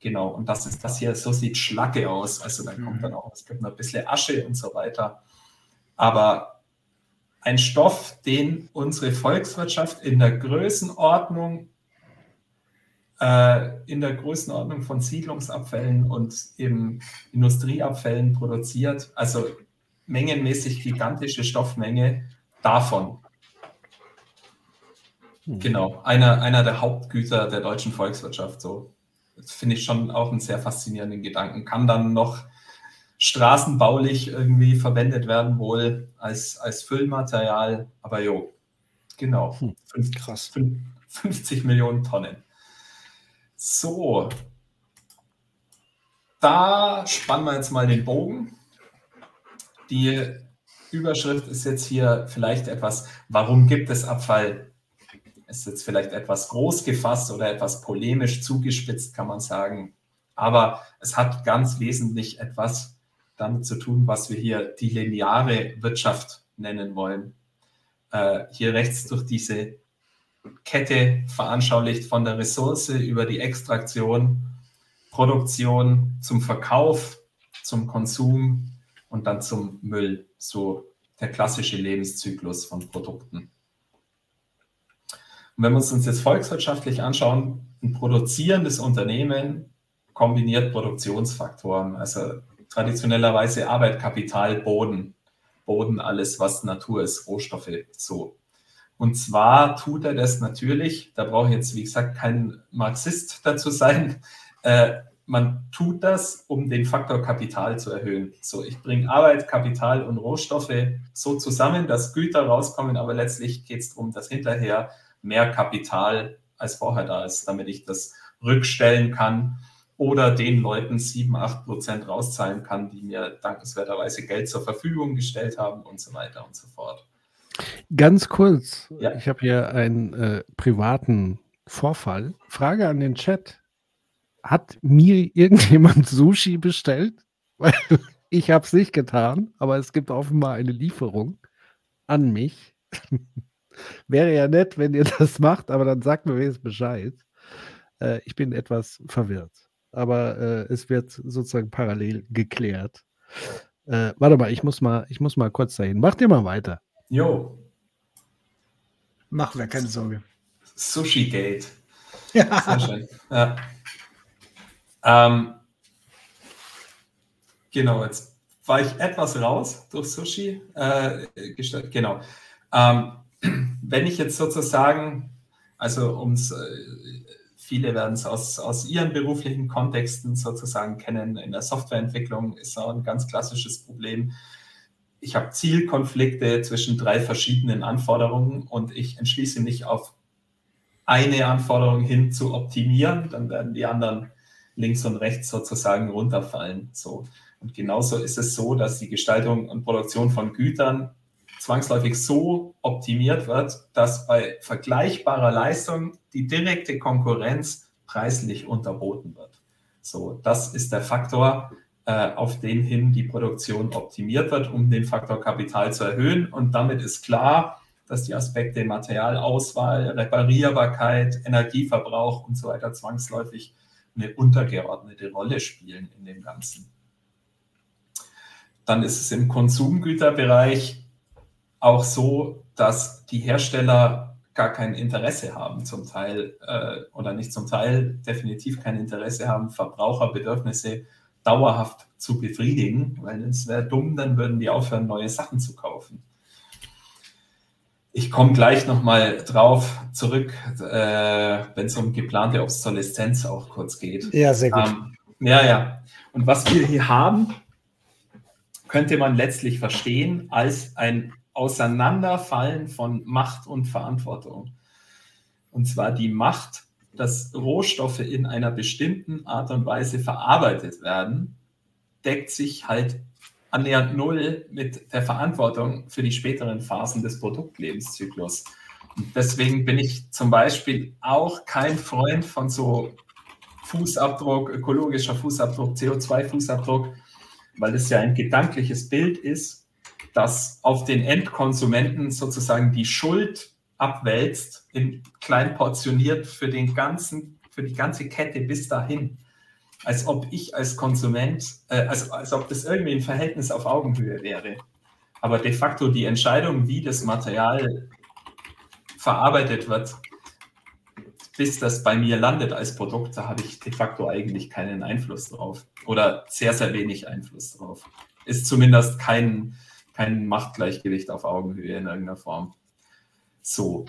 Genau, und das ist das hier, so sieht Schlacke aus. Also dann kommt mhm. dann auch, es gibt noch ein bisschen Asche und so weiter. Aber ein Stoff, den unsere Volkswirtschaft in der Größenordnung, äh, in der Größenordnung von Siedlungsabfällen und eben Industrieabfällen produziert. Also mengenmäßig gigantische Stoffmenge davon. Hm. Genau, einer, einer der Hauptgüter der deutschen Volkswirtschaft so. Das finde ich schon auch einen sehr faszinierenden Gedanken. Kann dann noch straßenbaulich irgendwie verwendet werden, wohl als, als Füllmaterial. Aber jo, genau. Hm, fünf, krass. 50 Millionen Tonnen. So, da spannen wir jetzt mal den Bogen. Die Überschrift ist jetzt hier vielleicht etwas, warum gibt es Abfall? Ist jetzt vielleicht etwas groß gefasst oder etwas polemisch zugespitzt, kann man sagen. Aber es hat ganz wesentlich etwas damit zu tun, was wir hier die lineare Wirtschaft nennen wollen. Äh, hier rechts durch diese Kette veranschaulicht von der Ressource über die Extraktion, Produktion zum Verkauf, zum Konsum und dann zum Müll. So der klassische Lebenszyklus von Produkten. Und wenn wir uns jetzt volkswirtschaftlich anschauen, ein produzierendes Unternehmen kombiniert Produktionsfaktoren, also traditionellerweise Arbeit, Kapital, Boden. Boden, alles, was Natur ist, Rohstoffe, so. Und zwar tut er das natürlich, da brauche ich jetzt, wie gesagt, kein Marxist dazu sein, äh, man tut das, um den Faktor Kapital zu erhöhen. So, ich bringe Arbeit, Kapital und Rohstoffe so zusammen, dass Güter rauskommen, aber letztlich geht es darum, dass hinterher mehr Kapital als vorher da ist, damit ich das rückstellen kann oder den Leuten 7, 8 Prozent rauszahlen kann, die mir dankenswerterweise Geld zur Verfügung gestellt haben und so weiter und so fort. Ganz kurz, ja. ich habe hier einen äh, privaten Vorfall. Frage an den Chat. Hat mir irgendjemand Sushi bestellt? Weil ich habe es nicht getan, aber es gibt offenbar eine Lieferung an mich. Wäre ja nett, wenn ihr das macht, aber dann sagt mir wenigstens Bescheid. Äh, ich bin etwas verwirrt, aber äh, es wird sozusagen parallel geklärt. Äh, warte mal, ich muss mal, ich muss mal kurz dahin. Macht ihr mal weiter. Jo. Machen wir keine Sorge. Sushi Gate. Ja. Sehr schön. Ja. Ähm, genau, jetzt war ich etwas raus durch Sushi. Äh, genau. Ähm, wenn ich jetzt sozusagen, also ums, äh, viele werden es aus, aus ihren beruflichen Kontexten sozusagen kennen, in der Softwareentwicklung ist auch ein ganz klassisches Problem ich habe Zielkonflikte zwischen drei verschiedenen Anforderungen und ich entschließe mich auf eine Anforderung hin zu optimieren, dann werden die anderen links und rechts sozusagen runterfallen. So. Und genauso ist es so, dass die Gestaltung und Produktion von Gütern zwangsläufig so optimiert wird, dass bei vergleichbarer Leistung die direkte Konkurrenz preislich unterboten wird. So, das ist der Faktor, äh, auf den hin die Produktion optimiert wird, um den Faktor Kapital zu erhöhen. Und damit ist klar, dass die Aspekte Materialauswahl, Reparierbarkeit, Energieverbrauch und so weiter zwangsläufig eine untergeordnete Rolle spielen in dem Ganzen. Dann ist es im Konsumgüterbereich auch so, dass die Hersteller gar kein Interesse haben, zum Teil äh, oder nicht zum Teil, definitiv kein Interesse haben, Verbraucherbedürfnisse dauerhaft zu befriedigen, weil es wäre dumm, dann würden die aufhören, neue Sachen zu kaufen. Ich komme gleich nochmal drauf zurück, äh, wenn es um geplante Obsoleszenz auch kurz geht. Ja, sehr gut. Ähm, ja, ja. Und was wir hier haben, könnte man letztlich verstehen als ein Auseinanderfallen von Macht und Verantwortung. Und zwar die Macht dass Rohstoffe in einer bestimmten Art und Weise verarbeitet werden, deckt sich halt annähernd null mit der Verantwortung für die späteren Phasen des Produktlebenszyklus. Und deswegen bin ich zum Beispiel auch kein Freund von so Fußabdruck, ökologischer Fußabdruck, CO2-Fußabdruck, weil es ja ein gedankliches Bild ist, dass auf den Endkonsumenten sozusagen die Schuld abwälzt, in klein portioniert für den ganzen, für die ganze Kette bis dahin. Als ob ich als Konsument, äh, als, als ob das irgendwie ein Verhältnis auf Augenhöhe wäre. Aber de facto die Entscheidung, wie das Material verarbeitet wird, bis das bei mir landet als Produkt, da habe ich de facto eigentlich keinen Einfluss drauf. Oder sehr, sehr wenig Einfluss drauf. Ist zumindest kein, kein Machtgleichgewicht auf Augenhöhe in irgendeiner Form. So,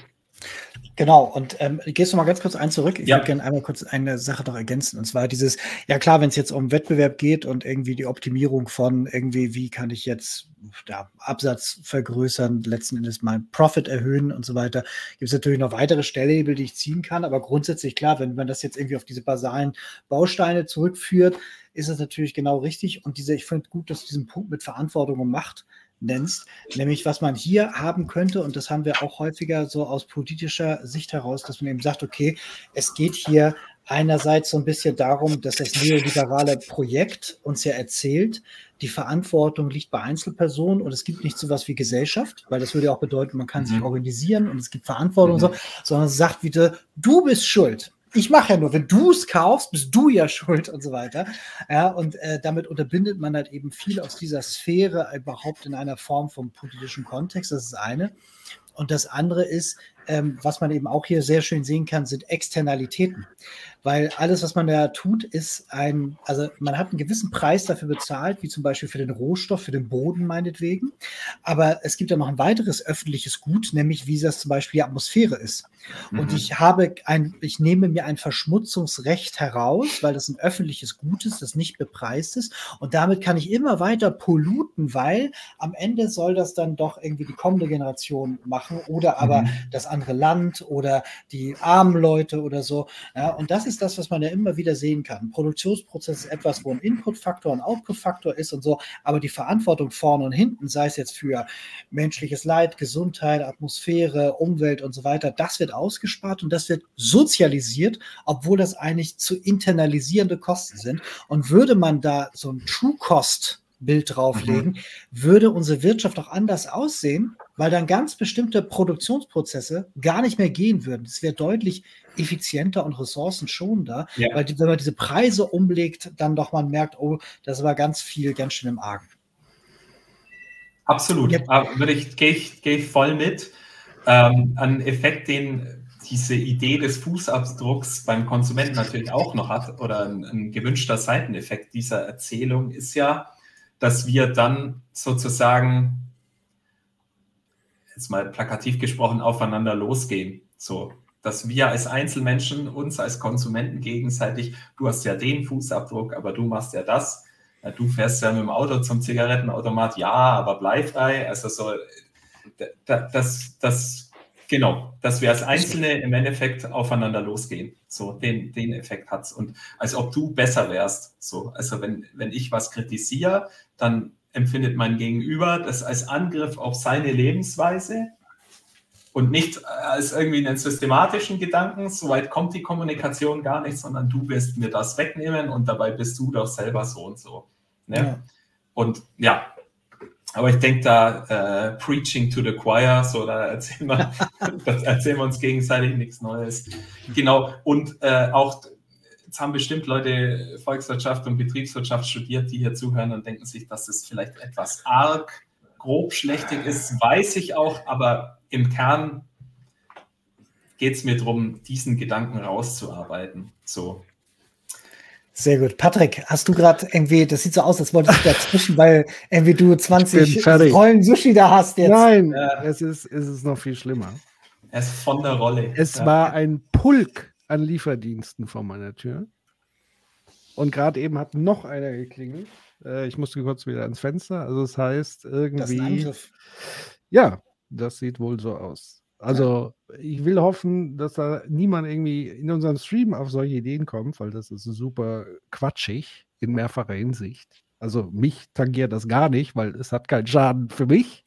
Genau, und ähm, gehst du mal ganz kurz ein zurück? Ich ja. würde gerne einmal kurz eine Sache noch ergänzen. Und zwar dieses, ja klar, wenn es jetzt um Wettbewerb geht und irgendwie die Optimierung von irgendwie, wie kann ich jetzt ja, Absatz vergrößern, letzten Endes meinen Profit erhöhen und so weiter, gibt es natürlich noch weitere Stellhebel, die ich ziehen kann. Aber grundsätzlich klar, wenn man das jetzt irgendwie auf diese basalen Bausteine zurückführt, ist es natürlich genau richtig. Und diese, ich finde gut, dass du diesen Punkt mit Verantwortung macht nennst, nämlich was man hier haben könnte, und das haben wir auch häufiger so aus politischer Sicht heraus, dass man eben sagt, okay, es geht hier einerseits so ein bisschen darum, dass das neoliberale Projekt uns ja erzählt, die Verantwortung liegt bei Einzelpersonen und es gibt nicht so was wie Gesellschaft, weil das würde ja auch bedeuten, man kann mhm. sich organisieren und es gibt Verantwortung mhm. und so, sondern es sagt wieder, du bist schuld ich mache ja nur, wenn du es kaufst, bist du ja schuld und so weiter. Ja, und äh, damit unterbindet man halt eben viel aus dieser Sphäre überhaupt in einer Form vom politischen Kontext. Das ist eine. Und das andere ist, ähm, was man eben auch hier sehr schön sehen kann, sind Externalitäten. Weil alles, was man da tut, ist ein, also man hat einen gewissen Preis dafür bezahlt, wie zum Beispiel für den Rohstoff, für den Boden meinetwegen. Aber es gibt ja noch ein weiteres öffentliches Gut, nämlich wie das zum Beispiel die Atmosphäre ist. Mhm. Und ich habe ein, ich nehme mir ein Verschmutzungsrecht heraus, weil das ein öffentliches Gut ist, das nicht bepreist ist. Und damit kann ich immer weiter polluten, weil am Ende soll das dann doch irgendwie die kommende Generation machen oder aber mhm. das andere Land oder die armen Leute oder so. Ja, und das ist das, was man ja immer wieder sehen kann. Ein Produktionsprozess ist etwas, wo ein Inputfaktor, ein Outputfaktor ist und so, aber die Verantwortung vorne und hinten, sei es jetzt für menschliches Leid, Gesundheit, Atmosphäre, Umwelt und so weiter, das wird ausgespart und das wird sozialisiert, obwohl das eigentlich zu internalisierende Kosten sind. Und würde man da so ein True Cost Bild drauflegen, mhm. würde unsere Wirtschaft auch anders aussehen, weil dann ganz bestimmte Produktionsprozesse gar nicht mehr gehen würden. Es wäre deutlich effizienter und ressourcenschonender, ja. weil wenn man diese Preise umlegt, dann doch man merkt, oh, das war ganz viel, ganz schön im Argen. Absolut, ja. Ah, würde ich, gehe ich, geh ich voll mit. Ähm, ein Effekt, den diese Idee des Fußabdrucks beim Konsumenten natürlich auch noch hat, oder ein, ein gewünschter Seiteneffekt dieser Erzählung ist ja, dass wir dann sozusagen, jetzt mal plakativ gesprochen, aufeinander losgehen. So, dass wir als Einzelmenschen uns als Konsumenten gegenseitig, du hast ja den Fußabdruck, aber du machst ja das. Du fährst ja mit dem Auto zum Zigarettenautomat, ja, aber bleifrei. Also so, das, das Genau, dass wir als Einzelne im Endeffekt aufeinander losgehen. So, den, den Effekt hat es. Und als ob du besser wärst. So, also wenn, wenn ich was kritisiere, dann empfindet mein Gegenüber das als Angriff auf seine Lebensweise und nicht als irgendwie einen systematischen Gedanken. Soweit kommt die Kommunikation gar nicht, sondern du wirst mir das wegnehmen und dabei bist du doch selber so und so. Ne? Ja. Und ja, aber ich denke da, äh, Preaching to the Choir, so da erzählen wir, erzählen wir uns gegenseitig nichts Neues. Genau, und äh, auch, jetzt haben bestimmt Leute Volkswirtschaft und Betriebswirtschaft studiert, die hier zuhören und denken sich, dass es vielleicht etwas arg grob schlechtig ist, weiß ich auch, aber im Kern geht es mir darum, diesen Gedanken rauszuarbeiten. So. Sehr gut. Patrick, hast du gerade irgendwie, das sieht so aus, als wolltest du dazwischen, weil irgendwie du 20 Rollen Sushi da hast jetzt. Nein, ja. es, ist, es ist noch viel schlimmer. Es ist von der Rolle. Es ja. war ein Pulk an Lieferdiensten vor meiner Tür. Und gerade eben hat noch einer geklingelt. Äh, ich musste kurz wieder ans Fenster. Also das heißt irgendwie. Das ist ein Angriff. Ja, das sieht wohl so aus. Also, ich will hoffen, dass da niemand irgendwie in unserem Stream auf solche Ideen kommt, weil das ist super quatschig in mehrfacher Hinsicht. Also, mich tangiert das gar nicht, weil es hat keinen Schaden für mich,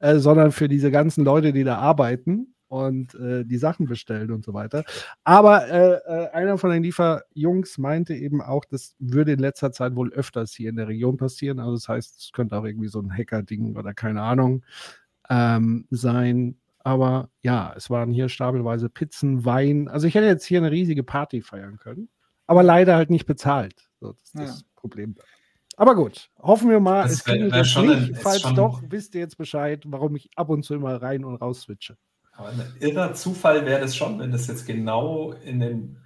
äh, sondern für diese ganzen Leute, die da arbeiten und äh, die Sachen bestellen und so weiter. Aber äh, äh einer von den Lieferjungs meinte eben auch, das würde in letzter Zeit wohl öfters hier in der Region passieren. Also das heißt, es könnte auch irgendwie so ein Hacker-Ding oder keine Ahnung ähm, sein. Aber ja, es waren hier stapelweise Pizzen, Wein. Also ich hätte jetzt hier eine riesige Party feiern können, aber leider halt nicht bezahlt. So, das ist ja. das Problem. Aber gut, hoffen wir mal, das es klingelt jetzt nicht. Ein, Falls doch, wisst ihr jetzt Bescheid, warum ich ab und zu immer rein und raus switche. Aber ein irrer Zufall wäre das schon, wenn das jetzt genau in dem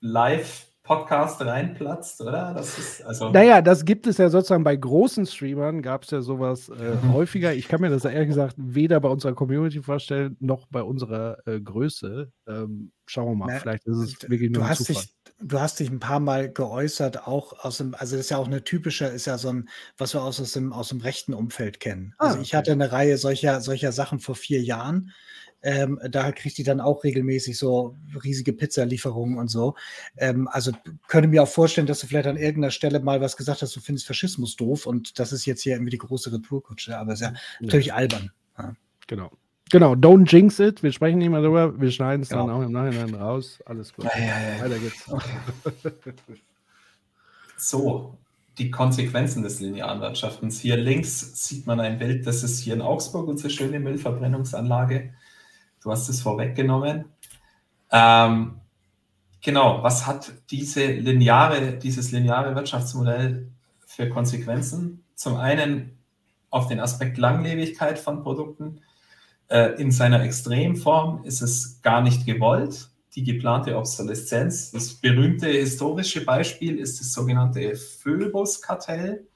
Live Podcast reinplatzt, oder? Das ist also. Naja, das gibt es ja sozusagen bei großen Streamern, gab es ja sowas äh, mhm. häufiger. Ich kann mir das ehrlich gesagt weder bei unserer Community vorstellen, noch bei unserer äh, Größe. Ähm, schauen wir mal, Na, vielleicht ist es wirklich nur ein Zufall. Dich, du hast dich ein paar Mal geäußert, auch aus dem, also das ist ja auch eine typische, ist ja so ein, was wir aus, aus, dem, aus dem rechten Umfeld kennen. Ah, also ich hatte eine Reihe solcher, solcher Sachen vor vier Jahren ähm, da kriegt die dann auch regelmäßig so riesige Pizzalieferungen und so. Ähm, also könnte mir auch vorstellen, dass du vielleicht an irgendeiner Stelle mal was gesagt hast, du findest Faschismus doof und das ist jetzt hier irgendwie die große Retourkutsche, aber es ist ja, ja. natürlich albern. Ja. Genau. Genau, don't jinx it. Wir sprechen nicht mehr darüber. Wir schneiden es genau. dann auch im Nachhinein raus. Alles gut. Ja, ja, Weiter geht's. so, die Konsequenzen des linearen Wirtschaftens. Hier links sieht man ein Bild, das ist hier in Augsburg, unsere schöne Müllverbrennungsanlage. Du hast es vorweggenommen. Ähm, genau, was hat diese lineare, dieses lineare Wirtschaftsmodell für Konsequenzen? Zum einen auf den Aspekt Langlebigkeit von Produkten. Äh, in seiner Extremform ist es gar nicht gewollt, die geplante Obsoleszenz. Das berühmte historische Beispiel ist das sogenannte Phoebus-Kartell.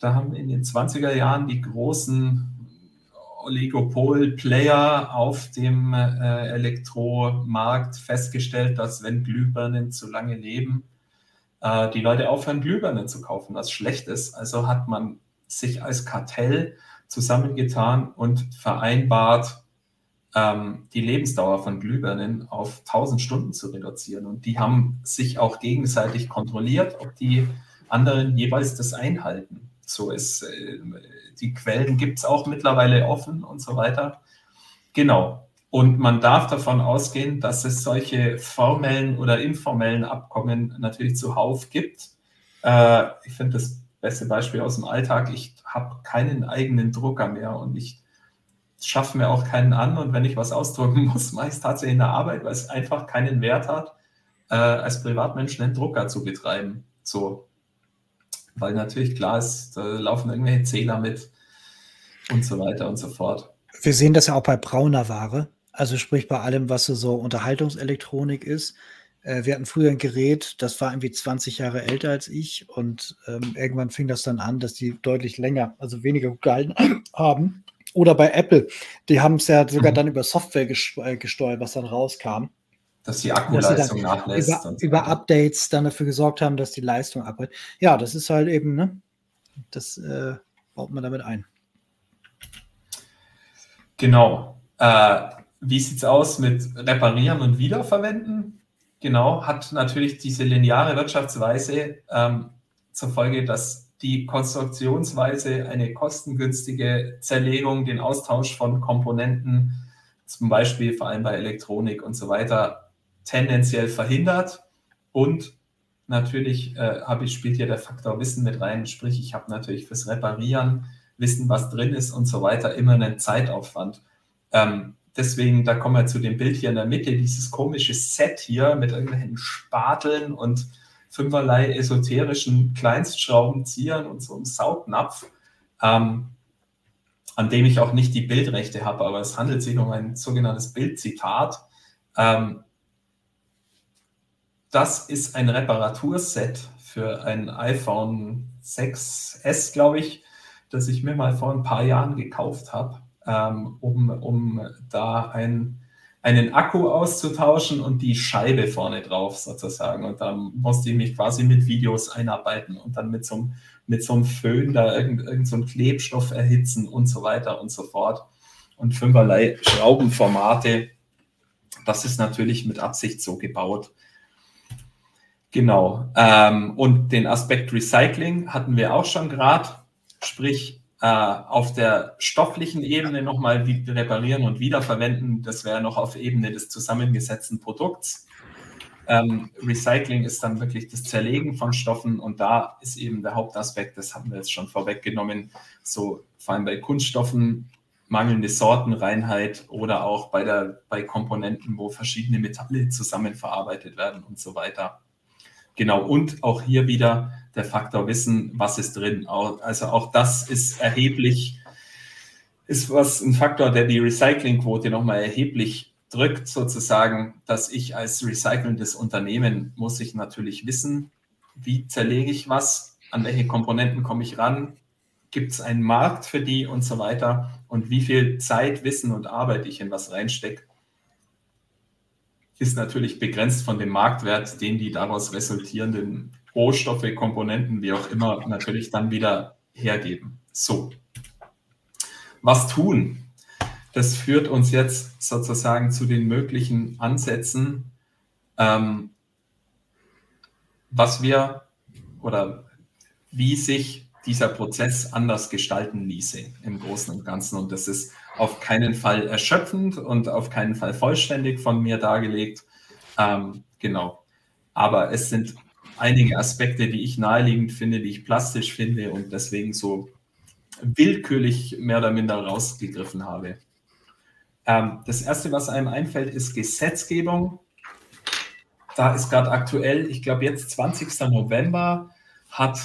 Da haben in den 20er Jahren die großen Oligopol-Player auf dem äh, Elektromarkt festgestellt, dass wenn Glühbirnen zu lange leben, äh, die Leute aufhören, Glühbirnen zu kaufen, was schlecht ist. Also hat man sich als Kartell zusammengetan und vereinbart, ähm, die Lebensdauer von Glühbirnen auf 1000 Stunden zu reduzieren. Und die haben sich auch gegenseitig kontrolliert, ob die anderen jeweils das einhalten. So ist äh, die Quellen gibt es auch mittlerweile offen und so weiter. Genau. Und man darf davon ausgehen, dass es solche formellen oder informellen Abkommen natürlich zuhauf gibt. Äh, ich finde das beste Beispiel aus dem Alltag. Ich habe keinen eigenen Drucker mehr und ich schaffe mir auch keinen an. Und wenn ich was ausdrucken muss, mache ich es tatsächlich in der Arbeit, weil es einfach keinen Wert hat, äh, als Privatmensch einen Drucker zu betreiben. So, weil natürlich klar ist, da laufen irgendwelche Zähler mit und so weiter und so fort. Wir sehen das ja auch bei brauner Ware, also sprich bei allem, was so Unterhaltungselektronik ist. Äh, wir hatten früher ein Gerät, das war irgendwie 20 Jahre älter als ich und ähm, irgendwann fing das dann an, dass die deutlich länger, also weniger gehalten haben. Oder bei Apple, die haben es ja sogar mhm. dann über Software äh, gesteuert, was dann rauskam dass die Akkuleistung dass nachlässt. Über, so über Updates dann dafür gesorgt haben, dass die Leistung abhält. Ja, das ist halt eben, ne? Das äh, baut man damit ein. Genau. Äh, wie sieht es aus mit Reparieren und Wiederverwenden? Genau, hat natürlich diese lineare Wirtschaftsweise ähm, zur Folge, dass die Konstruktionsweise eine kostengünstige Zerlegung, den Austausch von Komponenten, zum Beispiel vor allem bei Elektronik und so weiter, tendenziell verhindert. Und natürlich äh, habe ich, spielt hier der Faktor Wissen mit rein, sprich, ich habe natürlich fürs Reparieren, Wissen, was drin ist und so weiter, immer einen Zeitaufwand. Ähm, deswegen, da kommen wir zu dem Bild hier in der Mitte, dieses komische Set hier mit irgendwelchen Spateln und fünferlei esoterischen Kleinstschraubenziehern und so einem Saugnapf, ähm, an dem ich auch nicht die Bildrechte habe, aber es handelt sich um ein sogenanntes Bildzitat. Ähm, das ist ein Reparaturset für ein iPhone 6S, glaube ich, das ich mir mal vor ein paar Jahren gekauft habe, ähm, um, um da ein, einen Akku auszutauschen und die Scheibe vorne drauf sozusagen. Und da musste ich mich quasi mit Videos einarbeiten und dann mit so einem, mit so einem Föhn da irgendeinen irgend so Klebstoff erhitzen und so weiter und so fort. Und fünferlei Schraubenformate. Das ist natürlich mit Absicht so gebaut, Genau. Ähm, und den Aspekt Recycling hatten wir auch schon gerade, sprich äh, auf der stofflichen Ebene nochmal reparieren und wiederverwenden. Das wäre noch auf Ebene des zusammengesetzten Produkts. Ähm, Recycling ist dann wirklich das Zerlegen von Stoffen und da ist eben der Hauptaspekt, das haben wir jetzt schon vorweggenommen, so vor allem bei Kunststoffen mangelnde Sortenreinheit oder auch bei, der, bei Komponenten, wo verschiedene Metalle zusammenverarbeitet werden und so weiter. Genau, und auch hier wieder der Faktor Wissen, was ist drin. Also auch das ist erheblich, ist was ein Faktor, der die Recyclingquote nochmal erheblich drückt sozusagen, dass ich als recycelndes Unternehmen muss ich natürlich wissen, wie zerlege ich was, an welche Komponenten komme ich ran, gibt es einen Markt für die und so weiter und wie viel Zeit, Wissen und Arbeit ich in was reinstecke, ist natürlich begrenzt von dem Marktwert, den die daraus resultierenden Rohstoffe, Komponenten, wie auch immer, natürlich dann wieder hergeben. So, was tun? Das führt uns jetzt sozusagen zu den möglichen Ansätzen, ähm, was wir oder wie sich dieser Prozess anders gestalten ließe im Großen und Ganzen. Und das ist auf keinen Fall erschöpfend und auf keinen Fall vollständig von mir dargelegt. Ähm, genau. Aber es sind einige Aspekte, die ich naheliegend finde, die ich plastisch finde und deswegen so willkürlich mehr oder minder rausgegriffen habe. Ähm, das Erste, was einem einfällt, ist Gesetzgebung. Da ist gerade aktuell, ich glaube jetzt 20. November, hat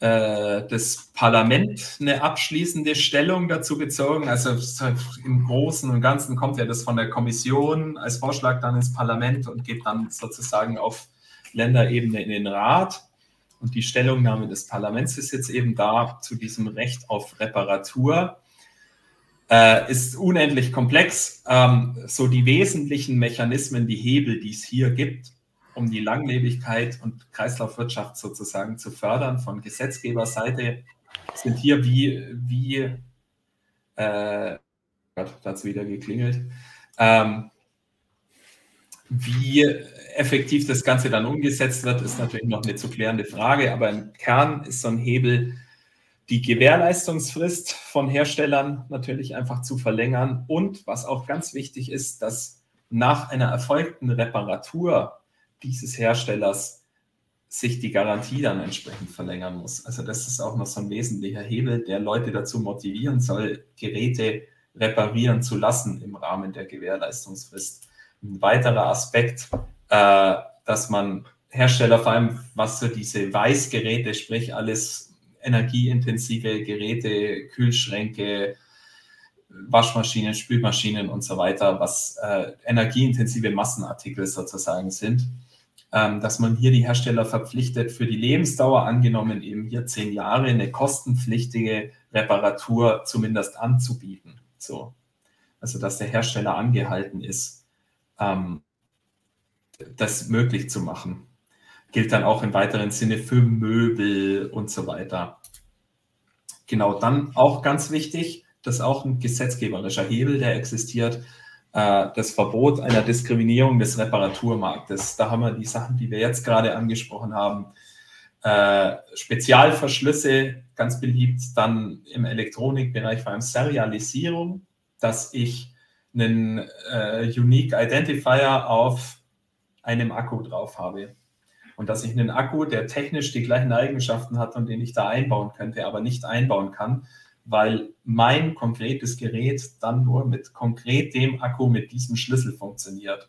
das Parlament eine abschließende Stellung dazu bezogen. Also im Großen und Ganzen kommt ja das von der Kommission als Vorschlag dann ins Parlament und geht dann sozusagen auf Länderebene in den Rat. Und die Stellungnahme des Parlaments ist jetzt eben da zu diesem Recht auf Reparatur. Äh, ist unendlich komplex. Ähm, so die wesentlichen Mechanismen, die Hebel, die es hier gibt, um die Langlebigkeit und Kreislaufwirtschaft sozusagen zu fördern von Gesetzgeberseite, sind hier wie, wie äh, Gott, dazu wieder geklingelt, ähm, wie effektiv das Ganze dann umgesetzt wird, ist natürlich noch eine zu klärende Frage, aber im Kern ist so ein Hebel, die Gewährleistungsfrist von Herstellern natürlich einfach zu verlängern und was auch ganz wichtig ist, dass nach einer erfolgten Reparatur dieses Herstellers sich die Garantie dann entsprechend verlängern muss. Also das ist auch noch so ein wesentlicher Hebel, der Leute dazu motivieren soll, Geräte reparieren zu lassen im Rahmen der Gewährleistungsfrist. Ein weiterer Aspekt, äh, dass man Hersteller, vor allem was so diese Weißgeräte, sprich alles energieintensive Geräte, Kühlschränke, Waschmaschinen, Spülmaschinen und so weiter, was äh, energieintensive Massenartikel sozusagen sind, dass man hier die Hersteller verpflichtet, für die Lebensdauer angenommen eben hier zehn Jahre eine kostenpflichtige Reparatur zumindest anzubieten. So. Also dass der Hersteller angehalten ist, ähm, das möglich zu machen. Gilt dann auch im weiteren Sinne für Möbel und so weiter. Genau, dann auch ganz wichtig, das ist auch ein gesetzgeberischer Hebel, der existiert, das Verbot einer Diskriminierung des Reparaturmarktes. Da haben wir die Sachen, die wir jetzt gerade angesprochen haben. Äh, Spezialverschlüsse, ganz beliebt, dann im Elektronikbereich vor allem Serialisierung, dass ich einen äh, Unique Identifier auf einem Akku drauf habe. Und dass ich einen Akku, der technisch die gleichen Eigenschaften hat und den ich da einbauen könnte, aber nicht einbauen kann, weil mein konkretes Gerät dann nur mit konkret dem Akku mit diesem Schlüssel funktioniert.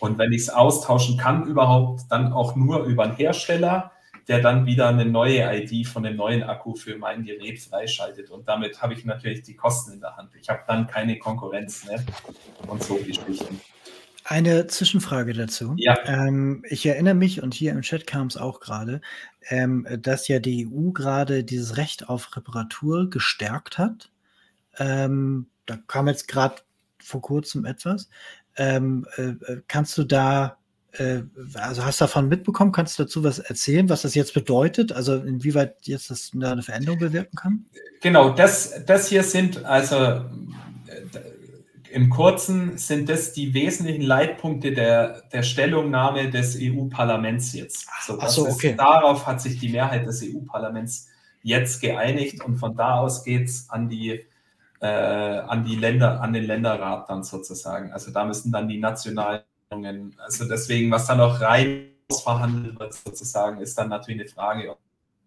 Und wenn ich es austauschen kann überhaupt, dann auch nur über einen Hersteller, der dann wieder eine neue ID von dem neuen Akku für mein Gerät freischaltet. Und damit habe ich natürlich die Kosten in der Hand. Ich habe dann keine Konkurrenz ne? und so Geschichten. Eine Zwischenfrage dazu. Ja. Ähm, ich erinnere mich, und hier im Chat kam es auch gerade, ähm, dass ja die EU gerade dieses Recht auf Reparatur gestärkt hat. Ähm, da kam jetzt gerade vor kurzem etwas. Ähm, äh, äh, kannst du da, äh, also hast du davon mitbekommen, kannst du dazu was erzählen, was das jetzt bedeutet? Also inwieweit jetzt das eine Veränderung bewirken kann? Genau, das, das hier sind also im Kurzen sind das die wesentlichen Leitpunkte der, der Stellungnahme des EU-Parlaments jetzt. So, so, okay. Ist, darauf hat sich die Mehrheit des EU-Parlaments jetzt geeinigt und von da aus geht es an die, äh, an die Länder, an den Länderrat dann sozusagen. Also da müssen dann die nationalen, also deswegen, was dann noch rein verhandelt wird sozusagen, ist dann natürlich eine Frage,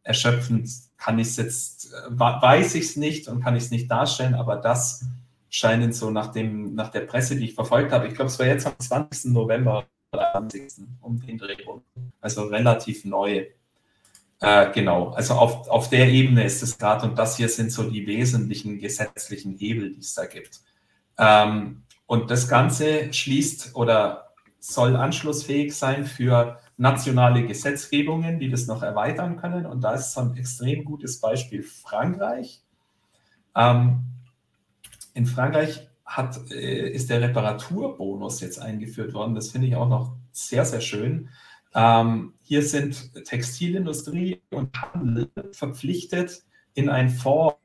erschöpfend kann ich es jetzt, äh, weiß ich es nicht und kann ich es nicht darstellen, aber das scheinen so nach, dem, nach der Presse, die ich verfolgt habe, ich glaube, es war jetzt am 20. November oder 20. um den Dreh also relativ neu. Äh, genau, also auf, auf der Ebene ist es gerade und das hier sind so die wesentlichen gesetzlichen Hebel, die es da gibt. Ähm, Und das Ganze schließt oder soll anschlussfähig sein für nationale Gesetzgebungen, die das noch erweitern können. Und da ist so ein extrem gutes Beispiel Frankreich. Ähm, in Frankreich hat, äh, ist der Reparaturbonus jetzt eingeführt worden. Das finde ich auch noch sehr, sehr schön. Ähm, hier sind Textilindustrie und Handel verpflichtet, in einen Fonds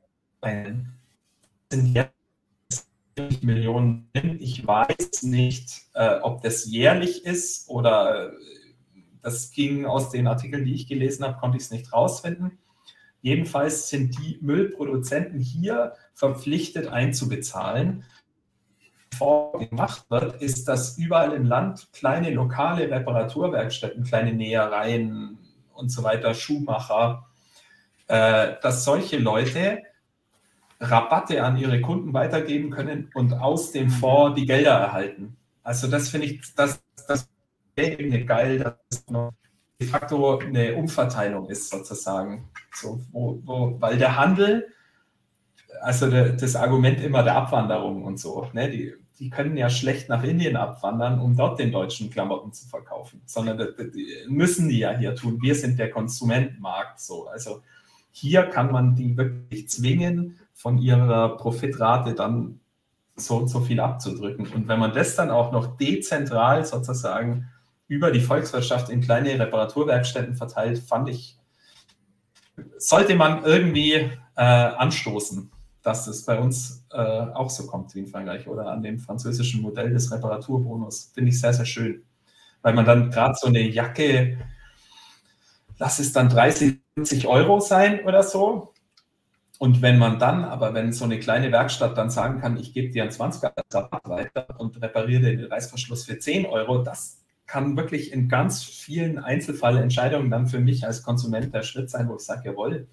sind jetzt Millionen. Ich weiß nicht, äh, ob das jährlich ist oder äh, das ging aus den Artikeln, die ich gelesen habe, konnte ich es nicht rausfinden. Jedenfalls sind die Müllproduzenten hier verpflichtet einzubezahlen. Vorgemacht wird, ist, dass überall im Land kleine lokale Reparaturwerkstätten, kleine Nähereien und so weiter, Schuhmacher, äh, dass solche Leute Rabatte an ihre Kunden weitergeben können und aus dem Fonds die Gelder erhalten. Also das finde ich, das, das wäre geil, dass noch de facto eine Umverteilung ist sozusagen. So, wo, wo, weil der Handel, also das Argument immer der Abwanderung und so, ne, die, die können ja schlecht nach Indien abwandern, um dort den deutschen Klamotten zu verkaufen, sondern die, die müssen die ja hier tun. Wir sind der Konsumentenmarkt so. Also hier kann man die wirklich zwingen, von ihrer Profitrate dann so und so viel abzudrücken. Und wenn man das dann auch noch dezentral sozusagen über die Volkswirtschaft in kleine Reparaturwerkstätten verteilt, fand ich, sollte man irgendwie äh, anstoßen, dass es bei uns äh, auch so kommt wie in Frankreich oder an dem französischen Modell des Reparaturbonus. Finde ich sehr, sehr schön. Weil man dann gerade so eine Jacke, lass es dann 30, 40 Euro sein oder so, und wenn man dann, aber wenn so eine kleine Werkstatt dann sagen kann, ich gebe dir einen 20er Rabatt weiter und repariere den Reißverschluss für 10 Euro, das kann wirklich in ganz vielen Einzelfallentscheidungen dann für mich als Konsument der Schritt sein, wo ich sage, jawohl,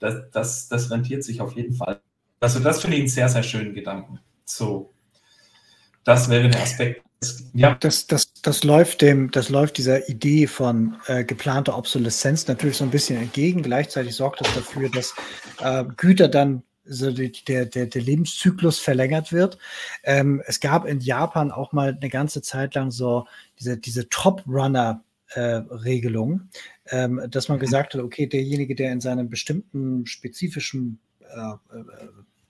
das, das, das rentiert sich auf jeden Fall. Also das finde ich einen sehr, sehr schönen Gedanken. So, das wäre der Aspekt, ja, das, das, das läuft dem, das läuft dieser Idee von äh, geplanter Obsoleszenz natürlich so ein bisschen entgegen. Gleichzeitig sorgt es das dafür, dass äh, Güter dann so die, der, der, der Lebenszyklus verlängert wird. Ähm, es gab in Japan auch mal eine ganze Zeit lang so diese, diese Top-Runner-Regelung, äh, ähm, dass man mhm. gesagt hat, okay, derjenige, der in seinem bestimmten spezifischen äh, äh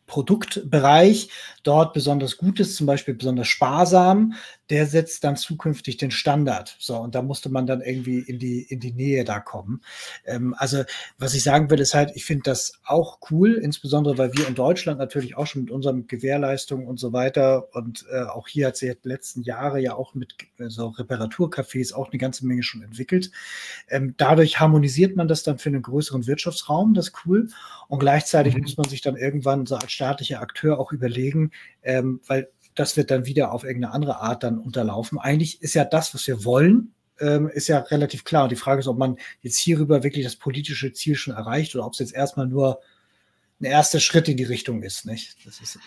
Produktbereich. Dort besonders gut ist, zum Beispiel besonders sparsam, der setzt dann zukünftig den Standard. So, und da musste man dann irgendwie in die, in die Nähe da kommen. Ähm, also, was ich sagen will, ist halt, ich finde das auch cool, insbesondere weil wir in Deutschland natürlich auch schon mit unseren Gewährleistungen und so weiter und äh, auch hier hat sich die letzten Jahre ja auch mit äh, so Reparaturcafés auch eine ganze Menge schon entwickelt. Ähm, dadurch harmonisiert man das dann für einen größeren Wirtschaftsraum, das ist cool. Und gleichzeitig mhm. muss man sich dann irgendwann so als staatlicher Akteur auch überlegen, ähm, weil das wird dann wieder auf irgendeine andere Art dann unterlaufen. Eigentlich ist ja das, was wir wollen, ähm, ist ja relativ klar. Und die Frage ist, ob man jetzt hierüber wirklich das politische Ziel schon erreicht oder ob es jetzt erstmal nur ein erster Schritt in die Richtung ist. Nicht? Das ist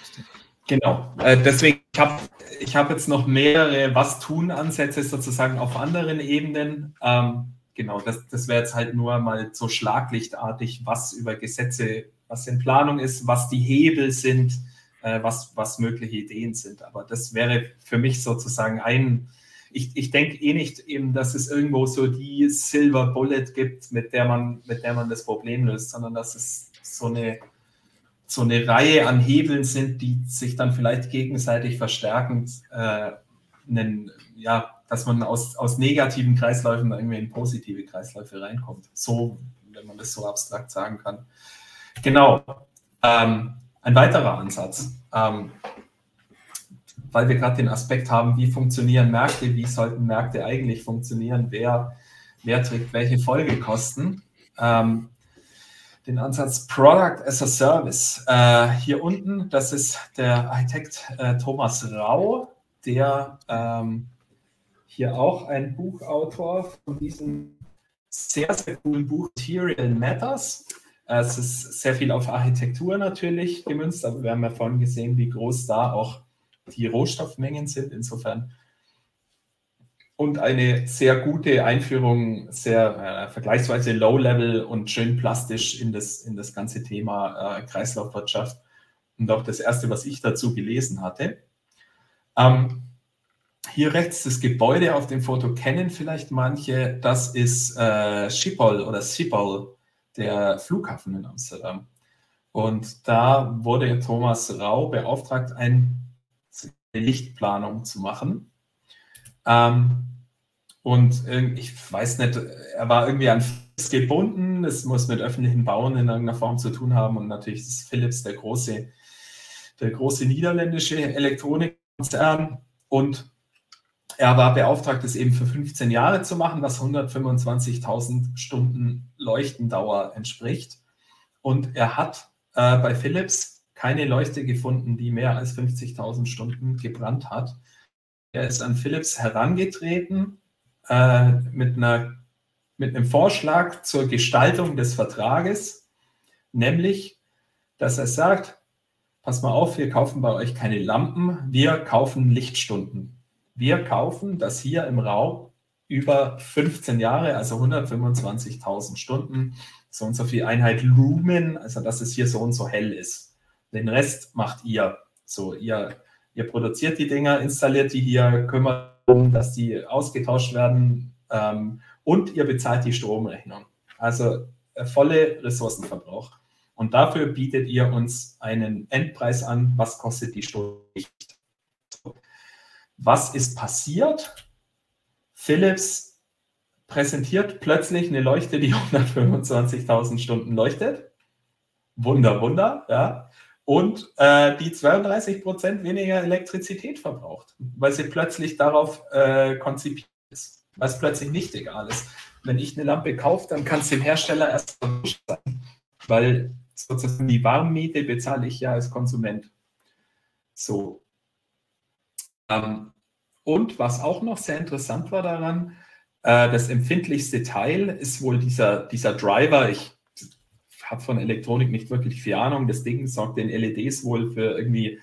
Genau, äh, deswegen, ich habe ich hab jetzt noch mehrere Was-Tun-Ansätze sozusagen auf anderen Ebenen. Ähm, genau, das, das wäre jetzt halt nur mal so schlaglichtartig, was über Gesetze, was in Planung ist, was die Hebel sind, äh, was, was mögliche Ideen sind. Aber das wäre für mich sozusagen ein, ich, ich denke eh nicht eben, dass es irgendwo so die Silver Bullet gibt, mit der man, mit der man das Problem löst, sondern dass es so eine, so eine Reihe an Hebeln sind, die sich dann vielleicht gegenseitig verstärkend äh, einen, ja, dass man aus, aus negativen Kreisläufen irgendwie in positive Kreisläufe reinkommt. So, wenn man das so abstrakt sagen kann. Genau. Ähm, ein weiterer Ansatz, ähm, weil wir gerade den Aspekt haben, wie funktionieren Märkte, wie sollten Märkte eigentlich funktionieren, wer, wer trägt welche Folgekosten. Ähm, den Ansatz Product as a Service. Äh, hier unten, das ist der Architekt äh, Thomas Rau, der ähm, hier auch ein Buchautor von diesem sehr, sehr coolen Buch Material Matters. Es ist sehr viel auf Architektur natürlich gemünzt, aber wir haben ja vorhin gesehen, wie groß da auch die Rohstoffmengen sind. Insofern und eine sehr gute Einführung, sehr äh, vergleichsweise low-level und schön plastisch in das, in das ganze Thema äh, Kreislaufwirtschaft. Und auch das erste, was ich dazu gelesen hatte. Ähm, hier rechts das Gebäude auf dem Foto kennen vielleicht manche. Das ist äh, Schiphol oder Schiphol, der Flughafen in Amsterdam. Und da wurde Thomas Rau beauftragt, eine Lichtplanung zu machen. Ähm, und ich weiß nicht, er war irgendwie an Philips gebunden. Es muss mit öffentlichen Bauen in irgendeiner Form zu tun haben. Und natürlich ist Philips der große, der große niederländische Elektronikkonzern. Und er war beauftragt, es eben für 15 Jahre zu machen, was 125.000 Stunden Leuchtendauer entspricht. Und er hat äh, bei Philips keine Leuchte gefunden, die mehr als 50.000 Stunden gebrannt hat. Er ist an Philips herangetreten äh, mit, einer, mit einem Vorschlag zur Gestaltung des Vertrages, nämlich, dass er sagt, pass mal auf, wir kaufen bei euch keine Lampen, wir kaufen Lichtstunden. Wir kaufen das hier im Raum über 15 Jahre, also 125.000 Stunden, so und so viel Einheit Lumen, also dass es hier so und so hell ist. Den Rest macht ihr. So, ihr, ihr produziert die Dinger, installiert die hier, kümmert um, dass die ausgetauscht werden ähm, und ihr bezahlt die Stromrechnung. Also äh, volle Ressourcenverbrauch. Und dafür bietet ihr uns einen Endpreis an, was kostet die Stunde. Was ist passiert? Philips präsentiert plötzlich eine Leuchte, die 125.000 Stunden leuchtet. Wunder, Wunder, ja. Und äh, die 32 Prozent weniger Elektrizität verbraucht, weil sie plötzlich darauf äh, konzipiert ist, weil es plötzlich nicht egal ist. Wenn ich eine Lampe kaufe, dann kann es dem Hersteller erst sein, weil sozusagen die Warmmiete bezahle ich ja als Konsument. So, ähm, und was auch noch sehr interessant war daran, äh, das empfindlichste Teil ist wohl dieser, dieser Driver. Ich habe von Elektronik nicht wirklich viel Ahnung. Das Ding sorgt den LEDs wohl für irgendwie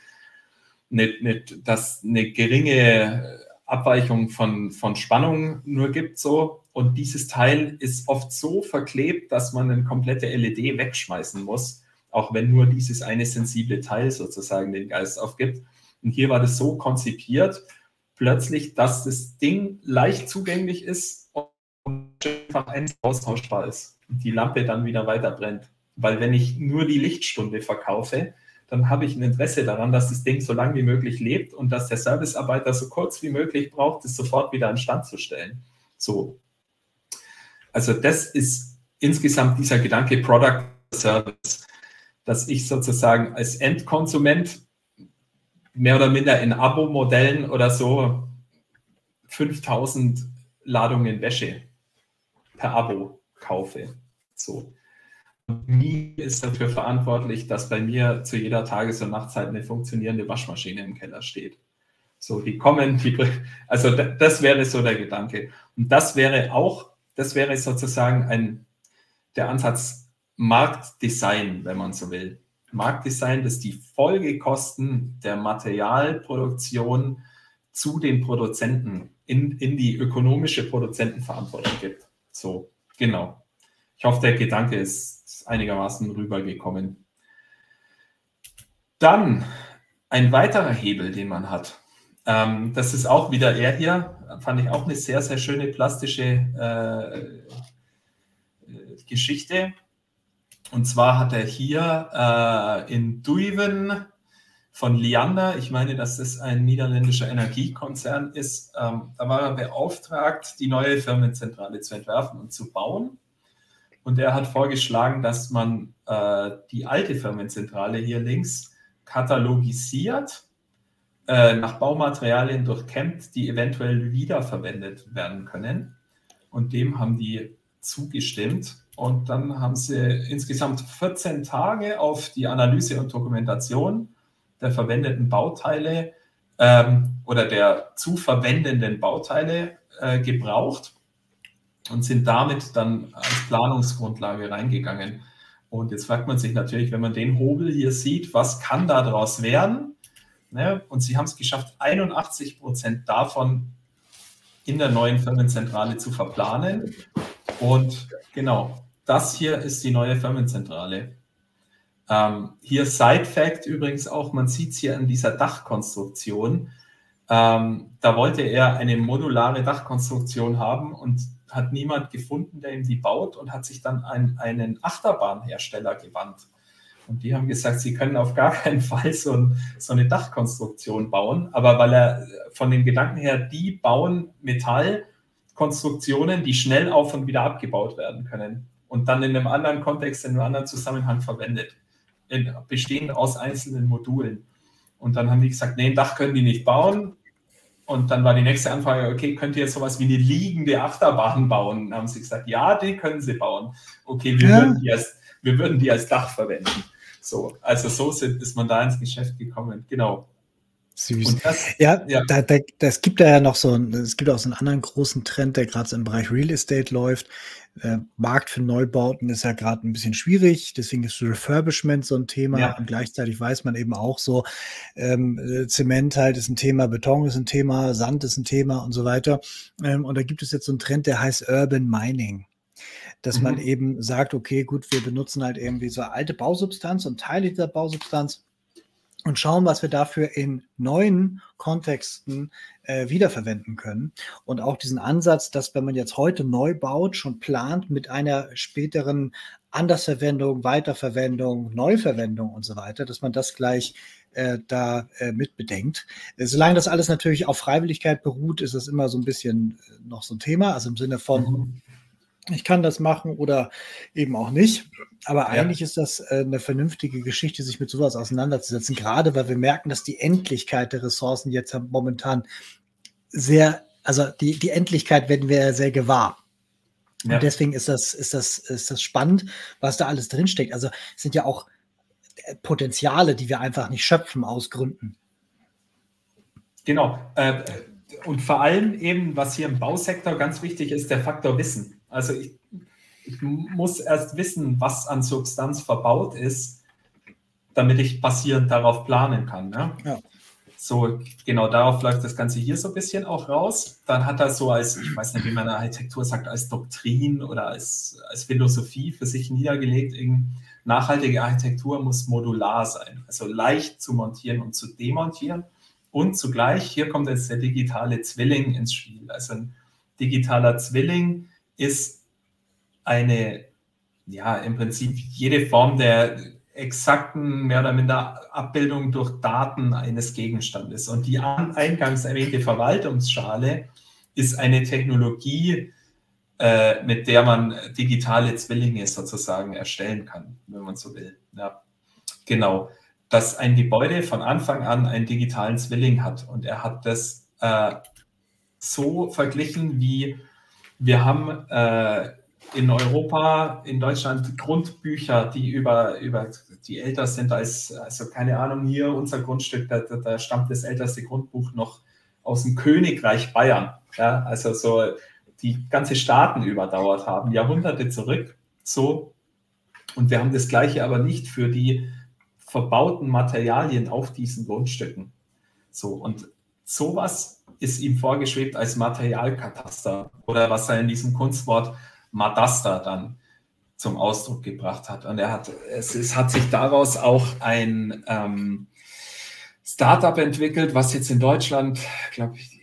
eine, eine, dass eine geringe Abweichung von, von Spannung nur gibt. So. Und dieses Teil ist oft so verklebt, dass man eine komplette LED wegschmeißen muss, auch wenn nur dieses eine sensible Teil sozusagen den Geist aufgibt. Und hier war das so konzipiert, plötzlich, dass das Ding leicht zugänglich ist und einfach austauschbar ist und die Lampe dann wieder weiter brennt. Weil wenn ich nur die Lichtstunde verkaufe, dann habe ich ein Interesse daran, dass das Ding so lange wie möglich lebt und dass der Servicearbeiter so kurz wie möglich braucht, es sofort wieder an Stand zu stellen. So. Also das ist insgesamt dieser Gedanke Product Service, dass ich sozusagen als Endkonsument mehr oder minder in Abo-Modellen oder so 5000 Ladungen Wäsche per Abo kaufe. So. Nie ist dafür verantwortlich, dass bei mir zu jeder Tages- und Nachtzeit eine funktionierende Waschmaschine im Keller steht. So, die kommen, die, also das wäre so der Gedanke. Und das wäre auch, das wäre sozusagen ein, der Ansatz Marktdesign, wenn man so will. Marktdesign, das die Folgekosten der Materialproduktion zu den Produzenten in, in die ökonomische Produzentenverantwortung gibt. So, genau. Ich hoffe, der Gedanke ist einigermaßen rübergekommen. Dann ein weiterer Hebel, den man hat. Ähm, das ist auch wieder er hier. Fand ich auch eine sehr, sehr schöne plastische äh, äh Geschichte. Und zwar hat er hier äh, in Duiven von Liander, ich meine, dass das ein niederländischer Energiekonzern ist, ähm, da war er beauftragt, die neue Firmenzentrale zu entwerfen und zu bauen. Und er hat vorgeschlagen, dass man äh, die alte Firmenzentrale hier links katalogisiert, äh, nach Baumaterialien durchkämmt, die eventuell wiederverwendet werden können. Und dem haben die zugestimmt. Und dann haben sie insgesamt 14 Tage auf die Analyse und Dokumentation der verwendeten Bauteile ähm, oder der zu verwendenden Bauteile äh, gebraucht und sind damit dann als Planungsgrundlage reingegangen. Und jetzt fragt man sich natürlich, wenn man den Hobel hier sieht, was kann daraus werden? Ne? Und sie haben es geschafft, 81 Prozent davon in der neuen Firmenzentrale zu verplanen. Und genau, das hier ist die neue Firmenzentrale. Ähm, hier Side Fact übrigens auch, man sieht es hier an dieser Dachkonstruktion. Ähm, da wollte er eine modulare Dachkonstruktion haben und hat niemand gefunden, der ihm die baut und hat sich dann an einen Achterbahnhersteller gewandt. Und die haben gesagt, sie können auf gar keinen Fall so, ein, so, eine Dachkonstruktion bauen. Aber weil er von den Gedanken her, die bauen Metallkonstruktionen, die schnell auf und wieder abgebaut werden können und dann in einem anderen Kontext, in einem anderen Zusammenhang verwendet, in, bestehend aus einzelnen Modulen. Und dann haben die gesagt, nee, ein Dach können die nicht bauen. Und dann war die nächste Anfrage, okay, könnt ihr sowas wie eine liegende Achterbahn bauen? Dann haben sie gesagt, ja, die können sie bauen. Okay, wir, ja. würden, die als, wir würden die als Dach verwenden. So, also so sind, ist man da ins Geschäft gekommen. Genau. Süß. Das, ja, ja. Da, da, das gibt da ja noch so, es gibt auch so einen anderen großen Trend, der gerade so im Bereich Real Estate läuft. Der Markt für Neubauten ist ja gerade ein bisschen schwierig, deswegen ist Refurbishment so ein Thema ja. und gleichzeitig weiß man eben auch so, ähm, äh, Zement halt ist ein Thema, Beton ist ein Thema, Sand ist ein Thema und so weiter. Ähm, und da gibt es jetzt so einen Trend, der heißt Urban Mining dass mhm. man eben sagt, okay, gut, wir benutzen halt irgendwie so alte Bausubstanz und Teile dieser Bausubstanz und schauen, was wir dafür in neuen Kontexten äh, wiederverwenden können. Und auch diesen Ansatz, dass wenn man jetzt heute neu baut, schon plant mit einer späteren Andersverwendung, Weiterverwendung, Neuverwendung und so weiter, dass man das gleich äh, da äh, mit bedenkt. Äh, solange das alles natürlich auf Freiwilligkeit beruht, ist es immer so ein bisschen äh, noch so ein Thema. Also im Sinne von, mhm ich kann das machen oder eben auch nicht. Aber ja. eigentlich ist das äh, eine vernünftige Geschichte, sich mit sowas auseinanderzusetzen, gerade weil wir merken, dass die Endlichkeit der Ressourcen jetzt momentan sehr, also die, die Endlichkeit werden wir sehr gewahr. Ja. Und deswegen ist das, ist, das, ist das spannend, was da alles drinsteckt. Also es sind ja auch äh, Potenziale, die wir einfach nicht schöpfen aus Gründen. Genau. Äh, und vor allem eben, was hier im Bausektor ganz wichtig ist, der Faktor Wissen. Also ich, ich muss erst wissen, was an Substanz verbaut ist, damit ich basierend darauf planen kann. Ne? Ja. So, genau darauf läuft das Ganze hier so ein bisschen auch raus. Dann hat er so als, ich weiß nicht, wie man in der Architektur sagt, als Doktrin oder als, als Philosophie für sich niedergelegt, nachhaltige Architektur muss modular sein, also leicht zu montieren und zu demontieren. Und zugleich, hier kommt jetzt der digitale Zwilling ins Spiel. Also ein digitaler Zwilling ist eine, ja, im Prinzip jede Form der exakten, mehr oder minder Abbildung durch Daten eines Gegenstandes. Und die eingangs erwähnte Verwaltungsschale ist eine Technologie, äh, mit der man digitale Zwillinge sozusagen erstellen kann, wenn man so will. Ja, genau. Dass ein Gebäude von Anfang an einen digitalen Zwilling hat. Und er hat das äh, so verglichen wie wir haben äh, in Europa, in Deutschland Grundbücher, die über, über die älter sind als, also keine Ahnung, hier unser Grundstück, da, da, stammt das älteste Grundbuch noch aus dem Königreich Bayern. Ja, also so die ganze Staaten überdauert haben, Jahrhunderte zurück. So. Und wir haben das Gleiche aber nicht für die verbauten Materialien auf diesen Grundstücken. So. Und sowas ist ihm vorgeschwebt als Materialkataster oder was er in diesem Kunstwort Madaster dann zum Ausdruck gebracht hat. Und er hat, es, es hat sich daraus auch ein ähm, Startup entwickelt, was jetzt in Deutschland, glaube ich,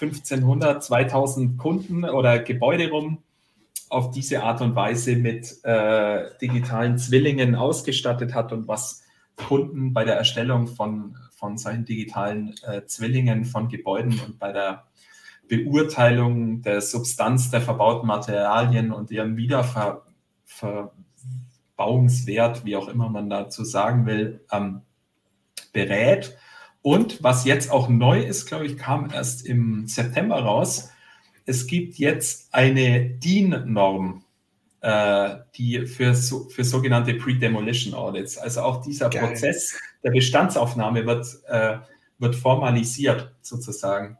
1500, 2000 Kunden oder Gebäude rum auf diese Art und Weise mit äh, digitalen Zwillingen ausgestattet hat und was Kunden bei der Erstellung von von solchen digitalen äh, Zwillingen von Gebäuden und bei der Beurteilung der Substanz der verbauten Materialien und ihrem Wiederverbauungswert, wie auch immer man dazu sagen will, ähm, berät. Und was jetzt auch neu ist, glaube ich, kam erst im September raus. Es gibt jetzt eine DIN-Norm, äh, die für, so, für sogenannte Pre-Demolition Audits. Also auch dieser Geil. Prozess der Bestandsaufnahme wird, äh, wird formalisiert sozusagen.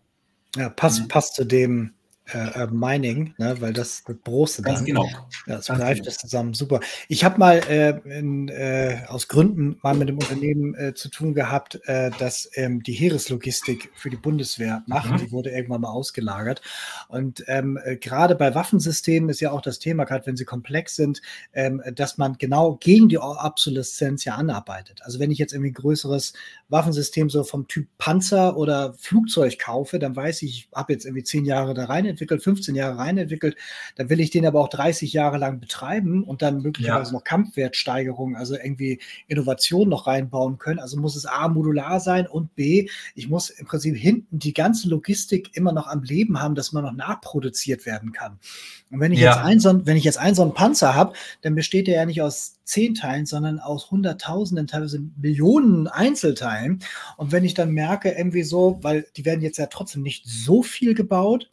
Ja, passt, mhm. passt zu dem, äh, Mining, ne, weil das, das Broste Ganz dann. genau. Ja, das greift genau. das zusammen. Super. Ich habe mal äh, in, äh, aus Gründen mal mit dem Unternehmen äh, zu tun gehabt, äh, das ähm, die Heereslogistik für die Bundeswehr macht. Mhm. Die wurde irgendwann mal ausgelagert. Und ähm, äh, gerade bei Waffensystemen ist ja auch das Thema, gerade wenn sie komplex sind, ähm, dass man genau gegen die Obsoleszenz ja anarbeitet. Also wenn ich jetzt irgendwie ein größeres Waffensystem so vom Typ Panzer oder Flugzeug kaufe, dann weiß ich, ich habe jetzt irgendwie zehn Jahre da rein entwickelt, 15 Jahre rein entwickelt, dann will ich den aber auch 30 Jahre lang betreiben und dann möglicherweise Ja. noch Kampfwertsteigerung, also irgendwie Innovation noch reinbauen können. Also muss es A, modular sein und B, ich muss im Prinzip hinten die ganze Logistik immer noch am Leben haben, dass man noch nachproduziert werden kann. Und wenn ich Ja. jetzt ein so ein, wenn ich jetzt einen so einen Panzer habe, dann besteht der ja nicht aus zehn Teilen, sondern aus Hunderttausenden, teilweise Millionen Einzelteilen. Und wenn ich dann merke, irgendwie so, weil die werden jetzt ja trotzdem nicht so viel gebaut,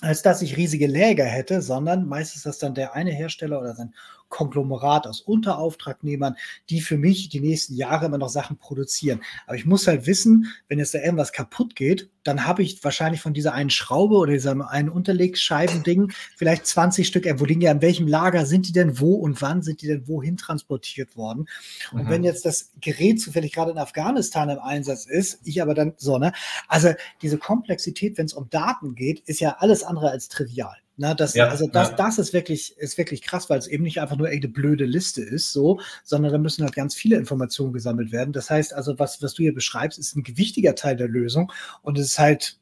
als dass ich riesige Läger hätte, sondern meistens ist das dann der eine Hersteller oder sein Konglomerat aus Unterauftragnehmern, die für mich die nächsten Jahre immer noch Sachen produzieren. Aber ich muss halt wissen, wenn jetzt da irgendwas kaputt geht, dann habe ich wahrscheinlich von dieser einen Schraube oder diesem einen Unterlegscheibending vielleicht 20 Stück. Wo liegen die, an welchem Lager sind die denn wo und wann sind die denn wohin transportiert worden? Und Mhm. wenn jetzt das Gerät zufällig gerade in Afghanistan im Einsatz ist, ich aber dann so, ne? Also diese Komplexität, wenn es um Daten geht, ist ja alles andere als trivial. Na, das, Ja, also das, ja. das ist wirklich, ist wirklich krass, weil es eben nicht einfach nur irgendeine blöde Liste ist, so, sondern da müssen halt ganz viele Informationen gesammelt werden. Das heißt also, was, was du hier beschreibst, ist ein gewichtiger Teil der Lösung und es ist halt,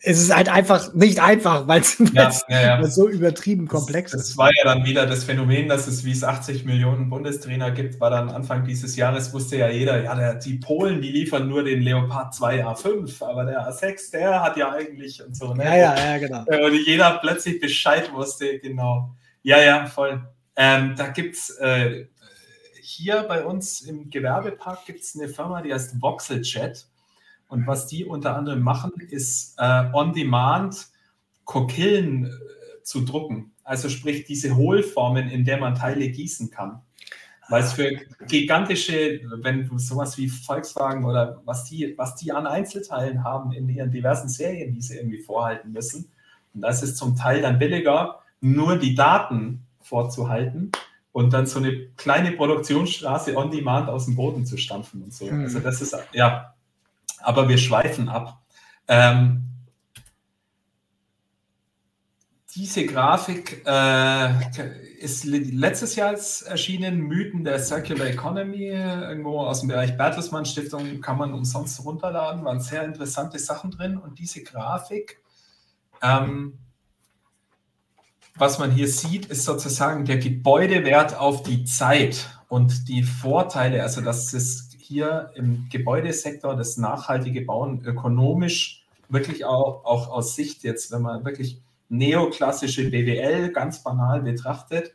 es ist halt einfach nicht einfach, weil es Ja, ja, ja. so übertrieben komplex das, ist. Das war ja dann wieder das Phänomen, dass es, wie es 80 Millionen Bundestrainer gibt, war dann Anfang dieses Jahres, wusste ja jeder, ja, der, die Polen, die liefern nur den Leopard 2 A5, aber der A6, der hat ja eigentlich und so. Ne? Ja, ja, ja, genau. Äh, Und jeder plötzlich Bescheid wusste, genau. Ja, ja, voll. Ähm, da gibt es äh, hier bei uns im Gewerbepark gibt es eine Firma, die heißt Voxeljet. Und was die unter anderem machen, ist äh, on-demand Kokillen äh, zu drucken. Also sprich diese Hohlformen, in der man Teile gießen kann. Weil es für gigantische, wenn du sowas wie Volkswagen oder was die, was die an Einzelteilen haben in ihren diversen Serien, die sie irgendwie vorhalten müssen. Und da ist es zum Teil dann billiger, nur die Daten vorzuhalten und dann so eine kleine Produktionsstraße on demand aus dem Boden zu stampfen und so. Mhm. Also das ist, ja, aber wir schweifen ab. Ähm, diese Grafik äh, ist letztes Jahr erschienen, Mythen der Circular Economy, irgendwo aus dem Bereich Bertelsmann Stiftung, kann man umsonst runterladen, waren sehr interessante Sachen drin. Und diese Grafik, ähm, was man hier sieht, ist sozusagen der Gebäudewert auf die Zeit und die Vorteile, also dass es hier im Gebäudesektor das nachhaltige Bauen ökonomisch wirklich auch, auch aus Sicht jetzt, wenn man wirklich neoklassische BWL ganz banal betrachtet,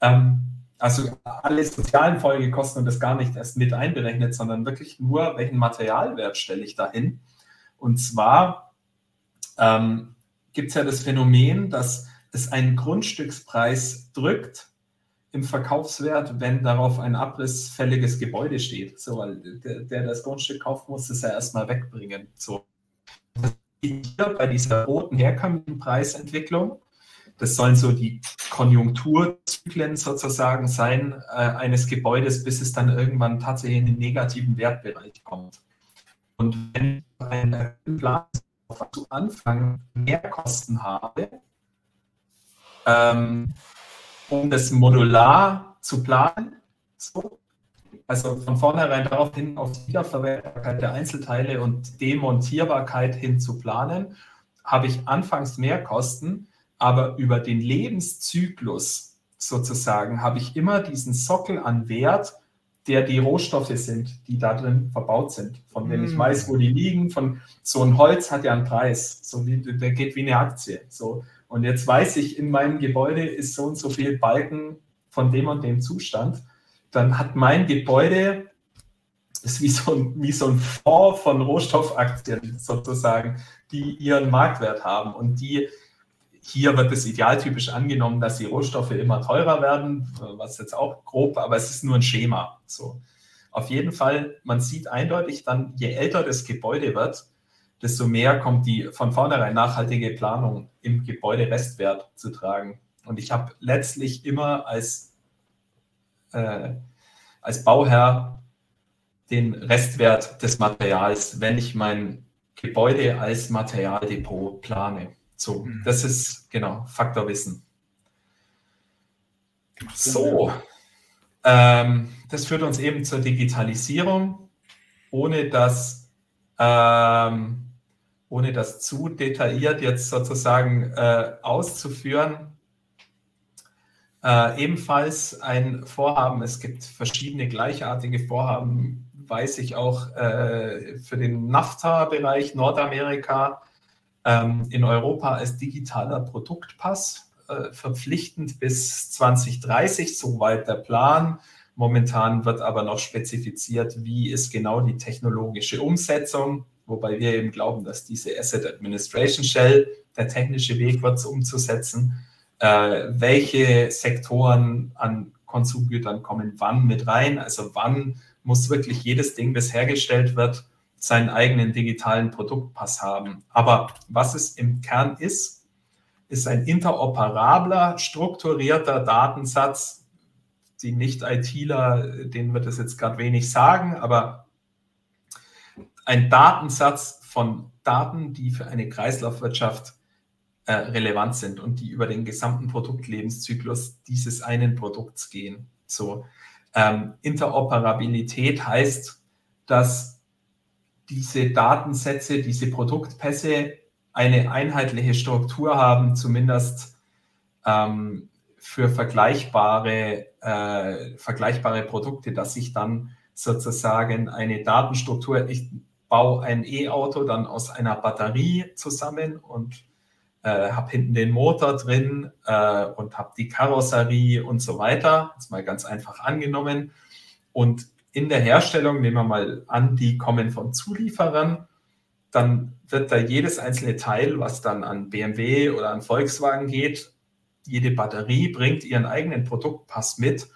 ähm, also alle sozialen Folgekosten und das gar nicht erst mit einberechnet, sondern wirklich nur, welchen Materialwert stelle ich dahin. Und zwar ähm, gibt es ja das Phänomen, dass es einen Grundstückspreis drückt im Verkaufswert, wenn darauf ein abrissfälliges Gebäude steht. So, weil der, der das Grundstück kauft, muss es ja erstmal wegbringen. So. Hier bei dieser roten herkömmlichen Preisentwicklung, das sollen so die Konjunkturzyklen sozusagen sein äh, eines Gebäudes, bis es dann irgendwann tatsächlich in den negativen Wertbereich kommt. Und wenn einen Plan zu Anfang mehr Kosten habe, ähm, um das modular zu planen, so, also von vornherein darauf hin auf die Wiederverwertbarkeit der Einzelteile und Demontierbarkeit hin zu planen, habe ich anfangs mehr Kosten, aber über den Lebenszyklus sozusagen habe ich immer diesen Sockel an Wert, der die Rohstoffe sind, die da drin verbaut sind, von denen ich Mm. weiß, wo die liegen. Von so ein Holz hat ja einen Preis, so wie der geht wie eine Aktie. So und jetzt weiß ich, in meinem Gebäude ist so und so viel Balken von dem und dem Zustand. Dann hat mein Gebäude ist wie so ein, wie so ein Fonds von Rohstoffaktien sozusagen, die ihren Marktwert haben und die hier wird es idealtypisch angenommen, dass die Rohstoffe immer teurer werden, was jetzt auch grob, aber es ist nur ein Schema. So. Auf jeden Fall, man sieht eindeutig dann, je älter das Gebäude wird, desto mehr kommt die von vornherein nachhaltige Planung im Gebäude Restwert zu tragen. Und ich habe letztlich immer als, äh, als Bauherr den Restwert des Materials, wenn ich mein Gebäude als Materialdepot plane. So, mhm. das ist genau Faktorwissen. So, ähm, das führt uns eben zur Digitalisierung, ohne dass, ähm, ohne das zu detailliert jetzt sozusagen äh, auszuführen. Äh, ebenfalls ein Vorhaben, es gibt verschiedene gleichartige Vorhaben, weiß ich auch äh, für den NAFTA-Bereich Nordamerika ähm, in Europa als digitaler Produktpass äh, verpflichtend bis 2030, soweit der Plan. Momentan wird aber noch spezifiziert, wie ist genau die technologische Umsetzung, wobei wir eben glauben, dass diese Asset Administration Shell der technische Weg wird, umzusetzen. Äh, welche Sektoren an Konsumgütern kommen wann mit rein? Also wann muss wirklich jedes Ding, das hergestellt wird, seinen eigenen digitalen Produktpass haben. Aber was es im Kern ist, ist ein interoperabler, strukturierter Datensatz. Die Nicht-ITler, denen wird es jetzt gerade wenig sagen, aber ein Datensatz von Daten, die für eine Kreislaufwirtschaft äh, relevant sind und die über den gesamten Produktlebenszyklus dieses einen Produkts gehen. So, ähm, Interoperabilität heißt, dass diese Datensätze, diese Produktpässe eine einheitliche Struktur haben, zumindest ähm, für vergleichbare, äh, vergleichbare Produkte, dass ich dann sozusagen eine Datenstruktur, ich baue ein E-Auto dann aus einer Batterie zusammen und äh, habe hinten den Motor drin äh, und habe die Karosserie und so weiter. Ist mal ganz einfach angenommen. Und in der Herstellung, nehmen wir mal an, die kommen von Zulieferern, dann wird da jedes einzelne Teil, was dann an BMW oder an Volkswagen geht, jede Batterie bringt ihren eigenen Produktpass mit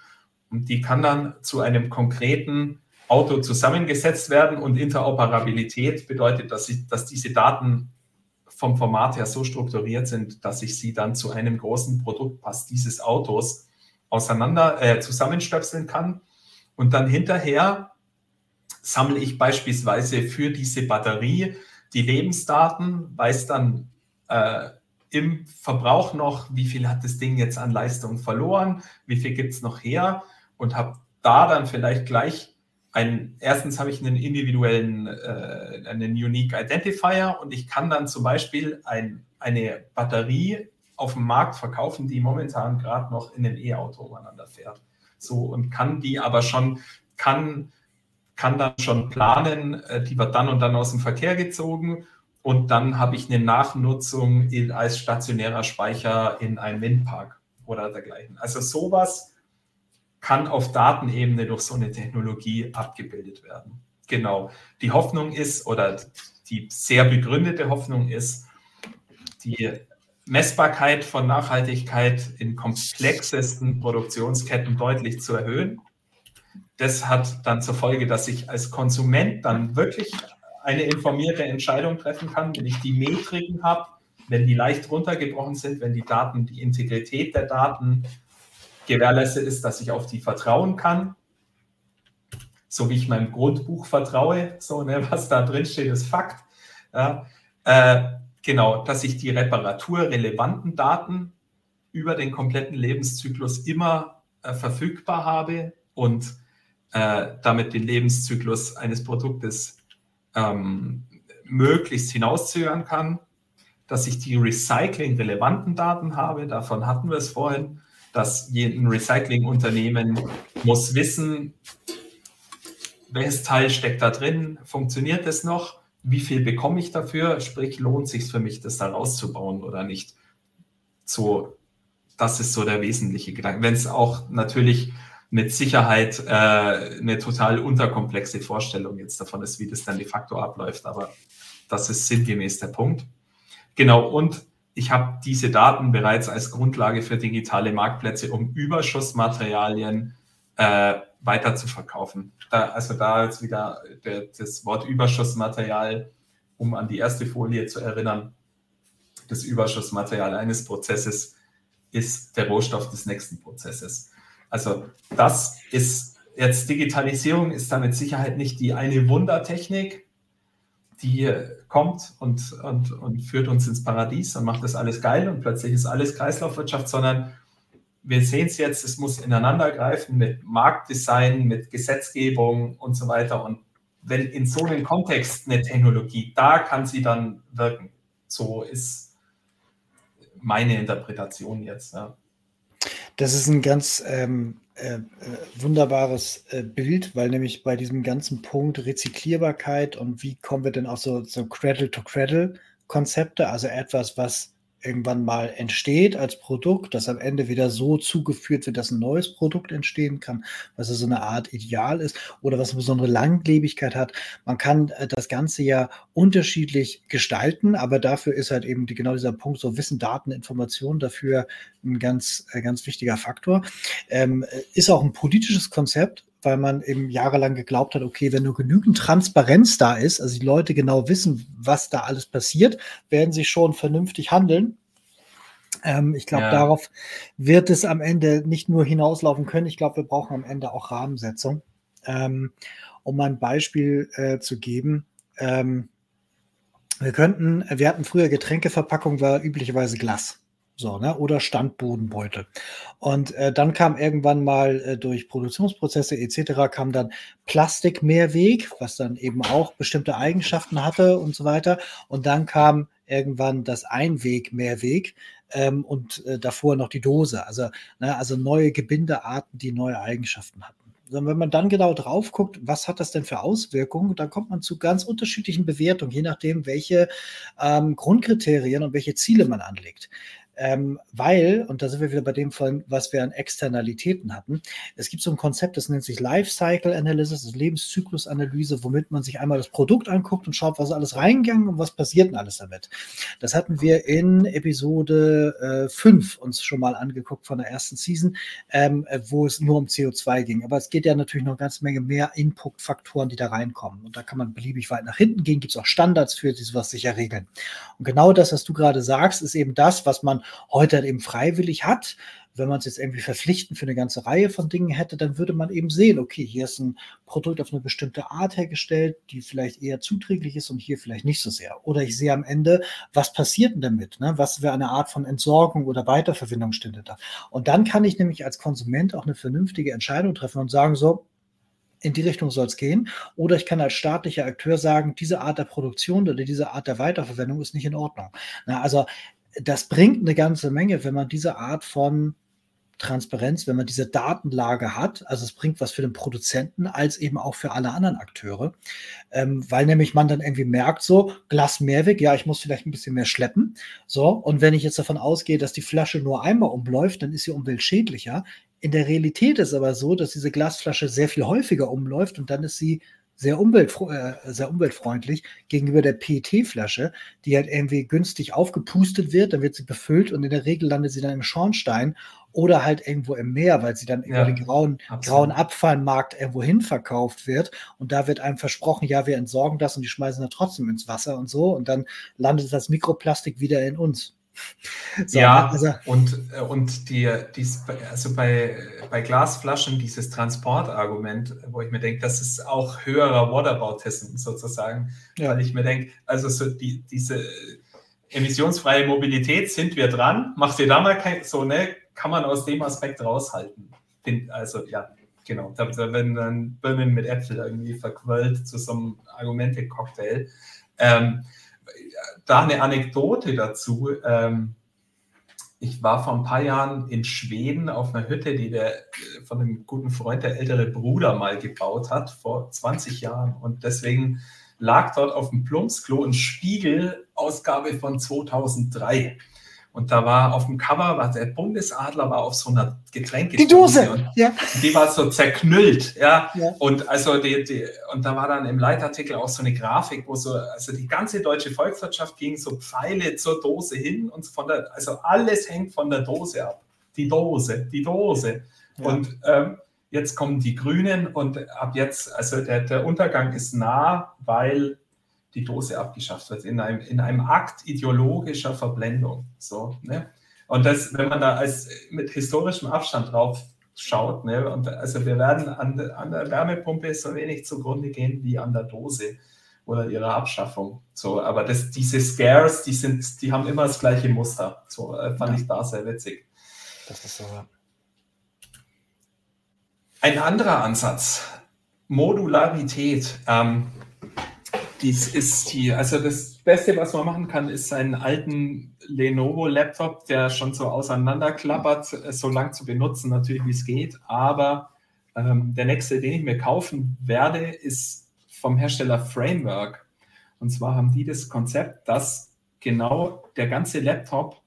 und die kann dann zu einem konkreten Auto zusammengesetzt werden und Interoperabilität bedeutet, dass, ich, dass diese Daten vom Format her so strukturiert sind, dass ich sie dann zu einem großen Produktpass dieses Autos auseinander äh, zusammenstöpseln kann. Und dann hinterher sammle ich beispielsweise für diese Batterie die Lebensdaten, weiß dann äh, im Verbrauch noch, wie viel hat das Ding jetzt an Leistung verloren, wie viel gibt es noch her und habe da dann vielleicht gleich ein, erstens habe ich einen individuellen, äh, einen Unique Identifier und ich kann dann zum Beispiel ein, eine Batterie auf dem Markt verkaufen, die momentan gerade noch in einem E-Auto umeinander fährt. So und kann die aber schon, kann, kann dann schon planen, äh, die wird dann und dann aus dem Verkehr gezogen und dann habe ich eine Nachnutzung als stationärer Speicher in einem Windpark oder dergleichen. Also sowas kann auf Datenebene durch so eine Technologie abgebildet werden. Genau. Die Hoffnung ist, oder die sehr begründete Hoffnung ist, die Messbarkeit von Nachhaltigkeit in komplexesten Produktionsketten deutlich zu erhöhen. Das hat dann zur Folge, dass ich als Konsument dann wirklich eine informierte Entscheidung treffen kann, wenn ich die Metriken habe, wenn die leicht runtergebrochen sind, wenn die Daten, die Integrität der Daten gewährleistet ist, dass ich auf die vertrauen kann, so wie ich meinem Grundbuch vertraue, so ne, was da drin steht, ist Fakt. Ja, äh, genau, dass ich die reparaturrelevanten Daten über den kompletten Lebenszyklus immer äh, verfügbar habe und äh, damit den Lebenszyklus eines Produktes ähm, möglichst hinauszögern kann, dass ich die recycling-relevanten Daten habe, davon hatten wir es vorhin, dass ein Recyclingunternehmen muss wissen, welches Teil steckt da drin, funktioniert es noch, wie viel bekomme ich dafür, sprich lohnt sich für mich, das da rauszubauen oder nicht. So, das ist so der wesentliche Gedanke. Wenn es auch natürlich mit Sicherheit äh, eine total unterkomplexe Vorstellung jetzt davon ist, wie das dann de facto abläuft, aber das ist sinngemäß der Punkt. Genau, und ich habe diese Daten bereits als Grundlage für digitale Marktplätze, um Überschussmaterialien äh, weiter zu verkaufen. Da, also da jetzt wieder der, das Wort Überschussmaterial um an die erste Folie zu erinnern, das Überschussmaterial eines Prozesses ist der Rohstoff des nächsten Prozesses. Also das ist jetzt Digitalisierung ist da mit Sicherheit nicht die eine Wundertechnik, die kommt und, und, und führt uns ins Paradies und macht das alles geil und plötzlich ist alles Kreislaufwirtschaft, sondern wir sehen es jetzt, es muss ineinandergreifen mit Marktdesign, mit Gesetzgebung und so weiter. Und wenn in so einem Kontext eine Technologie, da kann sie dann wirken. So ist meine Interpretation jetzt. Ja. Das ist ein ganz ähm, äh, äh, wunderbares äh, Bild, weil nämlich bei diesem ganzen Punkt Rezyklierbarkeit und wie kommen wir denn auch so, so Cradle-to-Cradle-Konzepte, also etwas, was irgendwann mal entsteht als Produkt, das am Ende wieder so zugeführt wird, dass ein neues Produkt entstehen kann, was so eine Art Ideal ist oder was eine besondere Langlebigkeit hat. Man kann äh, das Ganze ja unterschiedlich gestalten, aber dafür ist halt eben die, genau dieser Punkt, so Wissen, Daten, Informationen dafür ein ganz, äh, ganz wichtiger Faktor. Ähm, ist auch ein politisches Konzept, weil man eben jahrelang geglaubt hat, okay, wenn nur genügend Transparenz da ist, also die Leute genau wissen, was da alles passiert, werden sie schon vernünftig handeln. Ähm, ich glaube, ja. darauf wird es am Ende nicht nur hinauslaufen können. Ich glaube, wir brauchen am Ende auch Rahmensetzung. Ähm, um mal ein Beispiel äh, zu geben. Ähm, wir könnten, wir hatten früher Getränkeverpackung, war üblicherweise Glas. So, ne? Oder Standbodenbeutel. Und äh, dann kam irgendwann mal äh, durch Produktionsprozesse etc. kam dann Plastikmehrweg, was dann eben auch bestimmte Eigenschaften hatte und so weiter. Und dann kam irgendwann das Einweg-Mehrweg ähm, und äh, davor noch die Dose. Also, ne, also neue Gebindearten, die neue Eigenschaften hatten. wenn man dann genau drauf guckt, was hat das denn für Auswirkungen, dann kommt man zu ganz unterschiedlichen Bewertungen, je nachdem, welche ähm, Grundkriterien und welche Ziele man anlegt. Ähm, weil, und da sind wir wieder bei dem von, was wir an Externalitäten hatten, es gibt so ein Konzept, das nennt sich Lifecycle Analysis, das Lebenszyklusanalyse, womit man sich einmal das Produkt anguckt und schaut, was alles reingegangen und was passiert denn alles damit. Das hatten wir in Episode äh, 5 uns schon mal angeguckt von der ersten Season, ähm, wo es nur um CO2 ging. Aber es geht ja natürlich noch eine ganze Menge mehr Input-Faktoren, die da reinkommen. Und da kann man beliebig weit nach hinten gehen, gibt es auch Standards für, die sowas sicher regeln. Und genau das, was du gerade sagst, ist eben das, was man heute eben freiwillig hat. Wenn man es jetzt irgendwie verpflichtend für eine ganze Reihe von Dingen hätte, dann würde man eben sehen, okay, hier ist ein Produkt auf eine bestimmte Art hergestellt, die vielleicht eher zuträglich ist und hier vielleicht nicht so sehr. Oder ich sehe am Ende, was passiert denn damit? Ne? Was für eine Art von Entsorgung oder Weiterverwendung stünde da? Und dann kann ich nämlich als Konsument auch eine vernünftige Entscheidung treffen und sagen, so, in die Richtung soll es gehen. Oder ich kann als staatlicher Akteur sagen, diese Art der Produktion oder diese Art der Weiterverwendung ist nicht in Ordnung. Na, also das bringt eine ganze Menge, wenn man diese Art von Transparenz, wenn man diese Datenlage hat. Also es bringt was für den Produzenten als eben auch für alle anderen Akteure, ähm, weil nämlich man dann irgendwie merkt, so Glas Mehrweg, ja, ich muss vielleicht ein bisschen mehr schleppen. So, und wenn ich jetzt davon ausgehe, dass die Flasche nur einmal umläuft, dann ist sie umweltschädlicher. In der Realität ist aber so, dass diese Glasflasche sehr viel häufiger umläuft und dann ist sie sehr, umweltfre äh, sehr umweltfreundlich gegenüber der PET-Flasche, die halt irgendwie günstig aufgepustet wird, dann wird sie befüllt und in der Regel landet sie dann im Schornstein oder halt irgendwo im Meer, weil sie dann ja, über den grauen, grauen Abfallmarkt irgendwo hin verkauft wird. Und da wird einem versprochen, ja, wir entsorgen das und die schmeißen das trotzdem ins Wasser und so. Und dann landet das Mikroplastik wieder in uns. So, ja, also, und, äh, und die, dies, also bei, bei Glasflaschen dieses Transportargument, wo ich mir denke, das ist auch höherer Whataboutism sozusagen, ja. weil ich mir denke, also so die, diese emissionsfreie Mobilität sind wir dran, macht ihr da mal kein, so, ne, kann man aus dem Aspekt raushalten. Also ja, genau, da, da werden dann Birnen mit Äpfel irgendwie verquollt zu so einem Argumente-Cocktail. Ähm, da eine Anekdote dazu. Ähm, ich war vor ein paar Jahren in Schweden auf einer Hütte, die der von einem guten Freund der ältere Bruder mal gebaut hat, vor 20 Jahren. Und deswegen lag dort auf dem Plumpsklo ein Spiegel-Ausgabe von 2003. Und da war auf dem Cover, war der Bundesadler war auf so einer Getränke. Die Dose, und ja. Die war so zerknüllt, ja. ja. Und also die, die, und da war dann im Leitartikel auch so eine Grafik, wo so, also die ganze deutsche Volkswirtschaft ging so Pfeile zur Dose hin und von der, also alles hängt von der Dose ab. Die Dose, die Dose. Ja. Und ähm, jetzt kommen die Grünen und ab jetzt, also der, der Untergang ist nah, weil die Dose abgeschafft wird, in einem, in einem Akt ideologischer Verblendung. So, ne? Und das, wenn man da als mit historischem Abstand drauf schaut, ne, und also wir werden an, an der Wärmepumpe so wenig zugrunde gehen wie an der Dose oder ihrer Abschaffung. So, aber das, diese Scares, die sind, die haben immer das gleiche Muster. So äh, fand ja. ich da sehr witzig. Das ist so. Ein anderer Ansatz, Modularität. Ähm, dies ist die, also das Beste, was man machen kann, ist einen alten Lenovo-Laptop, der schon so auseinanderklappert, äh, so lang zu benutzen, natürlich wie es geht. Aber ähm, der nächste, den ich mir kaufen werde, ist vom Hersteller Framework. Und zwar haben die das Konzept, dass genau der ganze Laptop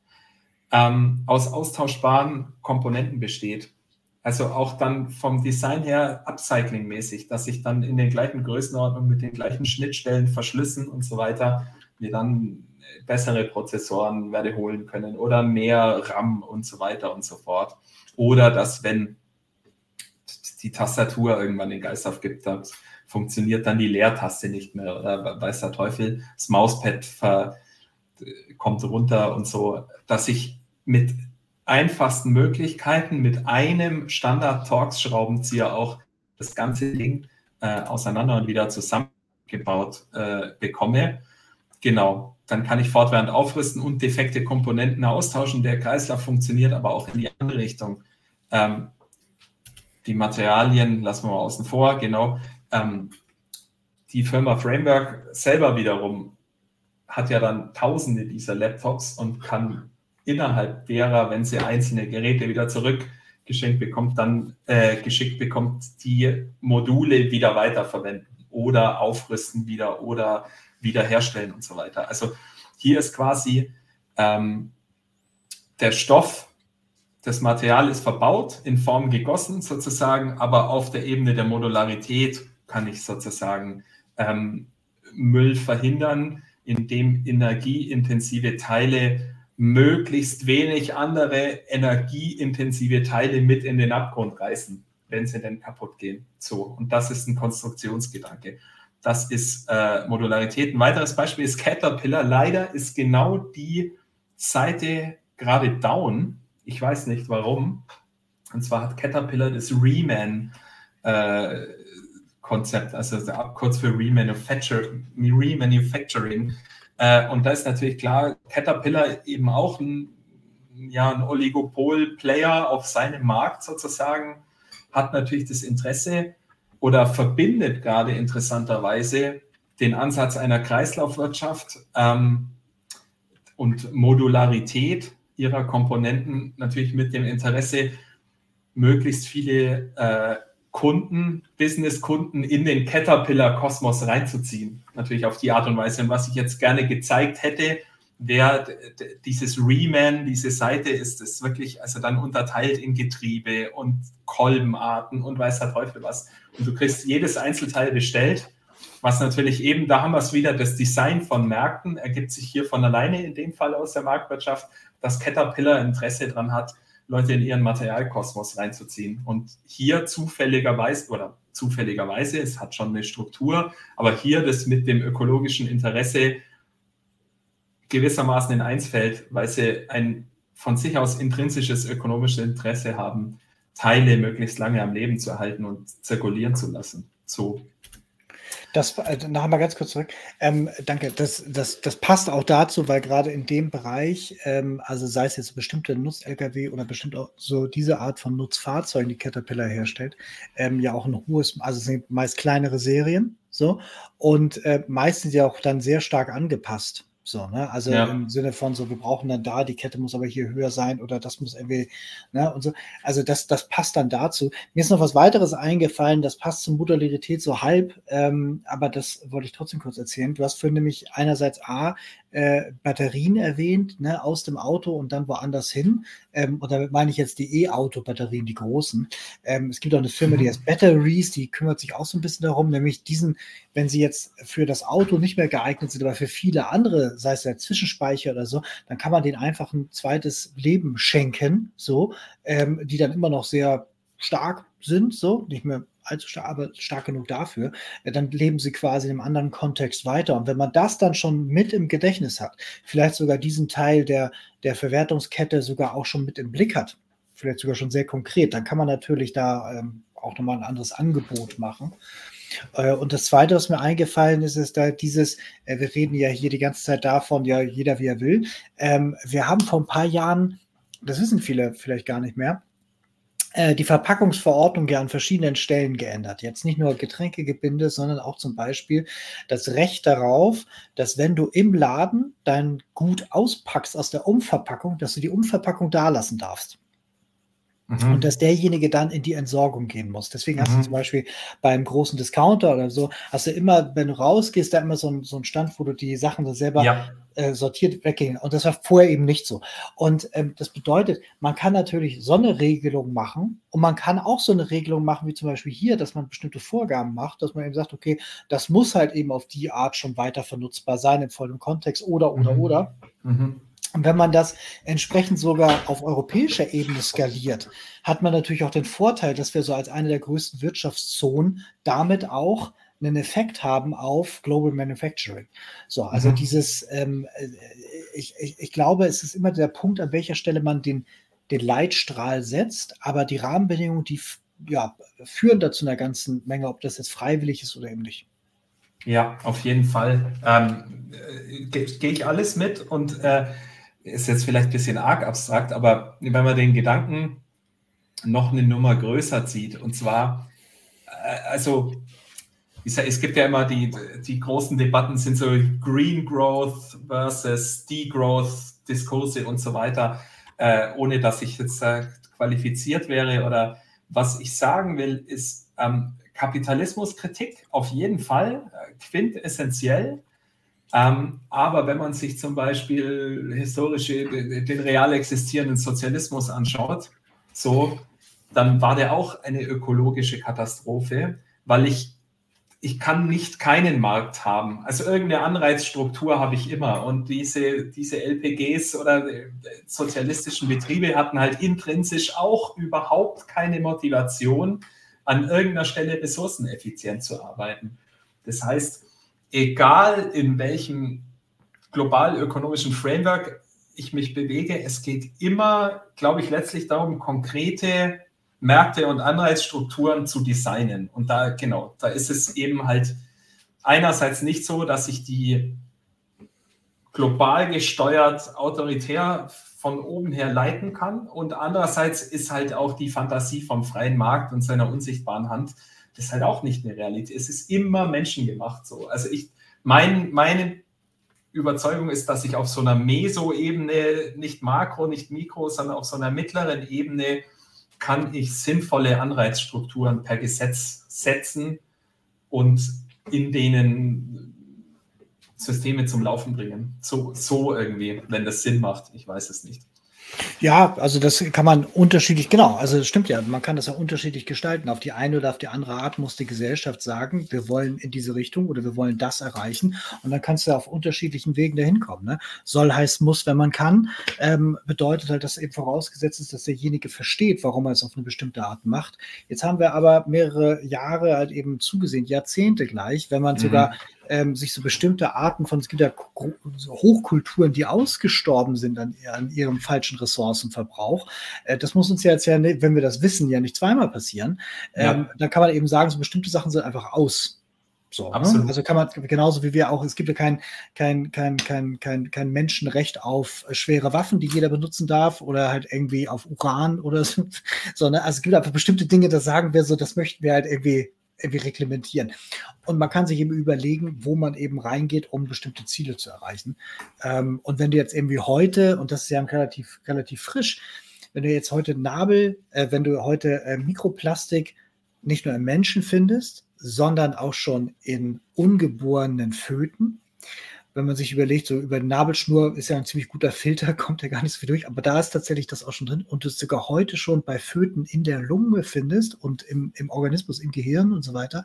ähm, aus austauschbaren Komponenten besteht. Also auch dann vom Design her upcycling-mäßig, dass ich dann in den gleichen Größenordnungen mit den gleichen Schnittstellen, Verschlüssen und so weiter mir dann bessere Prozessoren werde holen können oder mehr RAM und so weiter und so fort. Oder dass, wenn die Tastatur irgendwann den Geist aufgibt, dann funktioniert dann die Leertaste nicht mehr oder weiß der Teufel, das Mauspad ver, kommt runter und so, dass ich mit einfachsten Möglichkeiten, mit einem Standard-Torx-Schraubenzieher auch das ganze Ding äh, auseinander und wieder zusammengebaut äh, bekomme Genau, dann kann ich fortwährend aufrüsten und defekte Komponenten austauschen. Der Kreislauf funktioniert aber auch in die andere Richtung. Ähm, die Materialien lassen wir mal außen vor, genau. Ähm, die Firma Framework selber wiederum hat ja dann tausende dieser Laptops und kann innerhalb derer, wenn sie einzelne Geräte wieder zurückgeschenkt bekommt, dann äh, geschickt bekommt, die Module wieder weiterverwenden oder aufrüsten wieder oder wiederherstellen und so weiter. Also hier ist quasi ähm, der Stoff, das Material ist verbaut, in Form gegossen sozusagen, aber auf der Ebene der Modularität kann ich sozusagen ähm, Müll verhindern, indem energieintensive Teile möglichst wenig andere energieintensive Teile mit in den Abgrund reißen, wenn sie denn kaputt gehen. So, und das ist ein Konstruktionsgedanke. Das ist äh, Modularität. Ein weiteres Beispiel ist Caterpillar. Leider ist genau die Seite gerade down. Ich weiß nicht warum. Und zwar hat Caterpillar das Reman äh, Konzept, also kurz für Remanufacturing. Remanufacturing. Äh, und da ist natürlich klar, Caterpillar eben auch ein, ja, ein Oligopol-Player auf seinem Markt sozusagen, hat natürlich das Interesse, oder verbindet gerade interessanterweise den Ansatz einer Kreislaufwirtschaft ähm, und Modularität ihrer Komponenten natürlich mit dem Interesse, möglichst viele äh, Kunden, Business-Kunden in den Caterpillar-Kosmos reinzuziehen. Natürlich auf die Art und Weise. Und was ich jetzt gerne gezeigt hätte, wer dieses Reman, diese Seite ist, ist wirklich also dann unterteilt in Getriebe und Kolbenarten und weiß der Teufel was. Und du kriegst jedes Einzelteil bestellt, was natürlich eben, da haben wir es wieder, das Design von Märkten ergibt sich hier von alleine in dem Fall aus der Marktwirtschaft, dass Caterpillar Interesse daran hat, Leute in ihren Materialkosmos reinzuziehen. Und hier zufälligerweise, oder zufälligerweise, es hat schon eine Struktur, aber hier das mit dem ökologischen Interesse gewissermaßen in eins fällt, weil sie ein von sich aus intrinsisches ökonomisches Interesse haben, Teile möglichst lange am Leben zu erhalten und zirkulieren zu lassen. So. Das, äh, noch einmal ganz kurz zurück. Ähm, danke, das, das, das passt auch dazu, weil gerade in dem Bereich, ähm, also sei es jetzt bestimmte Nutz-Lkw oder bestimmt auch so diese Art von Nutzfahrzeugen, die Caterpillar herstellt, ähm, ja auch ein hohes, also sind meist kleinere Serien, so, und äh, meistens ja auch dann sehr stark angepasst. So, ne? Also ja. im Sinne von so, wir brauchen dann da, die Kette muss aber hier höher sein oder das muss irgendwie, ne? Und so. Also das, das passt dann dazu. Mir ist noch was weiteres eingefallen, das passt zur Modularität so halb, ähm, aber das wollte ich trotzdem kurz erzählen. Du hast für nämlich einerseits A, äh, Batterien erwähnt, ne, aus dem Auto und dann woanders hin. Ähm, und damit meine ich jetzt die E-Auto-Batterien, die großen. Ähm, es gibt auch eine Firma, die mhm. heißt Batteries, die kümmert sich auch so ein bisschen darum, nämlich diesen, wenn sie jetzt für das Auto nicht mehr geeignet sind, aber für viele andere, sei es der Zwischenspeicher oder so, dann kann man den einfach ein zweites Leben schenken, so, ähm, die dann immer noch sehr stark sind, so, nicht mehr allzu stark, aber stark genug dafür, äh, dann leben sie quasi in einem anderen Kontext weiter. Und wenn man das dann schon mit im Gedächtnis hat, vielleicht sogar diesen Teil der, der Verwertungskette sogar auch schon mit im Blick hat, vielleicht sogar schon sehr konkret, dann kann man natürlich da ähm, auch nochmal ein anderes Angebot machen. Äh, und das Zweite, was mir eingefallen ist, ist da dieses, äh, wir reden ja hier die ganze Zeit davon, ja, jeder wie er will. Ähm, wir haben vor ein paar Jahren, das wissen viele vielleicht gar nicht mehr, die Verpackungsverordnung ja an verschiedenen Stellen geändert. Jetzt nicht nur Getränkegebinde, sondern auch zum Beispiel das Recht darauf, dass wenn du im Laden dein Gut auspackst aus der Umverpackung, dass du die Umverpackung da lassen darfst. Mhm. Und dass derjenige dann in die Entsorgung gehen muss. Deswegen mhm. hast du mhm. zum Beispiel beim großen Discounter oder so, hast du immer, wenn du rausgehst, da immer so, ein, so einen Stand, wo du die Sachen so selber ja. äh, sortiert weggehen. Und das war vorher eben nicht so. Und ähm, das bedeutet, man kann natürlich so eine Regelung machen und man kann auch so eine Regelung machen, wie zum Beispiel hier, dass man bestimmte Vorgaben macht, dass man eben sagt, okay, das muss halt eben auf die Art schon weiter vernutzbar sein im vollen Kontext oder, oder, mhm. oder. Mhm. Und wenn man das entsprechend sogar auf europäischer Ebene skaliert, hat man natürlich auch den Vorteil, dass wir so als eine der größten Wirtschaftszonen damit auch einen Effekt haben auf Global Manufacturing. So, also mhm. dieses, ähm, äh, ich, ich, ich glaube, es ist immer der Punkt, an welcher Stelle man den, den Leitstrahl setzt, aber die Rahmenbedingungen, die ja, führen dazu einer ganzen Menge, ob das jetzt freiwillig ist oder eben nicht. Ja, auf jeden Fall. Ähm, äh, Gehe ich alles mit und äh, ist jetzt vielleicht ein bisschen arg abstrakt, aber wenn man den Gedanken noch eine Nummer größer zieht, und zwar, äh, also es gibt ja immer die, die großen Debatten, sind so Green Growth versus Degrowth Diskurse und so weiter, äh, ohne dass ich jetzt äh, qualifiziert wäre oder was ich sagen will, ist ähm, Kapitalismuskritik auf jeden Fall, quintessentiell, ähm, aber wenn man sich zum Beispiel historische, den real existierenden Sozialismus anschaut, so, dann war der auch eine ökologische Katastrophe, weil ich, ich kann nicht keinen Markt haben. Also irgendeine Anreizstruktur habe ich immer. Und diese, diese LPGs oder äh, sozialistischen Betriebe hatten halt intrinsisch auch überhaupt keine Motivation, an irgendeiner Stelle ressourceneffizient zu arbeiten. Das heißt, egal in welchem global-ökonomischen Framework ich mich bewege, es geht immer, glaube ich, letztlich darum, konkrete Märkte und Anreizstrukturen zu designen. Und da, genau, da ist es eben halt einerseits nicht so, dass ich die global gesteuert autoritär von oben her leiten kann. Und andererseits ist halt auch die Fantasie vom freien Markt und seiner unsichtbaren Hand das ist halt auch nicht eine Realität. Es ist immer menschengemacht so. Also ich, mein, meine Überzeugung ist, dass ich auf so einer Meso-Ebene, nicht Makro, nicht Mikro, sondern auf so einer mittleren Ebene kann ich sinnvolle Anreizstrukturen per Gesetz setzen und in denen Systeme zum Laufen bringen. So, so irgendwie, wenn das Sinn macht. Ich weiß es nicht. Ja, also das kann man unterschiedlich, genau, also das stimmt ja, man kann das ja unterschiedlich gestalten. Auf die eine oder auf die andere Art muss die Gesellschaft sagen, wir wollen in diese Richtung oder wir wollen das erreichen und dann kannst du auf unterschiedlichen Wegen dahin kommen. Ne? Soll heißt muss, wenn man kann, ähm, bedeutet halt, dass eben vorausgesetzt ist, dass derjenige versteht, warum er es auf eine bestimmte Art macht. Jetzt haben wir aber mehrere Jahre halt eben zugesehen, Jahrzehnte gleich, wenn man mhm. sogar ähm, sich so bestimmte Arten von, es gibt ja Hochkulturen, die ausgestorben sind an, an ihrem falschen Ressourcenverbrauch. Äh, das muss uns ja jetzt ja, wenn wir das wissen, ja nicht zweimal passieren. Ähm, ja. Da kann man eben sagen, so bestimmte Sachen sind einfach aus. So, ne? Also kann man genauso wie wir auch, es gibt ja kein, kein, kein, kein, kein, kein Menschenrecht auf schwere Waffen, die jeder benutzen darf oder halt irgendwie auf Uran oder so, sondern also es gibt einfach bestimmte Dinge, da sagen wir so, das möchten wir halt irgendwie irgendwie reglementieren. Und man kann sich eben überlegen, wo man eben reingeht, um bestimmte Ziele zu erreichen. Ähm, und wenn du jetzt irgendwie heute, und das ist ja relativ, relativ frisch, wenn du jetzt heute Nabel, äh, wenn du heute äh, Mikroplastik nicht nur im Menschen findest, sondern auch schon in ungeborenen Föten, wenn man sich überlegt, so über Nabelschnur ist ja ein ziemlich guter Filter, kommt ja gar nicht so viel durch, aber da ist tatsächlich das auch schon drin und du es sogar heute schon bei Föten in der Lunge findest und im, im Organismus, im Gehirn und so weiter.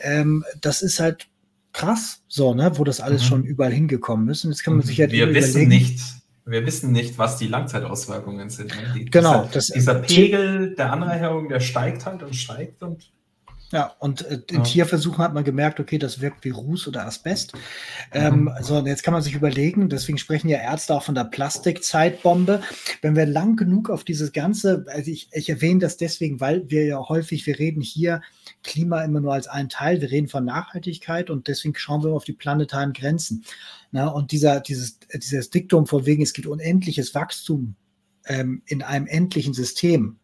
Ähm, das ist halt krass, so, ne, wo das alles mhm. schon überall hingekommen ist. Und jetzt kann man sich halt Wir wissen nicht, wir wissen nicht, was die Langzeitauswirkungen sind. Ne? Die, genau. Dieser, dieser Pegel der Anreicherung, der steigt halt und steigt und ja, und äh, in ja. Tierversuchen hat man gemerkt, okay, das wirkt wie Ruß oder Asbest. Ähm, mhm. so, und jetzt kann man sich überlegen, deswegen sprechen ja Ärzte auch von der Plastikzeitbombe. Wenn wir lang genug auf dieses Ganze, also ich, ich erwähne das deswegen, weil wir ja häufig, wir reden hier Klima immer nur als einen Teil, wir reden von Nachhaltigkeit und deswegen schauen wir auf die planetaren Grenzen. Na, und dieser, dieses, dieses Diktum von wegen, es gibt unendliches Wachstum ähm, in einem endlichen System,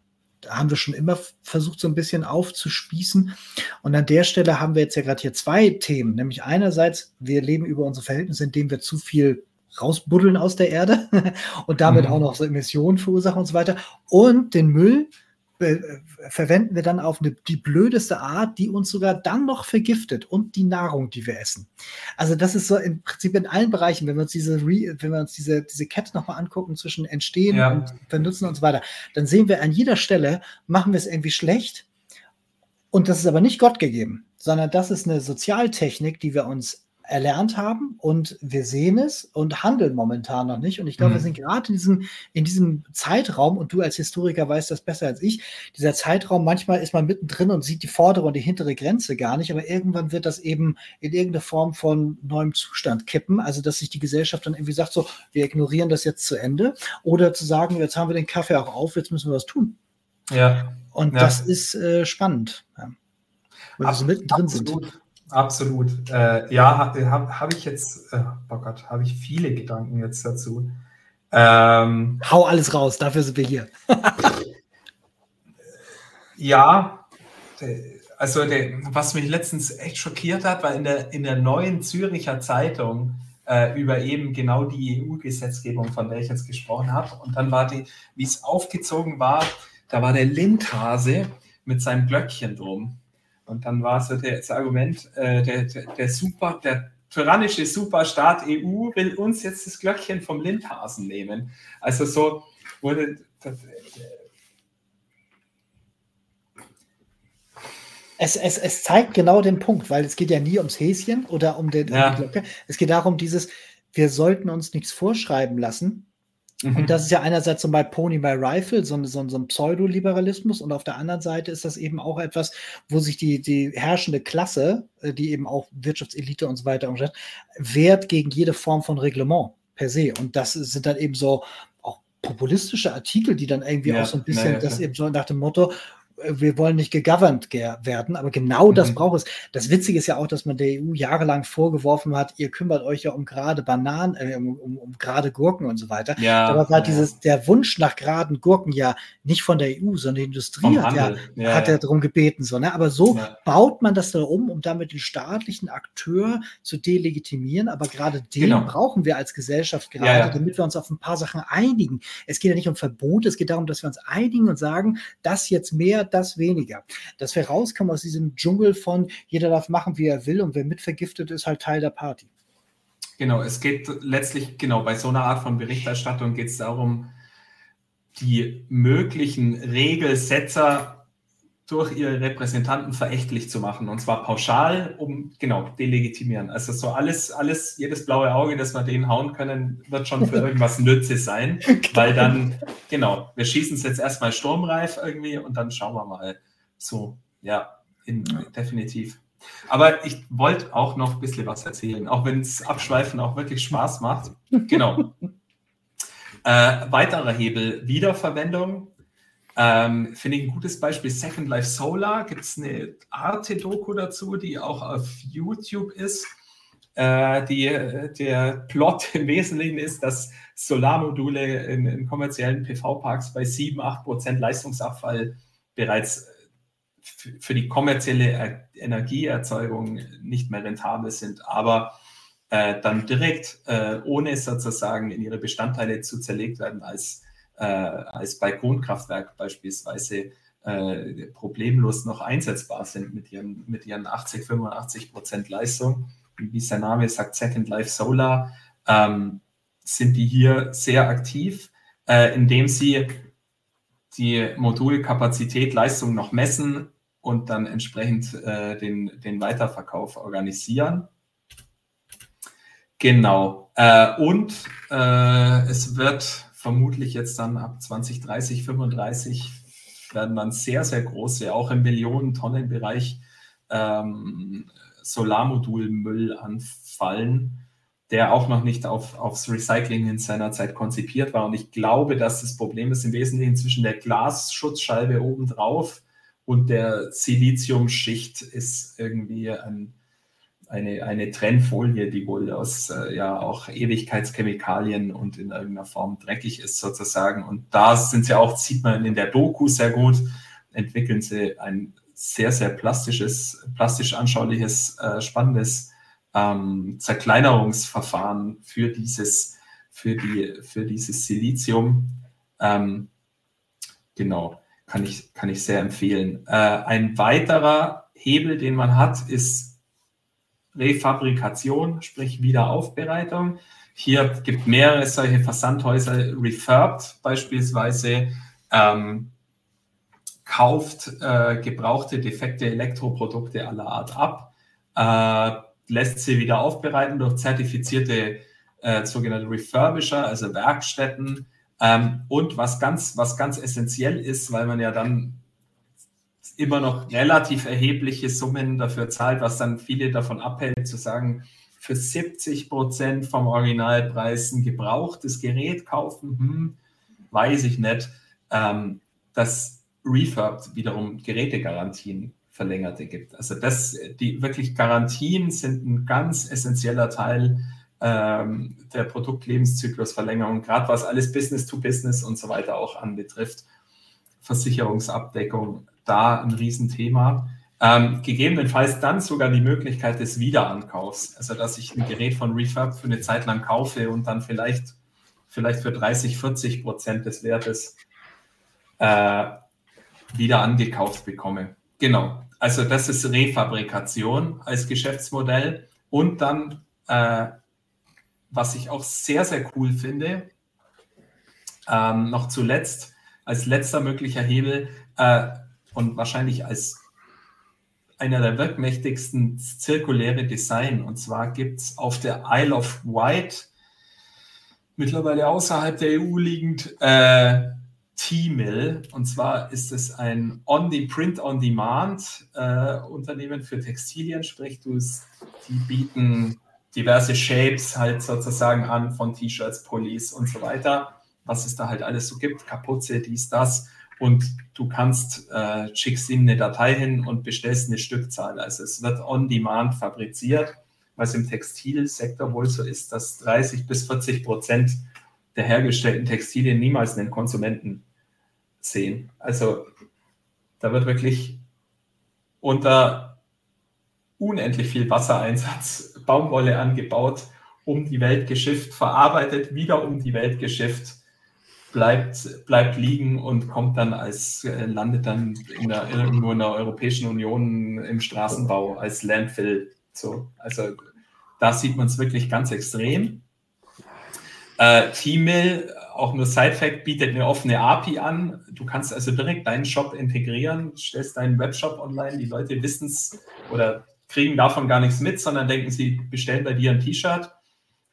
haben wir schon immer versucht, so ein bisschen aufzuspießen. Und an der Stelle haben wir jetzt ja gerade hier zwei Themen. Nämlich einerseits, wir leben über unsere Verhältnisse, indem wir zu viel rausbuddeln aus der Erde und damit mhm. auch noch so Emissionen verursachen und so weiter. Und den Müll, verwenden wir dann auf eine, die blödeste Art, die uns sogar dann noch vergiftet und die Nahrung, die wir essen. Also das ist so im Prinzip in allen Bereichen, wenn wir uns diese, wenn wir uns diese, diese Kette nochmal angucken zwischen Entstehen ja. und Benutzen und so weiter, dann sehen wir an jeder Stelle, machen wir es irgendwie schlecht und das ist aber nicht Gott gegeben, sondern das ist eine Sozialtechnik, die wir uns erlernt haben und wir sehen es und handeln momentan noch nicht. Und ich glaube, mhm. wir sind gerade in diesem, in diesem Zeitraum, und du als Historiker weißt das besser als ich, dieser Zeitraum, manchmal ist man mittendrin und sieht die vordere und die hintere Grenze gar nicht, aber irgendwann wird das eben in irgendeine Form von neuem Zustand kippen. Also, dass sich die Gesellschaft dann irgendwie sagt, so, wir ignorieren das jetzt zu Ende. Oder zu sagen, jetzt haben wir den Kaffee auch auf, jetzt müssen wir was tun. Ja. Und ja. das ist äh, spannend. Ja. Weil wir so mittendrin Absolut. sind. Absolut. Äh, ja, habe hab ich jetzt, äh, oh Gott, habe ich viele Gedanken jetzt dazu. Ähm, Hau alles raus, dafür sind wir hier. ja, also der, was mich letztens echt schockiert hat, war in der, in der neuen Züricher Zeitung äh, über eben genau die EU-Gesetzgebung, von der ich jetzt gesprochen habe. Und dann war die, wie es aufgezogen war, da war der Lindhase mit seinem Glöckchen drum. Und dann war so das Argument, äh, der, der, der, super, der tyrannische Superstaat EU will uns jetzt das Glöckchen vom Lindhasen nehmen. Also so wurde das, es, es, es zeigt genau den Punkt, weil es geht ja nie ums Häschen oder um, den, ja. um die Glocke. Es geht darum, dieses, wir sollten uns nichts vorschreiben lassen, Mhm. Und das ist ja einerseits so bei Pony by Rifle, so, so, so ein Pseudoliberalismus, und auf der anderen Seite ist das eben auch etwas, wo sich die, die herrschende Klasse, äh, die eben auch Wirtschaftselite und so weiter umstellt, wehrt gegen jede Form von Reglement per se. Und das sind dann eben so auch populistische Artikel, die dann irgendwie ja, auch so ein bisschen ja, das eben so nach dem Motto, wir wollen nicht gegoverned werden, aber genau das mhm. braucht es. Das Witzige ist ja auch, dass man der EU jahrelang vorgeworfen hat, ihr kümmert euch ja um gerade Bananen, äh, um, um, um gerade Gurken und so weiter. Ja, aber war ja. dieses, der Wunsch nach geraden Gurken ja nicht von der EU, sondern die Industrie hat ja, ja, hat ja, darum gebeten. So, ne? Aber so baut man das da um, um damit den staatlichen Akteur zu delegitimieren. Aber gerade den genau. brauchen wir als Gesellschaft gerade, damit wir uns auf ein paar Sachen einigen. Es geht ja nicht um Verbote, es geht darum, dass wir uns einigen und sagen, das jetzt mehr, das weniger. Dass wir rauskommen aus diesem Dschungel von jeder darf machen, wie er will und wer mitvergiftet ist, halt Teil der Party. Genau, es geht letztlich, genau, bei so einer Art von Berichterstattung geht es darum, die möglichen Regelsetzer durch ihre Repräsentanten verächtlich zu machen. Und zwar pauschal, um, genau, delegitimieren. Also so alles, alles, jedes blaue Auge, das wir denen hauen können, wird schon für irgendwas Nütze sein. Weil dann, genau, wir schießen es jetzt erstmal sturmreif irgendwie und dann schauen wir mal. So, ja, in, definitiv. Aber ich wollte auch noch ein bisschen was erzählen, auch wenn es Abschweifen auch wirklich Spaß macht. Genau. äh, weiterer Hebel, Wiederverwendung ähm, Finde ich ein gutes Beispiel. Second Life Solar gibt es eine Arte-Doku dazu, die auch auf YouTube ist. Äh, die, der Plot im Wesentlichen ist, dass Solarmodule in, in kommerziellen PV-Parks bei 7, 8 Prozent Leistungsabfall bereits für die kommerzielle Energieerzeugung nicht mehr rentabel sind, aber äh, dann direkt, äh, ohne sozusagen in ihre Bestandteile zu zerlegt werden, als äh, als Balkonkraftwerk beispielsweise äh, problemlos noch einsetzbar sind mit ihren, mit ihren 80, 85 Prozent Leistung. Wie der Name sagt, Second Life Solar, ähm, sind die hier sehr aktiv, äh, indem sie die Modulkapazität, Leistung noch messen und dann entsprechend äh, den, den Weiterverkauf organisieren. Genau. Äh, und äh, es wird vermutlich jetzt dann ab 2030, 35 werden dann sehr, sehr große, auch im Millionen-Tonnen-Bereich ähm, Solarmodulmüll anfallen, der auch noch nicht auf, aufs Recycling in seiner Zeit konzipiert war. Und ich glaube, dass das Problem ist im Wesentlichen zwischen der Glasschutzscheibe obendrauf und der Siliziumschicht ist irgendwie ein, eine, eine Trennfolie, die wohl aus äh, ja auch Ewigkeitschemikalien und in irgendeiner Form dreckig ist sozusagen. Und da sind sie auch, sieht man in der Doku sehr gut, entwickeln sie ein sehr, sehr plastisches, plastisch anschauliches, äh, spannendes ähm, Zerkleinerungsverfahren für dieses, für die, für dieses Silizium. Ähm, genau, kann ich, kann ich sehr empfehlen. Äh, ein weiterer Hebel, den man hat, ist Refabrikation, sprich Wiederaufbereitung. Hier gibt mehrere solche Versandhäuser, Refurbed beispielsweise, ähm, kauft äh, gebrauchte, defekte Elektroprodukte aller Art ab, äh, lässt sie wieder aufbereiten durch zertifizierte äh, sogenannte Refurbisher, also Werkstätten. Ähm, und was ganz, was ganz essentiell ist, weil man ja dann immer noch relativ erhebliche Summen dafür zahlt, was dann viele davon abhält, zu sagen, für 70 Prozent vom Originalpreis ein gebrauchtes Gerät kaufen, hm, weiß ich nicht. Ähm, das Refurb wiederum Gerätegarantien verlängerte gibt. Also das, die wirklich Garantien sind ein ganz essentieller Teil ähm, der Produktlebenszyklusverlängerung, gerade was alles Business to Business und so weiter auch anbetrifft. Versicherungsabdeckung, da ein Riesenthema. Ähm, gegebenenfalls dann sogar die Möglichkeit des Wiederankaufs, also dass ich ein Gerät von Refurb für eine Zeit lang kaufe und dann vielleicht, vielleicht für 30, 40 Prozent des Wertes äh, wieder angekauft bekomme. Genau. Also das ist Refabrikation als Geschäftsmodell. Und dann, äh, was ich auch sehr, sehr cool finde, ähm, noch zuletzt, als letzter möglicher Hebel äh, und wahrscheinlich als einer der wirkmächtigsten zirkuläre Design. Und zwar gibt es auf der Isle of Wight, mittlerweile außerhalb der EU liegend, äh, T-Mill. Und zwar ist es ein On-the-Print-on-Demand-Unternehmen äh, für Textilien, sprich, du, die bieten diverse Shapes halt sozusagen an von T-Shirts, Pullis und so weiter, was es da halt alles so gibt, Kapuze, dies, das. Und du kannst, äh, schickst ihnen eine Datei hin und bestellst eine Stückzahl. Also es wird on-demand fabriziert, was im Textilsektor wohl so ist, dass 30 bis 40 Prozent der hergestellten Textilien niemals einen Konsumenten sehen. Also da wird wirklich unter unendlich viel Wassereinsatz Baumwolle angebaut, um die Welt geschifft, verarbeitet, wieder um die Welt geschifft, bleibt, bleibt liegen und kommt dann als, äh, landet dann in der, irgendwo in der Europäischen Union im Straßenbau als Landfill. So, also da sieht man es wirklich ganz extrem. Äh, T-Mill auch nur Side-Fact, bietet eine offene API an. Du kannst also direkt deinen Shop integrieren, stellst deinen Webshop online. Die Leute wissen es oder kriegen davon gar nichts mit, sondern denken, sie bestellen bei dir ein T-Shirt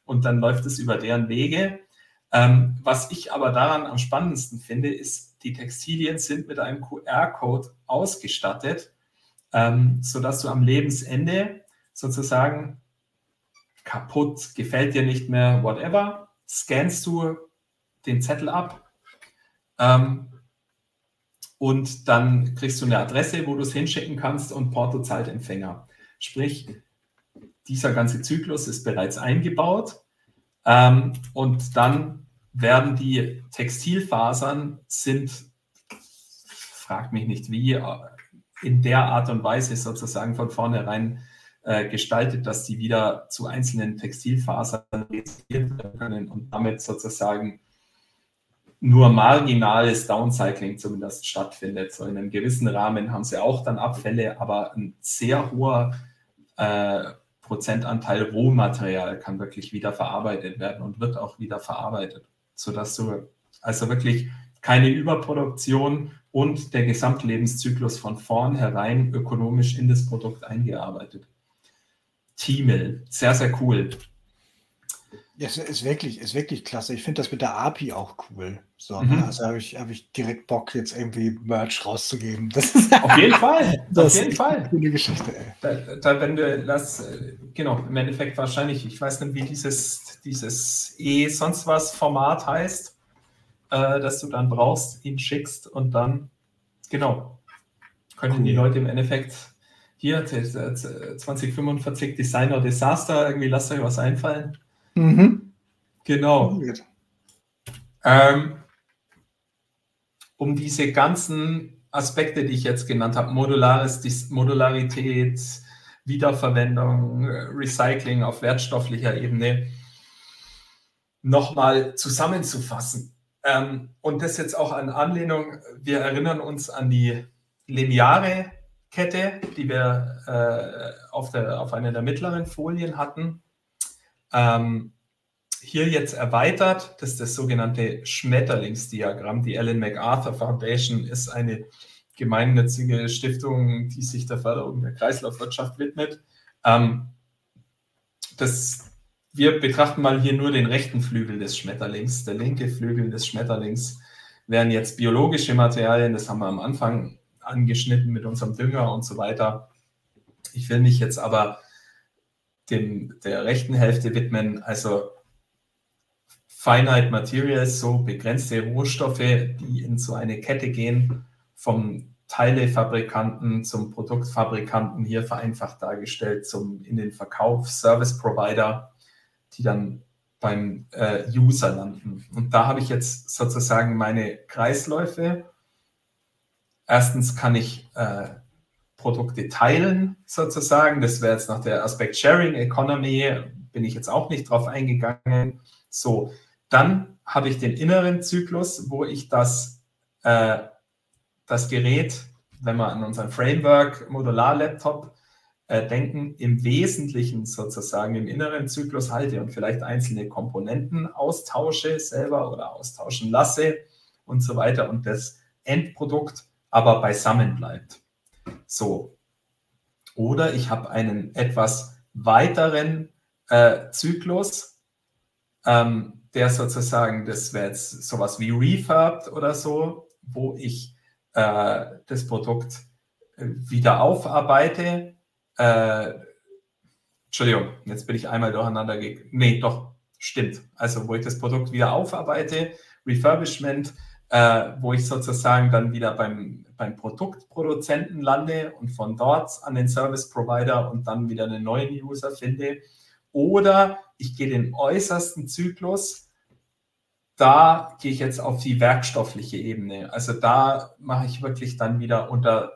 und dann läuft es über deren Wege. Ähm, was ich aber daran am spannendsten finde, ist, die Textilien sind mit einem QR-Code ausgestattet, ähm, sodass du am Lebensende sozusagen kaputt, gefällt dir nicht mehr, whatever, scannst du den Zettel ab ähm, und dann kriegst du eine Adresse, wo du es hinschicken kannst und Porto zahlt Empfänger. Sprich, dieser ganze Zyklus ist bereits eingebaut ähm, und dann werden die Textilfasern sind, frag mich nicht wie, in der Art und Weise sozusagen von vornherein äh, gestaltet, dass die wieder zu einzelnen Textilfasern werden können und damit sozusagen nur marginales Downcycling zumindest stattfindet. So in einem gewissen Rahmen haben sie auch dann Abfälle, aber ein sehr hoher äh, Prozentanteil Rohmaterial kann wirklich wieder verarbeitet werden und wird auch wieder verarbeitet, sodass du also wirklich keine Überproduktion und der Gesamtlebenszyklus von vornherein ökonomisch in das Produkt eingearbeitet. T-Mill, sehr, sehr cool. Ja, es ist wirklich, ist wirklich klasse. Ich finde das mit der API auch cool. So, ne? mhm. Also habe ich, hab ich direkt Bock, jetzt irgendwie Merch rauszugeben. Das ist auf jeden Fall. Das auf jeden ist Fall. Eine Geschichte, ey. Da, da, wenn du das, genau, im Endeffekt wahrscheinlich, ich weiß nicht, wie dieses, dieses E sonst was Format heißt, äh, das du dann brauchst, ihn schickst und dann, genau, können cool. die Leute im Endeffekt hier 2045 Designer Desaster, irgendwie lasst euch was einfallen Mhm. Genau. Ähm, um diese ganzen Aspekte, die ich jetzt genannt habe, Modularis, Modularität, Wiederverwendung, Recycling auf wertstofflicher Ebene, nochmal zusammenzufassen. Ähm, und das jetzt auch an Anlehnung, wir erinnern uns an die lineare Kette, die wir äh, auf, der, auf einer der mittleren Folien hatten. Ähm, hier jetzt erweitert, das ist das sogenannte Schmetterlingsdiagramm. Die Ellen MacArthur Foundation ist eine gemeinnützige Stiftung, die sich der Förderung der Kreislaufwirtschaft widmet. Ähm, das, wir betrachten mal hier nur den rechten Flügel des Schmetterlings. Der linke Flügel des Schmetterlings wären jetzt biologische Materialien, das haben wir am Anfang angeschnitten mit unserem Dünger und so weiter. Ich will mich jetzt aber dem, der rechten Hälfte widmen, also Finite Materials, so begrenzte Rohstoffe, die in so eine Kette gehen, vom Teilefabrikanten zum Produktfabrikanten, hier vereinfacht dargestellt, zum in den Verkauf, Service Provider, die dann beim äh, User landen. Und da habe ich jetzt sozusagen meine Kreisläufe. Erstens kann ich äh, Produkte teilen, sozusagen. Das wäre jetzt nach der Aspekt Sharing Economy, bin ich jetzt auch nicht drauf eingegangen. So, dann habe ich den inneren Zyklus, wo ich das, äh, das Gerät, wenn wir an unseren Framework Modular-Laptop äh, denken, im Wesentlichen sozusagen im inneren Zyklus halte und vielleicht einzelne Komponenten austausche selber oder austauschen lasse und so weiter und das Endprodukt aber beisammen bleibt. So. Oder ich habe einen etwas weiteren äh, Zyklus, ähm, der sozusagen, das wäre jetzt sowas wie Refurbed oder so, wo ich äh, das Produkt äh, wieder aufarbeite. Äh, Entschuldigung, jetzt bin ich einmal durcheinander gegangen. Nee, doch, stimmt. Also, wo ich das Produkt wieder aufarbeite, Refurbishment, äh, wo ich sozusagen dann wieder beim, beim Produktproduzenten lande und von dort an den Service Provider und dann wieder einen neuen User finde. Oder ich gehe den äußersten Zyklus. Da gehe ich jetzt auf die werkstoffliche Ebene. Also da mache ich wirklich dann wieder unter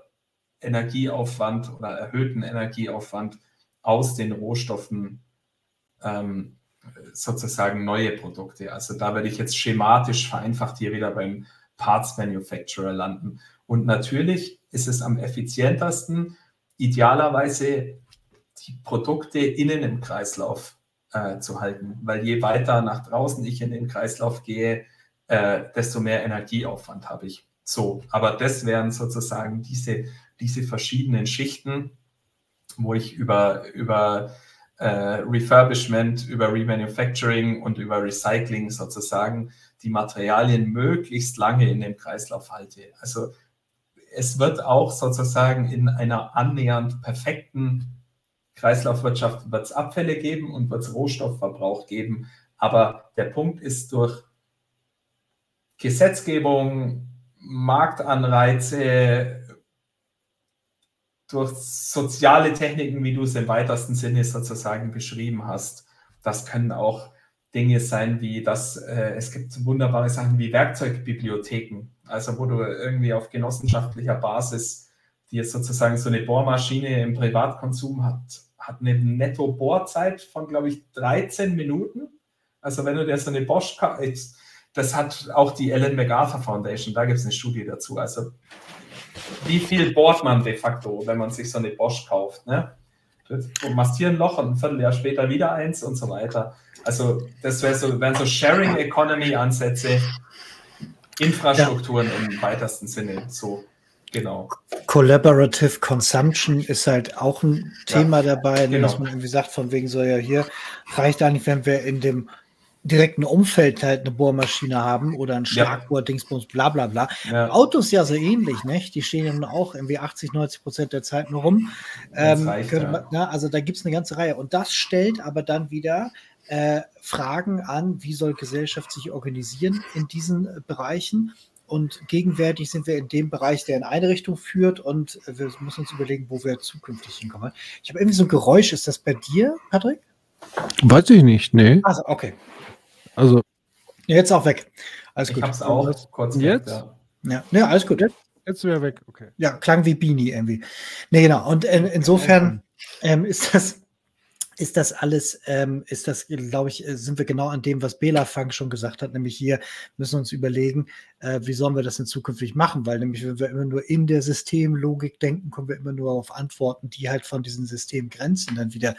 Energieaufwand oder erhöhten Energieaufwand aus den Rohstoffen ähm, sozusagen neue Produkte. Also da werde ich jetzt schematisch vereinfacht hier wieder beim Parts Manufacturer landen. Und natürlich ist es am effizientesten, idealerweise die Produkte innen im Kreislauf äh, zu halten, weil je weiter nach draußen ich in den Kreislauf gehe, äh, desto mehr Energieaufwand habe ich. So, aber das wären sozusagen diese, diese verschiedenen Schichten, wo ich über, über äh, Refurbishment, über Remanufacturing und über Recycling sozusagen die Materialien möglichst lange in dem Kreislauf halte. Also es wird auch sozusagen in einer annähernd perfekten Kreislaufwirtschaft wird es Abfälle geben und wird es Rohstoffverbrauch geben. Aber der Punkt ist durch Gesetzgebung, Marktanreize, durch soziale Techniken, wie du es im weitesten Sinne sozusagen beschrieben hast. Das können auch Dinge sein, wie dass äh, es gibt wunderbare Sachen wie Werkzeugbibliotheken, also wo du irgendwie auf genossenschaftlicher Basis dir sozusagen so eine Bohrmaschine im Privatkonsum hat, hat eine Netto-Bohrzeit von, glaube ich, 13 Minuten. Also wenn du dir so eine Bosch, das hat auch die Ellen MacArthur Foundation, da gibt es eine Studie dazu. Also wie viel bohrt man de facto, wenn man sich so eine Bosch kauft? Ne? Du machst hier ein Loch und ein Vierteljahr später wieder eins und so weiter. Also das wär so, wären so Sharing Economy Ansätze, Infrastrukturen ja. im weitesten Sinne. So Genau. Collaborative Consumption ist halt auch ein Thema ja, dabei, genau. dass man irgendwie sagt, von wegen so, ja, hier reicht eigentlich, wenn wir in dem direkten Umfeld halt eine Bohrmaschine haben oder ein Schlagbohr, Dingsbums, bla bla bla. Ja. Autos ja so ähnlich, nicht? Die stehen ja auch irgendwie 80, 90 Prozent der Zeit nur rum. Ähm, reicht, man, ja. na, also da gibt es eine ganze Reihe. Und das stellt aber dann wieder äh, Fragen an, wie soll Gesellschaft sich organisieren in diesen äh, Bereichen. Und gegenwärtig sind wir in dem Bereich, der in eine Richtung führt und wir müssen uns überlegen, wo wir zukünftig hinkommen. Ich habe irgendwie so ein Geräusch. Ist das bei dir, Patrick? Weiß ich nicht, nee. Also, okay. Also. Ja, jetzt auch weg. Alles ich gut. Ich hab's auch kurz jetzt. Ja. ja. Ja, alles gut. Jetzt, jetzt wäre weg, okay. Ja, klang wie Beanie irgendwie. Nee, genau. Und in, insofern ähm, ist das ist das alles, ähm, ist das, glaube ich, äh, sind wir genau an dem, was Bela Funk schon gesagt hat, nämlich hier müssen wir uns überlegen, äh, wie sollen wir das in Zukunft machen, weil nämlich, wenn wir immer nur in der Systemlogik denken, kommen wir immer nur auf Antworten, die halt von diesen Systemgrenzen dann wieder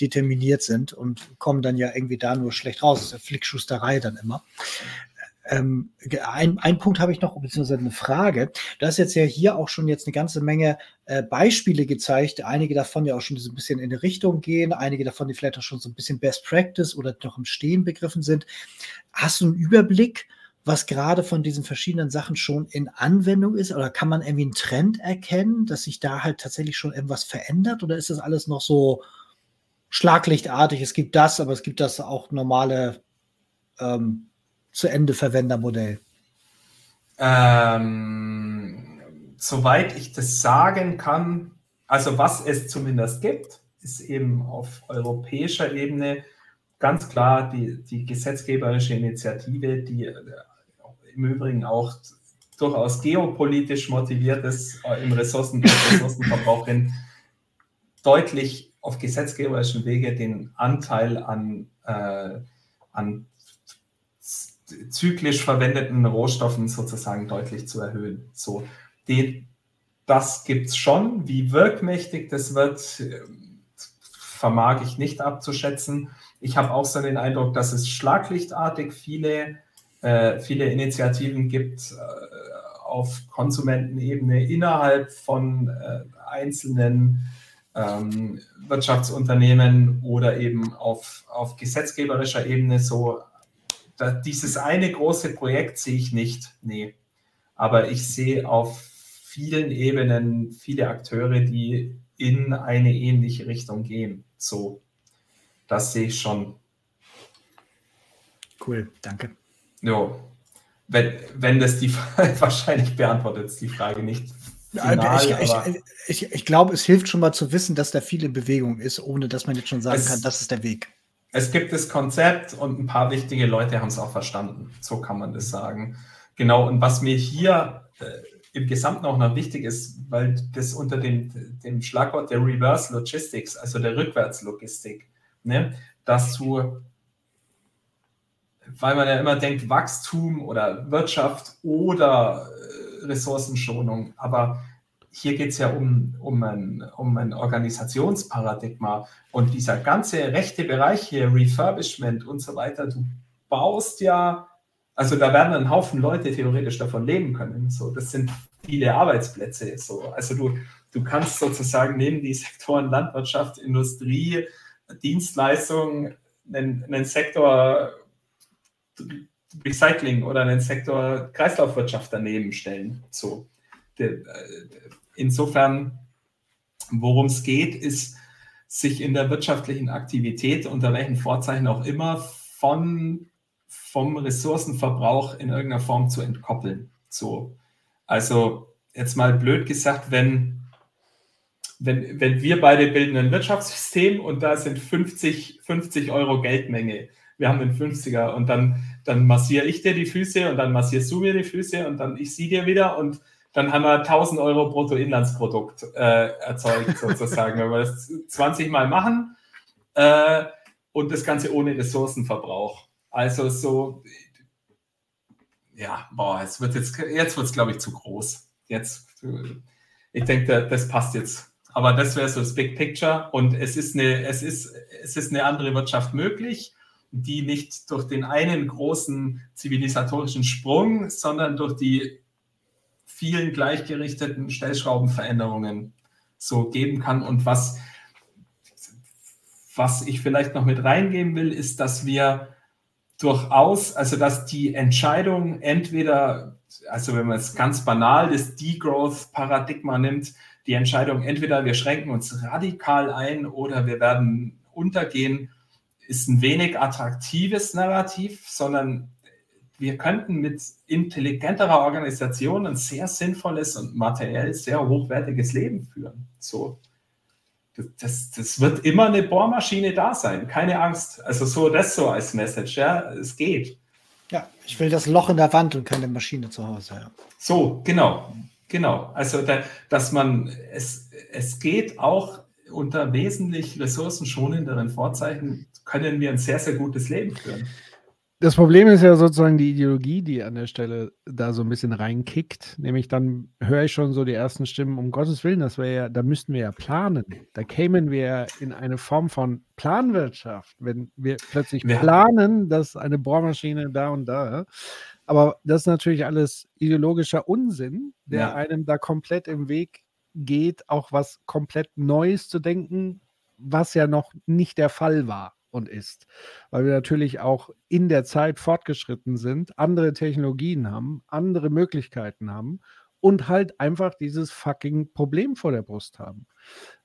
determiniert sind und kommen dann ja irgendwie da nur schlecht raus. Das ist ja Flickschusterei dann immer. Ähm, ein, ein Punkt habe ich noch, beziehungsweise eine Frage. Du hast jetzt ja hier auch schon jetzt eine ganze Menge äh, Beispiele gezeigt, einige davon ja auch schon so ein bisschen in die Richtung gehen, einige davon, die vielleicht auch schon so ein bisschen Best Practice oder noch im Stehen begriffen sind. Hast du einen Überblick, was gerade von diesen verschiedenen Sachen schon in Anwendung ist? Oder kann man irgendwie einen Trend erkennen, dass sich da halt tatsächlich schon irgendwas verändert? Oder ist das alles noch so schlaglichtartig? Es gibt das, aber es gibt das auch normale ähm, zu Ende Verwendermodell? Ähm, soweit ich das sagen kann, also was es zumindest gibt, ist eben auf europäischer Ebene ganz klar die, die gesetzgeberische Initiative, die äh, im Übrigen auch durchaus geopolitisch motiviert ist, äh, im Ressourcen, Ressourcenverbrauch hin, deutlich auf gesetzgeberischen Wege den Anteil an, äh, an zyklisch verwendeten Rohstoffen sozusagen deutlich zu erhöhen. So, die, das gibt es schon. Wie wirkmächtig das wird, vermag ich nicht abzuschätzen. Ich habe auch so den Eindruck, dass es schlaglichtartig viele, äh, viele Initiativen gibt äh, auf Konsumentenebene innerhalb von äh, einzelnen ähm, Wirtschaftsunternehmen oder eben auf, auf gesetzgeberischer Ebene so da, dieses eine große Projekt sehe ich nicht, nee. Aber ich sehe auf vielen Ebenen viele Akteure, die in eine ähnliche Richtung gehen. So, das sehe ich schon. Cool, danke. Jo, wenn, wenn das die wahrscheinlich beantwortet die Frage nicht. Final, ich, ich, ich, ich glaube, es hilft schon mal zu wissen, dass da viel in Bewegung ist, ohne dass man jetzt schon sagen kann, das ist der Weg es gibt das Konzept und ein paar wichtige Leute haben es auch verstanden. So kann man das sagen. Genau, und was mir hier äh, im Gesamten auch noch wichtig ist, weil das unter dem, dem Schlagwort der Reverse Logistics, also der Rückwärtslogistik, ne, dass du, weil man ja immer denkt, Wachstum oder Wirtschaft oder äh, Ressourcenschonung, aber hier geht es ja um, um, ein, um ein Organisationsparadigma und dieser ganze rechte Bereich hier, Refurbishment und so weiter, du baust ja, also da werden ein Haufen Leute theoretisch davon leben können. So, das sind viele Arbeitsplätze. So. Also du, du kannst sozusagen neben die Sektoren Landwirtschaft, Industrie, Dienstleistung einen, einen Sektor Recycling oder einen Sektor Kreislaufwirtschaft daneben stellen. So. Der, insofern, worum es geht, ist, sich in der wirtschaftlichen Aktivität, unter welchen Vorzeichen auch immer, von, vom Ressourcenverbrauch in irgendeiner Form zu entkoppeln. So. Also jetzt mal blöd gesagt, wenn, wenn, wenn wir beide bilden ein Wirtschaftssystem und da sind 50, 50 Euro Geldmenge, wir haben den 50er und dann, dann massiere ich dir die Füße und dann massierst du mir die Füße und dann ich sie dir wieder und dann haben wir 1000 Euro Bruttoinlandsprodukt äh, erzeugt, sozusagen. Wenn wir das 20 Mal machen äh, und das Ganze ohne Ressourcenverbrauch. Also so, ja, boah, es wird jetzt, jetzt wird es, glaube ich, zu groß. Jetzt, ich denke, das passt jetzt. Aber das wäre so das Big Picture und es ist eine, es ist, es ist eine andere Wirtschaft möglich, die nicht durch den einen großen zivilisatorischen Sprung, sondern durch die vielen gleichgerichteten Stellschraubenveränderungen so geben kann. Und was, was ich vielleicht noch mit reingeben will, ist, dass wir durchaus, also dass die Entscheidung entweder, also wenn man es ganz banal das Degrowth-Paradigma nimmt, die Entscheidung entweder wir schränken uns radikal ein oder wir werden untergehen, ist ein wenig attraktives Narrativ, sondern wir könnten mit intelligenterer Organisation ein sehr sinnvolles und materiell sehr hochwertiges Leben führen. So. Das, das wird immer eine Bohrmaschine da sein, keine Angst. Also so das so als Message, ja, es geht. Ja, ich will das Loch in der Wand und keine Maschine zu Hause. Ja. So, genau, genau. Also da, dass man es, es geht auch unter wesentlich ressourcenschonenderen Vorzeichen können wir ein sehr sehr gutes Leben führen. Das Problem ist ja sozusagen die Ideologie, die an der Stelle da so ein bisschen reinkickt. Nämlich dann höre ich schon so die ersten Stimmen, um Gottes Willen, das wäre ja, da müssten wir ja planen. Da kämen wir ja in eine Form von Planwirtschaft, wenn wir plötzlich planen, dass eine Bohrmaschine da und da. Aber das ist natürlich alles ideologischer Unsinn, der ja. einem da komplett im Weg geht, auch was komplett Neues zu denken, was ja noch nicht der Fall war und ist. Weil wir natürlich auch in der Zeit fortgeschritten sind, andere Technologien haben, andere Möglichkeiten haben und halt einfach dieses fucking Problem vor der Brust haben.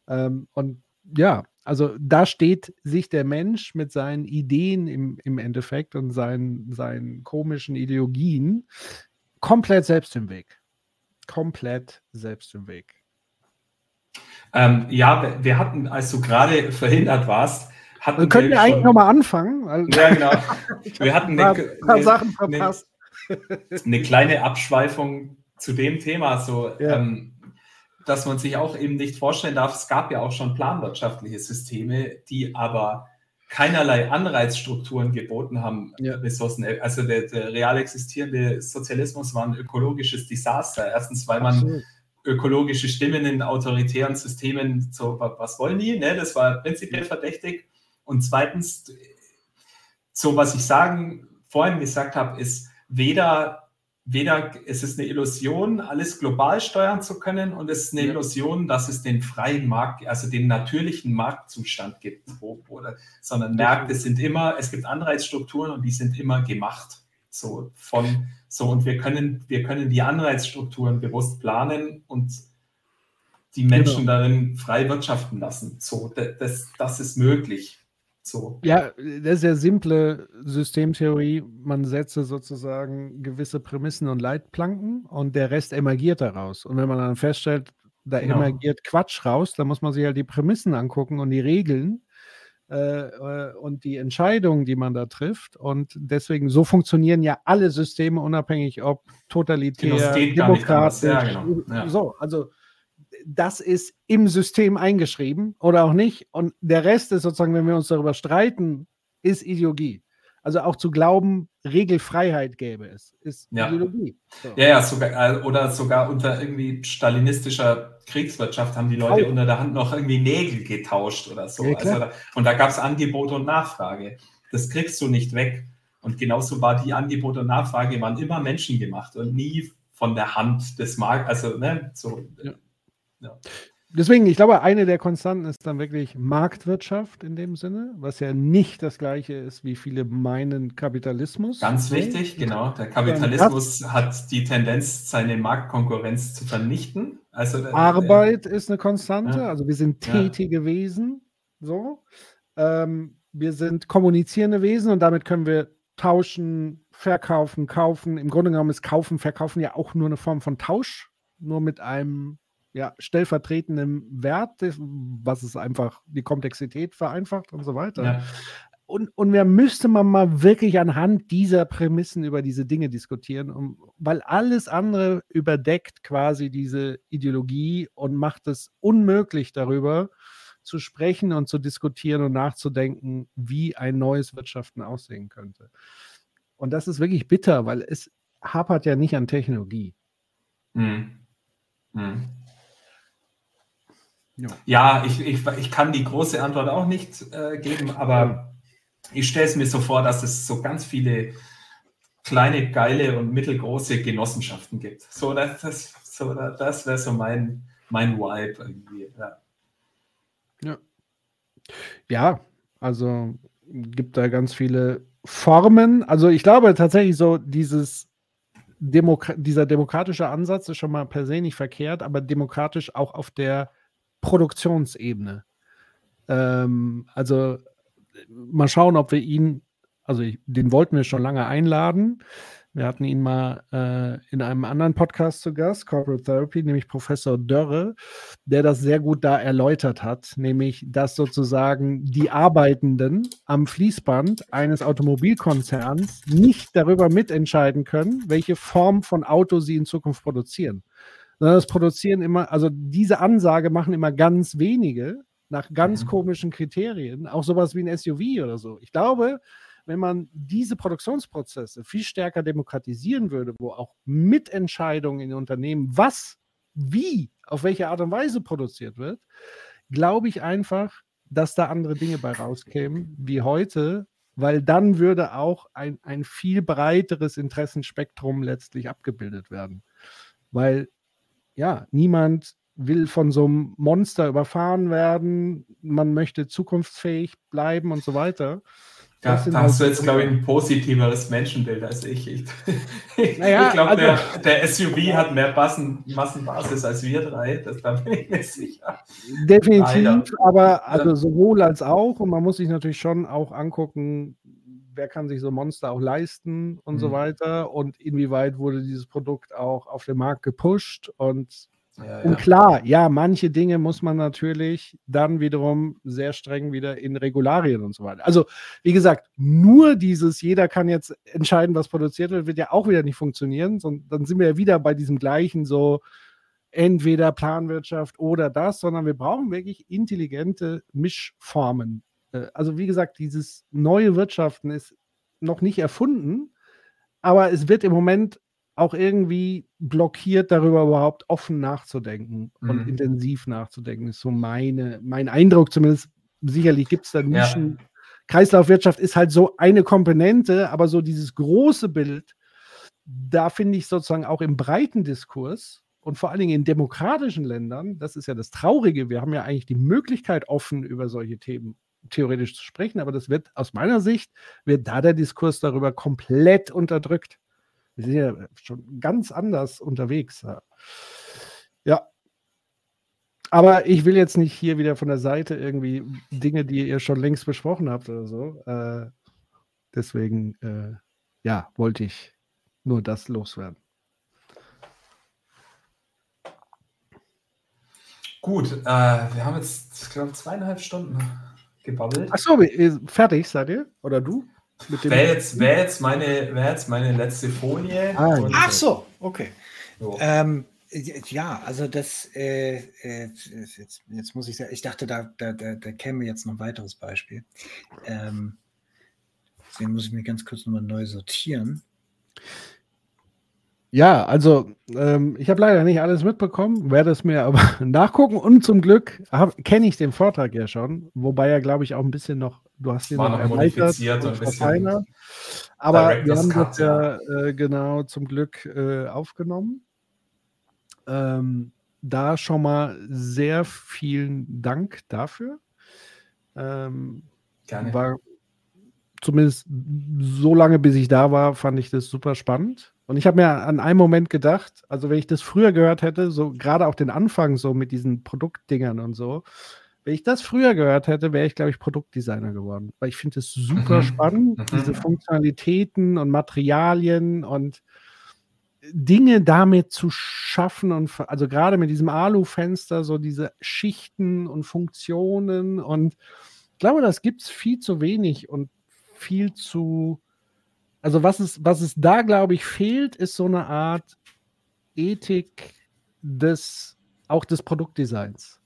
Ähm, und ja, also da steht sich der Mensch mit seinen Ideen im, im Endeffekt und seinen, seinen komischen Ideologien komplett selbst im Weg. Komplett selbst im Weg. Ähm, ja, wir hatten, als du gerade verhindert warst, hatten wir können wir eigentlich nochmal anfangen. Ja, genau. Wir hatten eine, ein paar, eine, Sachen verpasst. Eine, eine, kleine Abschweifung zu dem Thema, so, ja. ähm, dass man sich auch eben nicht vorstellen darf, es gab ja auch schon planwirtschaftliche Systeme, die aber keinerlei Anreizstrukturen geboten haben, ja. Ressourcen. Also der, der, real existierende Sozialismus war ein ökologisches Desaster. Erstens, weil man Absolut. ökologische Stimmen in autoritären Systemen so, was wollen die? Ne? Das war prinzipiell verdächtig. Und zweitens, so was ich sagen, vorhin gesagt habe, ist weder, weder es ist eine Illusion, alles global steuern zu können und es ist eine. Illusion, dass es den freien Markt, also den natürlichen Marktzustand gibt, wo, wo, sondern Märkte sind immer, es gibt Anreizstrukturen und die sind immer gemacht. So von so und wir können, wir können die Anreizstrukturen bewusst planen und die Menschen genau. darin frei wirtschaften lassen. So, das, das ist möglich. So. Ja, das ist ja simple Systemtheorie. Man setze sozusagen gewisse Prämissen und Leitplanken und der Rest emergiert daraus. Und wenn man dann feststellt, da genau. emergiert Quatsch raus, dann muss man sich halt die Prämissen angucken und die Regeln äh, äh und die Entscheidungen, die man da trifft. Und deswegen, so funktionieren ja alle Systeme, unabhängig ob totalitär, genau, demokratisch. Ja, genau. ja. So, also das ist im System eingeschrieben oder auch nicht. Und der Rest ist sozusagen, wenn wir uns darüber streiten, ist Ideologie. Also auch zu glauben, Regelfreiheit gäbe es, ist ja. Ideologie. So. Ja, ja, sogar, äh, oder sogar unter irgendwie stalinistischer Kriegswirtschaft haben die Leute oh. unter der Hand noch irgendwie Nägel getauscht oder so. Ja, also, und da gab es Angebot und Nachfrage. Das kriegst du nicht weg. Und genauso war die Angebot und Nachfrage waren immer menschengemacht und nie von der Hand des Marktes. Also, ne, so. Ja. Ja. Deswegen, ich glaube, eine der Konstanten ist dann wirklich Marktwirtschaft in dem Sinne, was ja nicht das gleiche ist, wie viele meinen Kapitalismus. Ganz wichtig, genau. Der Kapitalismus hat die Tendenz, seine Marktkonkurrenz zu vernichten. Also Arbeit ist eine Konstante, ja. also wir sind tätige ja. Wesen, so. Ähm, wir sind kommunizierende Wesen und damit können wir tauschen, verkaufen, kaufen. Im Grunde genommen ist Kaufen, Verkaufen ja auch nur eine Form von Tausch, nur mit einem ja, stellvertretendem Wert, was es einfach die Komplexität vereinfacht und so weiter. Ja. Und, und wir müsste man mal wirklich anhand dieser Prämissen über diese Dinge diskutieren, um, weil alles andere überdeckt quasi diese Ideologie und macht es unmöglich darüber zu sprechen und zu diskutieren und nachzudenken, wie ein neues Wirtschaften aussehen könnte. Und das ist wirklich bitter, weil es hapert ja nicht an Technologie. Mhm. Mhm. Ja, ja ich, ich, ich kann die große Antwort auch nicht äh, geben, aber ich stelle es mir so vor, dass es so ganz viele kleine, geile und mittelgroße Genossenschaften gibt. So, das, das, so, das wäre so mein, mein Vibe irgendwie. Ja. ja. Ja, also gibt da ganz viele Formen, also ich glaube tatsächlich so dieses Demo dieser demokratische Ansatz ist schon mal per se nicht verkehrt, aber demokratisch auch auf der Produktionsebene. Ähm, also mal schauen, ob wir ihn, also ich, den wollten wir schon lange einladen. Wir hatten ihn mal äh, in einem anderen Podcast zu Gast, Corporate Therapy, nämlich Professor Dörre, der das sehr gut da erläutert hat, nämlich dass sozusagen die Arbeitenden am Fließband eines Automobilkonzerns nicht darüber mitentscheiden können, welche Form von Auto sie in Zukunft produzieren. Sondern das produzieren immer, also diese Ansage machen immer ganz wenige nach ganz mhm. komischen Kriterien, auch sowas wie ein SUV oder so. Ich glaube, wenn man diese Produktionsprozesse viel stärker demokratisieren würde, wo auch Mitentscheidungen in Unternehmen, was, wie, auf welche Art und Weise produziert wird, glaube ich einfach, dass da andere Dinge bei rauskämen wie heute, weil dann würde auch ein, ein viel breiteres Interessenspektrum letztlich abgebildet werden. Weil ja, niemand will von so einem Monster überfahren werden, man möchte zukunftsfähig bleiben und so weiter. Ja, da hast du jetzt, glaube ich, ein positiveres Menschenbild als ich. Ich, naja, ich glaube, also, der, der, SUV hat mehr Bassen, Massenbasis als wir drei, das da bin ich mir sicher. Definitiv, Leider. aber also sowohl als auch. Und man muss sich natürlich schon auch angucken, wer kann sich so Monster auch leisten und mhm. so weiter. Und inwieweit wurde dieses Produkt auch auf den Markt gepusht und ja, und klar, ja, manche Dinge muss man natürlich dann wiederum sehr streng wieder in Regularien und so weiter. Also, wie gesagt, nur dieses, jeder kann jetzt entscheiden, was produziert wird, wird ja auch wieder nicht funktionieren. Sondern dann sind wir ja wieder bei diesem gleichen so, entweder Planwirtschaft oder das, sondern wir brauchen wirklich intelligente Mischformen. Äh, also, wie gesagt, dieses neue Wirtschaften ist noch nicht erfunden, aber es wird im Moment auch irgendwie blockiert, darüber überhaupt offen nachzudenken mhm. und intensiv nachzudenken, ist so meine, mein Eindruck zumindest. Sicherlich gibt es da Nischen. Ja. Kreislaufwirtschaft ist halt so eine Komponente, aber so dieses große Bild, da finde ich sozusagen auch im breiten Diskurs und vor allen Dingen in demokratischen Ländern, das ist ja das Traurige, wir haben ja eigentlich die Möglichkeit, offen über solche Themen theoretisch zu sprechen, aber das wird aus meiner Sicht, wird da der Diskurs darüber komplett unterdrückt. Wir sind ja schon ganz anders unterwegs. Ja. Aber ich will jetzt nicht hier wieder von der Seite irgendwie Dinge, die ihr schon längst besprochen habt oder so. Äh, deswegen, äh, ja, wollte ich nur das loswerden. Gut, äh, wir haben jetzt, ich glaube, zweieinhalb Stunden gebabbelt. Achso, fertig seid ihr? Oder du? Wäre jetzt, wär jetzt, meine, wär jetzt meine letzte Folie. Ah, Ach so, okay. So. Ähm, ja, also das, äh, äh, jetzt, jetzt, muss ich sagen, ich dachte, da, da, da, da käme jetzt noch ein weiteres Beispiel. Ähm, deswegen muss ich mir ganz kurz nochmal neu sortieren. Ja, also ähm, ich habe leider nicht alles mitbekommen, werde es mir aber nachgucken und zum Glück kenne ich den Vortrag ja schon, wobei er, glaube ich, auch ein bisschen noch, du hast ihn noch, noch modifiziert und, und verfeinert. Aber wir haben das ja äh, genau zum Glück äh, aufgenommen. Ähm, da schon mal sehr vielen Dank dafür. Ähm, Gerne. War zumindest so lange, bis ich da war, fand ich das super spannend. Und ich habe mir an einen Moment gedacht, also wenn ich das früher gehört hätte, so gerade auch den Anfang so mit diesen Produktdingern und so, wenn ich das früher gehört hätte, wäre ich, glaube ich, Produktdesigner geworden. Weil ich finde es super mhm. spannend, mhm. diese Funktionalitäten und Materialien und Dinge damit zu schaffen und also gerade mit diesem Alu-Fenster, so diese Schichten und Funktionen und ich glaube, das gibt es viel zu wenig und viel zu also was es, was es da, glaube ich, fehlt, ist so eine Art Ethik des, auch des Produktdesigns.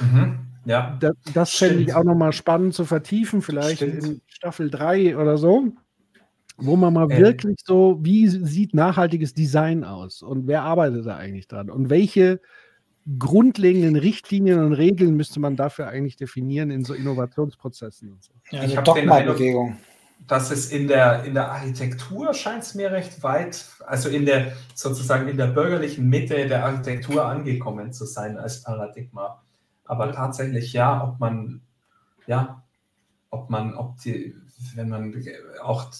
Mhm. Ja. Das, das fände ich auch nochmal spannend zu vertiefen, vielleicht Stimmt. in Staffel 3 oder so, wo man mal ähm. wirklich so, wie sieht nachhaltiges Design aus und wer arbeitet da eigentlich dran und welche grundlegenden Richtlinien und Regeln müsste man dafür eigentlich definieren in so Innovationsprozessen und so. Ja, eine Dogma-Bewegung dass es in der, in der Architektur scheint es mir recht weit, also in der sozusagen in der bürgerlichen Mitte der Architektur angekommen zu sein als Paradigma. Aber tatsächlich ja, ob man, ja, ob man, ob die, wenn man auch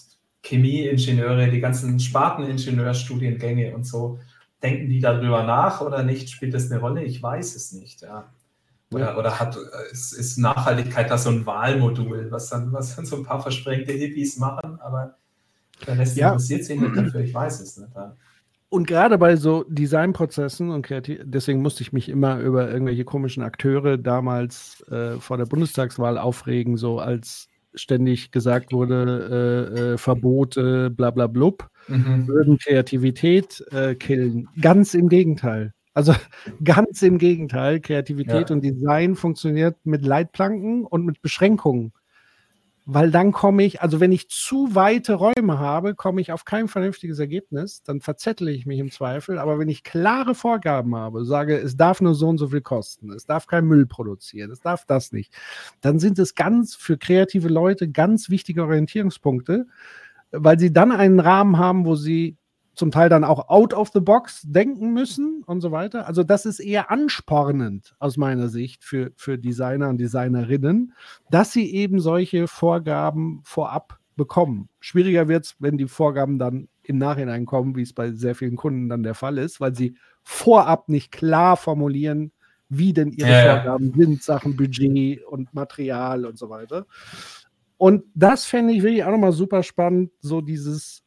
Chemieingenieure, die ganzen Sparteningenieurstudiengänge und so, denken die darüber nach oder nicht? Spielt das eine Rolle? Ich weiß es nicht. Ja. Oder, oder hat, ist, ist, Nachhaltigkeit da so ein Wahlmodul, was dann, was dann so ein paar versprengte Hippies machen, aber der Rest ja. interessiert sich nicht dafür, ich weiß es nicht. Ja. Und gerade bei so Designprozessen und kreativ, deswegen musste ich mich immer über irgendwelche komischen Akteure damals äh, vor der Bundestagswahl aufregen, so als ständig gesagt wurde, äh, äh, Verbote, bla bla blub, mhm. würden Kreativität äh, killen. Ganz im Gegenteil. Also ganz im Gegenteil, Kreativität ja. und Design funktioniert mit Leitplanken und mit Beschränkungen weil dann komme ich, also wenn ich zu weite Räume habe, komme ich auf kein vernünftiges Ergebnis, dann verzettle ich mich im Zweifel. Aber wenn ich klare Vorgaben habe, sage, es darf nur so und so viel kosten, es darf kein Müll produzieren, es darf das nicht, dann sind es ganz für kreative Leute ganz wichtige Orientierungspunkte, weil sie dann einen Rahmen haben, wo sie zum Teil dann auch out of the box denken müssen und so weiter. Also das ist eher anspornend aus meiner Sicht für, für Designer und Designerinnen, dass sie eben solche Vorgaben vorab bekommen. Schwieriger wird es, wenn die Vorgaben dann im Nachhinein kommen, wie es bei sehr vielen Kunden dann der Fall ist, weil sie vorab nicht klar formulieren, wie denn ihre ja, Vorgaben ja. sind, Sachen Budget und Material und so weiter. Und das fände ich wirklich auch nochmal super spannend, so dieses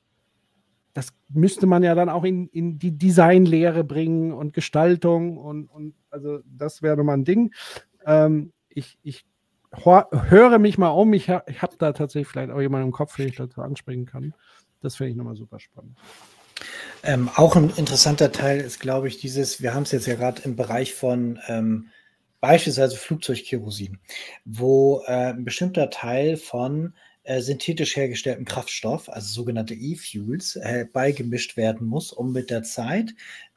das müsste man ja dann auch in, in die Designlehre bringen und Gestaltung und, und also das wäre mal ein Ding. Ähm, ich, ich höre mich mal um. Ich, ich habe da tatsächlich vielleicht auch jemanden im Kopf, den ich dazu ansprechen kann. Das finde ich nochmal super spannend. Ähm, auch ein interessanter Teil ist, glaube ich, dieses, wir haben es jetzt ja gerade im Bereich von ähm, beispielsweise Flugzeugkerosin, wo äh, ein bestimmter Teil von äh, synthetisch hergestellten Kraftstoff, also sogenannte E-Fuels, äh, beigemischt werden muss, um mit der Zeit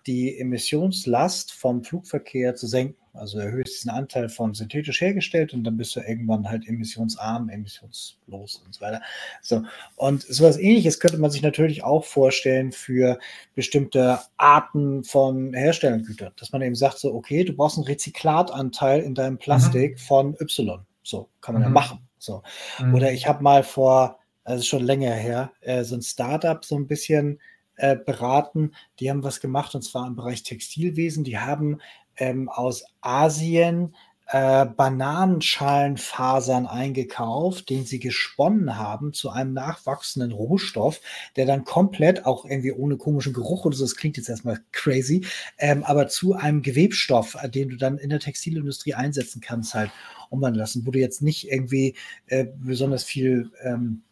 die Emissionslast vom Flugverkehr zu senken. Also erhöhst diesen Anteil von synthetisch hergestellt und dann bist du irgendwann halt emissionsarm, emissionslos und so weiter. So. Und sowas ähnliches könnte man sich natürlich auch vorstellen für bestimmte Arten von Herstellergütern, dass man eben sagt, so, okay, du brauchst einen Rezyklatanteil in deinem Plastik mhm. von Y. So, kann man mhm. ja machen. So. Mhm. Oder ich habe mal vor, also schon länger her, äh, so ein Startup so ein bisschen äh, beraten. Die haben was gemacht und zwar im Bereich Textilwesen. Die haben ähm, aus Asien äh, Bananenschalenfasern eingekauft, den sie gesponnen haben zu einem nachwachsenden Rohstoff, der dann komplett, auch irgendwie ohne komischen Geruch oder so, das klingt jetzt erstmal crazy, ähm, aber zu einem Gewebstoff, äh, den du dann in der Textilindustrie einsetzen kannst, halt umwandeln lassen, wo du jetzt nicht irgendwie äh, besonders viel ähm, äh,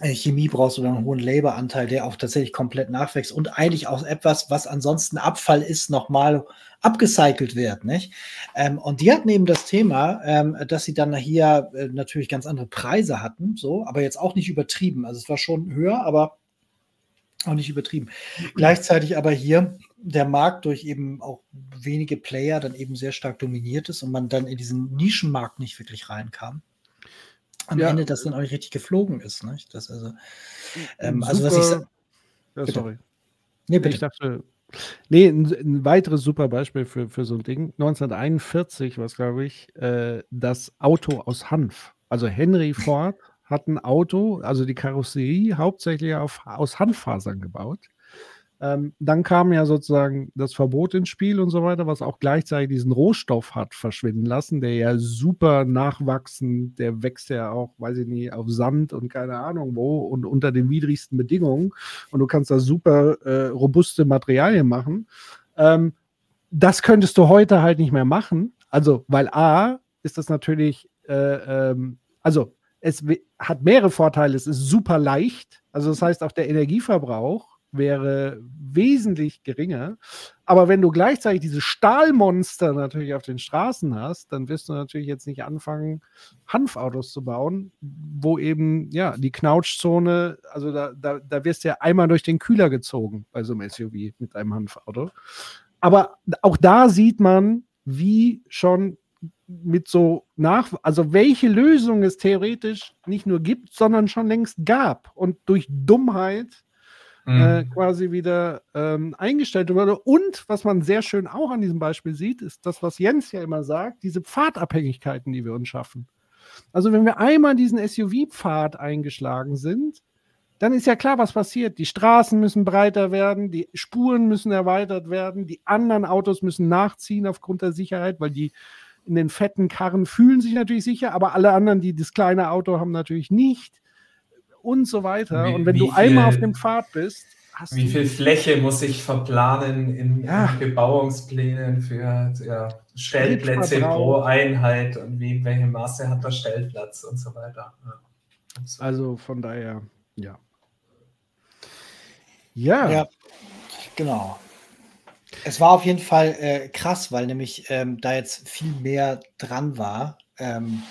Chemie brauchst oder einen hohen Laboranteil, der auch tatsächlich komplett nachwächst und eigentlich auch etwas, was ansonsten Abfall ist, nochmal abgecycelt wird, nicht? Ähm, und die hatten eben das Thema, ähm, dass sie dann hier äh, natürlich ganz andere Preise hatten, so, aber jetzt auch nicht übertrieben. Also es war schon höher, aber auch nicht übertrieben. Gleichzeitig aber hier der Markt durch eben auch wenige Player dann eben sehr stark dominiert ist und man dann in diesen Nischenmarkt nicht wirklich reinkam am ja. Ende das dann auch nicht richtig geflogen ist. Nicht? Das also, ähm, also was ich ja, sorry. Nee, bitte. Ich dachte, nee, ein, ein, weiteres super Beispiel für, für so ein Ding. 1941 war es, glaube ich, äh, das Auto aus Hanf. Also Henry Ford hat ein Auto, also die Karosserie, hauptsächlich auf, aus Hanffasern gebaut. Ähm, dann kam ja sozusagen das Verbot ins Spiel und so weiter, was auch gleichzeitig diesen Rohstoff hat verschwinden lassen, der ja super nachwachsend, der wächst ja auch, weiß ich nicht, auf Sand und keine Ahnung wo und unter den widrigsten Bedingungen. Und du kannst da super äh, robuste Materialien machen. Ähm, das könntest du heute halt nicht mehr machen. Also, weil A ist das natürlich, äh, ähm, also es hat mehrere Vorteile. Es ist super leicht. Also das heißt, auch der Energieverbrauch wäre wesentlich geringer. Aber wenn du gleichzeitig diese Stahlmonster natürlich auf den Straßen hast, dann wirst du natürlich jetzt nicht anfangen, Hanfautos zu bauen, wo eben, ja, die Knautschzone, also da, da, da wirst du ja einmal durch den Kühler gezogen bei so einem SUV mit einem Hanfauto. Aber auch da sieht man, wie schon mit so nach, also welche Lösung es theoretisch nicht nur gibt, sondern schon längst gab und durch Dummheit äh, mhm. quasi wieder ähm, eingestellt wurde. Und was man sehr schön auch an diesem Beispiel sieht, ist das, was Jens ja immer sagt, diese Pfadabhängigkeiten, die wir uns schaffen. Also wenn wir einmal diesen SUV-Pfad eingeschlagen sind, dann ist ja klar, was passiert. Die Straßen müssen breiter werden, die Spuren müssen erweitert werden, die anderen Autos müssen nachziehen aufgrund der Sicherheit, weil die in den fetten Karren fühlen sich natürlich sicher, aber alle anderen, die das kleine Auto haben, natürlich nicht und so weiter. Wie- und wenn wie du einmal viel- auf dem Pfad bist, hast Wie du viel Fläche muss ich verplanen in, Ja. in Bebauungsplänen für ja, Stellplätze pro Einheit und wie, welche Maße hat der Stellplatz und so weiter. Ja. Also von daher, ja. Ja, Ja, genau. Es war auf jeden Fall äh, krass, weil nämlich ähm, da jetzt viel mehr dran war. Ähm,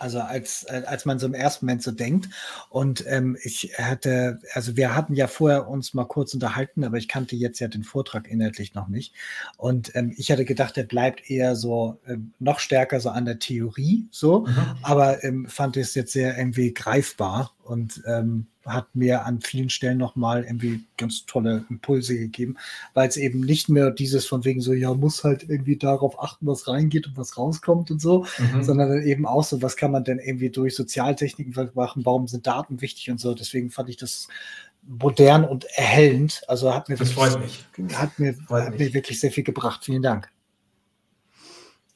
also als, als man so im ersten Moment so denkt. Und ähm, ich hatte, also wir hatten ja vorher uns mal kurz unterhalten, aber ich kannte jetzt ja den Vortrag inhaltlich noch nicht. Und ähm, ich hatte gedacht, der bleibt eher so ähm, noch stärker so an der Theorie so Mhm. aber ähm, fand es jetzt sehr irgendwie greifbar und ähm, hat mir an vielen Stellen nochmal irgendwie ganz tolle Impulse gegeben, weil es eben nicht mehr dieses von wegen so, ja, muss halt irgendwie darauf achten, was reingeht und was rauskommt und so, Mhm. sondern dann eben auch so, was kann man denn irgendwie durch Sozialtechniken machen, warum sind Daten wichtig und so. Deswegen fand ich das modern und erhellend. Also hat mir Das mich. hat mir, Freut hat mich. mir wirklich sehr viel gebracht. Vielen Dank.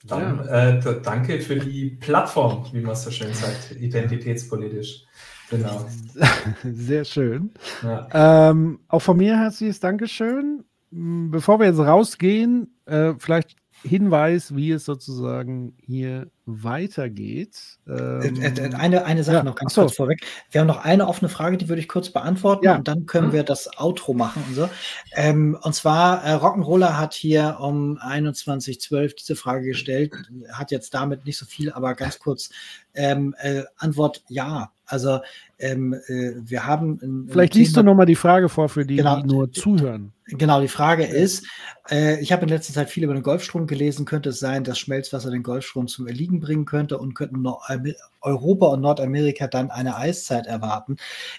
Dann äh, d- danke für die Plattform, wie man so schön sagt, identitätspolitisch. Genau. sehr schön. Ja. Ähm, auch von mir herzliches Dankeschön. M, Bevor wir jetzt rausgehen, äh, vielleicht Hinweis, wie es sozusagen hier weitergeht. Ähm, Äh, äh, Eine, eine Sache ja, noch ganz so. kurz vorweg. Wir haben noch eine offene Frage, die würde ich kurz beantworten Ja. und dann können Mhm. wir das Outro machen und so. Ähm, und zwar, äh, Rock'n'Roller hat hier um 21.12 diese Frage gestellt, hat jetzt damit nicht so viel, aber ganz kurz ähm, äh, Antwort ja. Also ähm, äh, wir haben ein, ein vielleicht liest du Thema- nochmal die Frage vor für die, Genau. die nur zuhören. Genau, die Frage ist, äh, ich habe in letzter Zeit viel über den Golfstrom gelesen. Könnte es sein, dass Schmelzwasser den Golfstrom zum Erliegen bringen könnte und könnten Am- Europa und Nordamerika dann eine Eiszeit erwarten?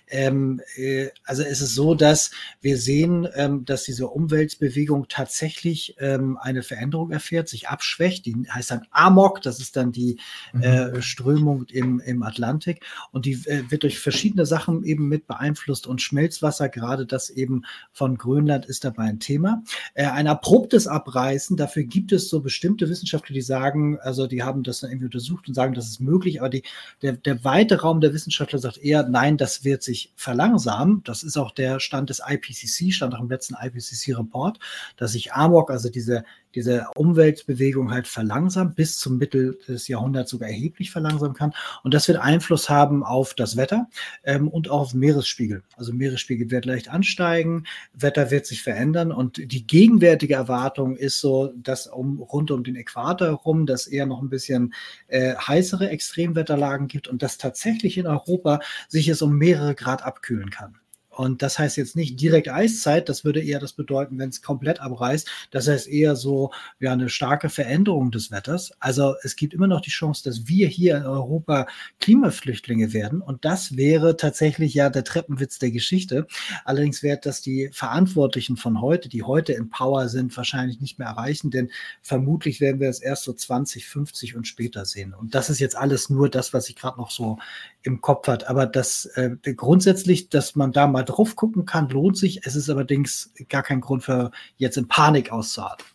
Ähm, äh, also es ist so, dass wir sehen, ähm, dass diese Umweltbewegung tatsächlich ähm, eine Veränderung erfährt, sich abschwächt. Die heißt dann Amok, das ist dann die Mhm. äh, Strömung im, im Atlantik und die wird durch verschiedene Sachen eben mit beeinflusst und Schmelzwasser, gerade das eben von Grönland ist dabei ein Thema. Äh, ein abruptes Abreißen, dafür gibt es so bestimmte Wissenschaftler, die sagen, also die haben das dann irgendwie untersucht und sagen, das ist möglich, aber die, der, der weite Raum der Wissenschaftler sagt eher, nein, das wird sich verlangsamen. Das ist auch der Stand des IPCC, stand auch im letzten IPCC-Report, dass sich AMOC, also diese diese Umweltbewegung halt verlangsamt, bis zum Mittel des Jahrhunderts sogar erheblich verlangsamen kann. Und das wird Einfluss haben auf das Wetter ähm, und auch auf Meeresspiegel. Also Meeresspiegel wird leicht ansteigen, Wetter wird sich verändern und die gegenwärtige Erwartung ist so, dass um, rund um den Äquator herum, dass eher noch ein bisschen äh, heißere Extremwetterlagen gibt und dass tatsächlich in Europa sich es um mehrere Grad abkühlen kann. Und das heißt jetzt nicht direkt Eiszeit, das würde eher das bedeuten, wenn es komplett abreißt. Das heißt eher so ja, eine starke Veränderung des Wetters. Also es gibt immer noch die Chance, dass wir hier in Europa Klimaflüchtlinge werden. Und das wäre tatsächlich ja der Treppenwitz der Geschichte. Allerdings wäre das die Verantwortlichen von heute, die heute in Power sind, wahrscheinlich nicht mehr erreichen, denn vermutlich werden wir es erst so 20, 50 und später sehen. Und das ist jetzt alles nur das, was ich gerade noch so im Kopf hat. Aber das äh, grundsätzlich, dass man da mal drauf gucken kann, lohnt sich. Es ist allerdings gar kein Grund für jetzt in Panik auszuatmen.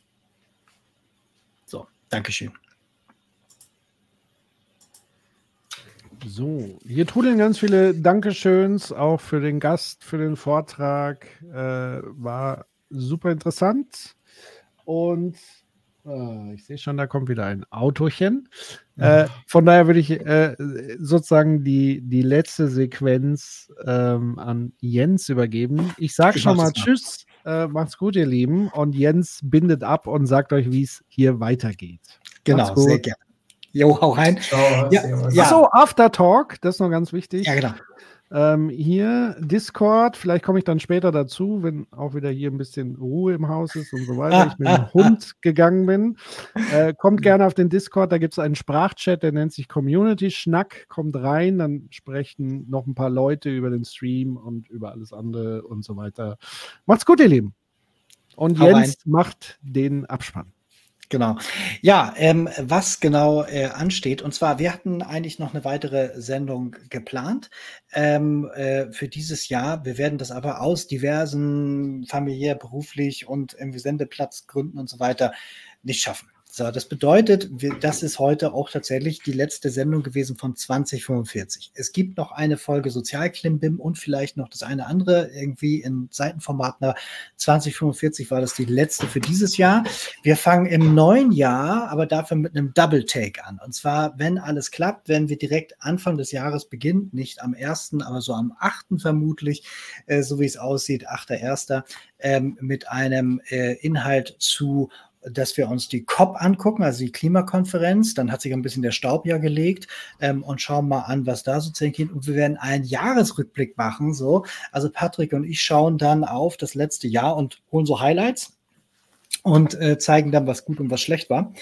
So, Dankeschön. So, hier trudeln ganz viele Dankeschöns auch für den Gast, für den Vortrag. Äh, war super interessant. Und äh, ich sehe schon, da kommt wieder ein Autochen. Äh, von daher würde ich äh, sozusagen die, die letzte Sequenz ähm, an Jens übergeben. Ich sage schon mal. Tschüss, äh, macht's gut, ihr Lieben. Und Jens bindet ab und sagt euch, wie es hier weitergeht. Genau, sehr gerne. Jo, hau rein. Ciao, Ja, ja. Achso, After Talk, das ist noch ganz wichtig. Ja, genau. Ähm, hier Discord, vielleicht komme ich dann später dazu, wenn auch wieder hier ein bisschen Ruhe im Haus ist und so weiter. Ich mit dem Hund gegangen bin. Äh, kommt gerne auf den Discord, da gibt es einen Sprachchat, der nennt sich Community Schnack. Kommt rein, dann sprechen noch ein paar Leute über den Stream und über alles andere und so weiter. Macht's gut, ihr Lieben. Und Jens macht den Abspann. Genau. Ja, ähm, was genau äh, ansteht, und zwar, wir hatten eigentlich noch eine weitere Sendung geplant ähm, äh, für dieses Jahr. Wir werden das aber aus diversen familiär, beruflich und irgendwie Sendeplatzgründen und so weiter nicht schaffen. So, das bedeutet, das ist heute auch tatsächlich die letzte Sendung gewesen von 2045. Es gibt noch eine Folge Sozialklimbim und vielleicht noch das eine andere irgendwie in Seitenformaten. 2045 war das die letzte für dieses Jahr. Wir fangen im neuen Jahr aber dafür mit einem Double Take an. Und zwar, wenn alles klappt, werden wir direkt Anfang des Jahres beginnen, nicht am 1., aber so am 8. vermutlich, äh, so wie es aussieht, 8.1., ähm, mit einem äh, Inhalt zu dass wir uns die COP angucken, also die Klimakonferenz. Dann hat sich ein bisschen der Staub ja gelegt ähm, und schauen mal an, was da sozusagen geht. Und wir werden einen Jahresrückblick machen. So, also Patrick und ich schauen dann auf das letzte Jahr und holen so Highlights und äh, zeigen dann, was gut und was schlecht war.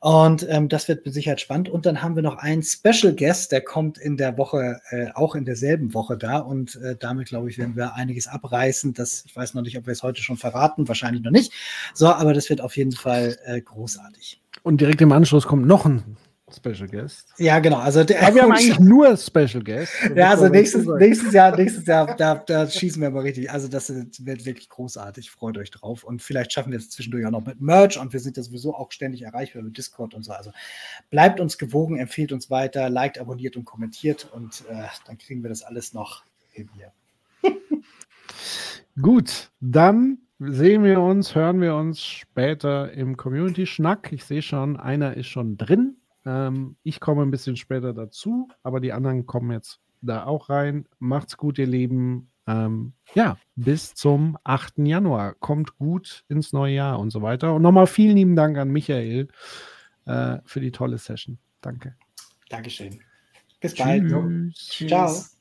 Und ähm, das wird mit Sicherheit spannend. Und dann haben wir noch einen Special Guest, der kommt in der Woche, äh, auch in derselben Woche da. Und äh, damit, glaube ich, werden wir einiges abreißen. Das, ich weiß noch nicht, ob wir es heute schon verraten, wahrscheinlich noch nicht. So, aber das wird auf jeden Fall äh, großartig. Und direkt im Anschluss kommt noch ein Special Guest. Ja, genau. Also der, Aber wir haben eigentlich nur Special Guest. Ja, also nächstes, nächstes Jahr, nächstes Jahr, da, da schießen wir mal richtig. Also das wird wirklich großartig. Freut euch drauf. Und vielleicht schaffen wir es zwischendurch auch noch mit Merch. Und wir sind ja sowieso auch ständig erreichbar mit Discord und so. Also bleibt uns gewogen, empfiehlt uns weiter, liked, abonniert und kommentiert. Und äh, dann kriegen wir das alles noch hin hier. Gut, dann sehen wir uns, hören wir uns später im Community-Schnack. Ich sehe schon, einer ist schon drin. Ähm, ich komme ein bisschen später dazu, aber die anderen kommen jetzt da auch rein. Macht's gut, ihr Lieben. Ähm, ja, bis zum 8. Januar. Kommt gut ins neue Jahr und so weiter. Und nochmal vielen lieben Dank an Michael äh, für die tolle Session. Danke. Dankeschön. Bis bald. Tschüss. Ciao.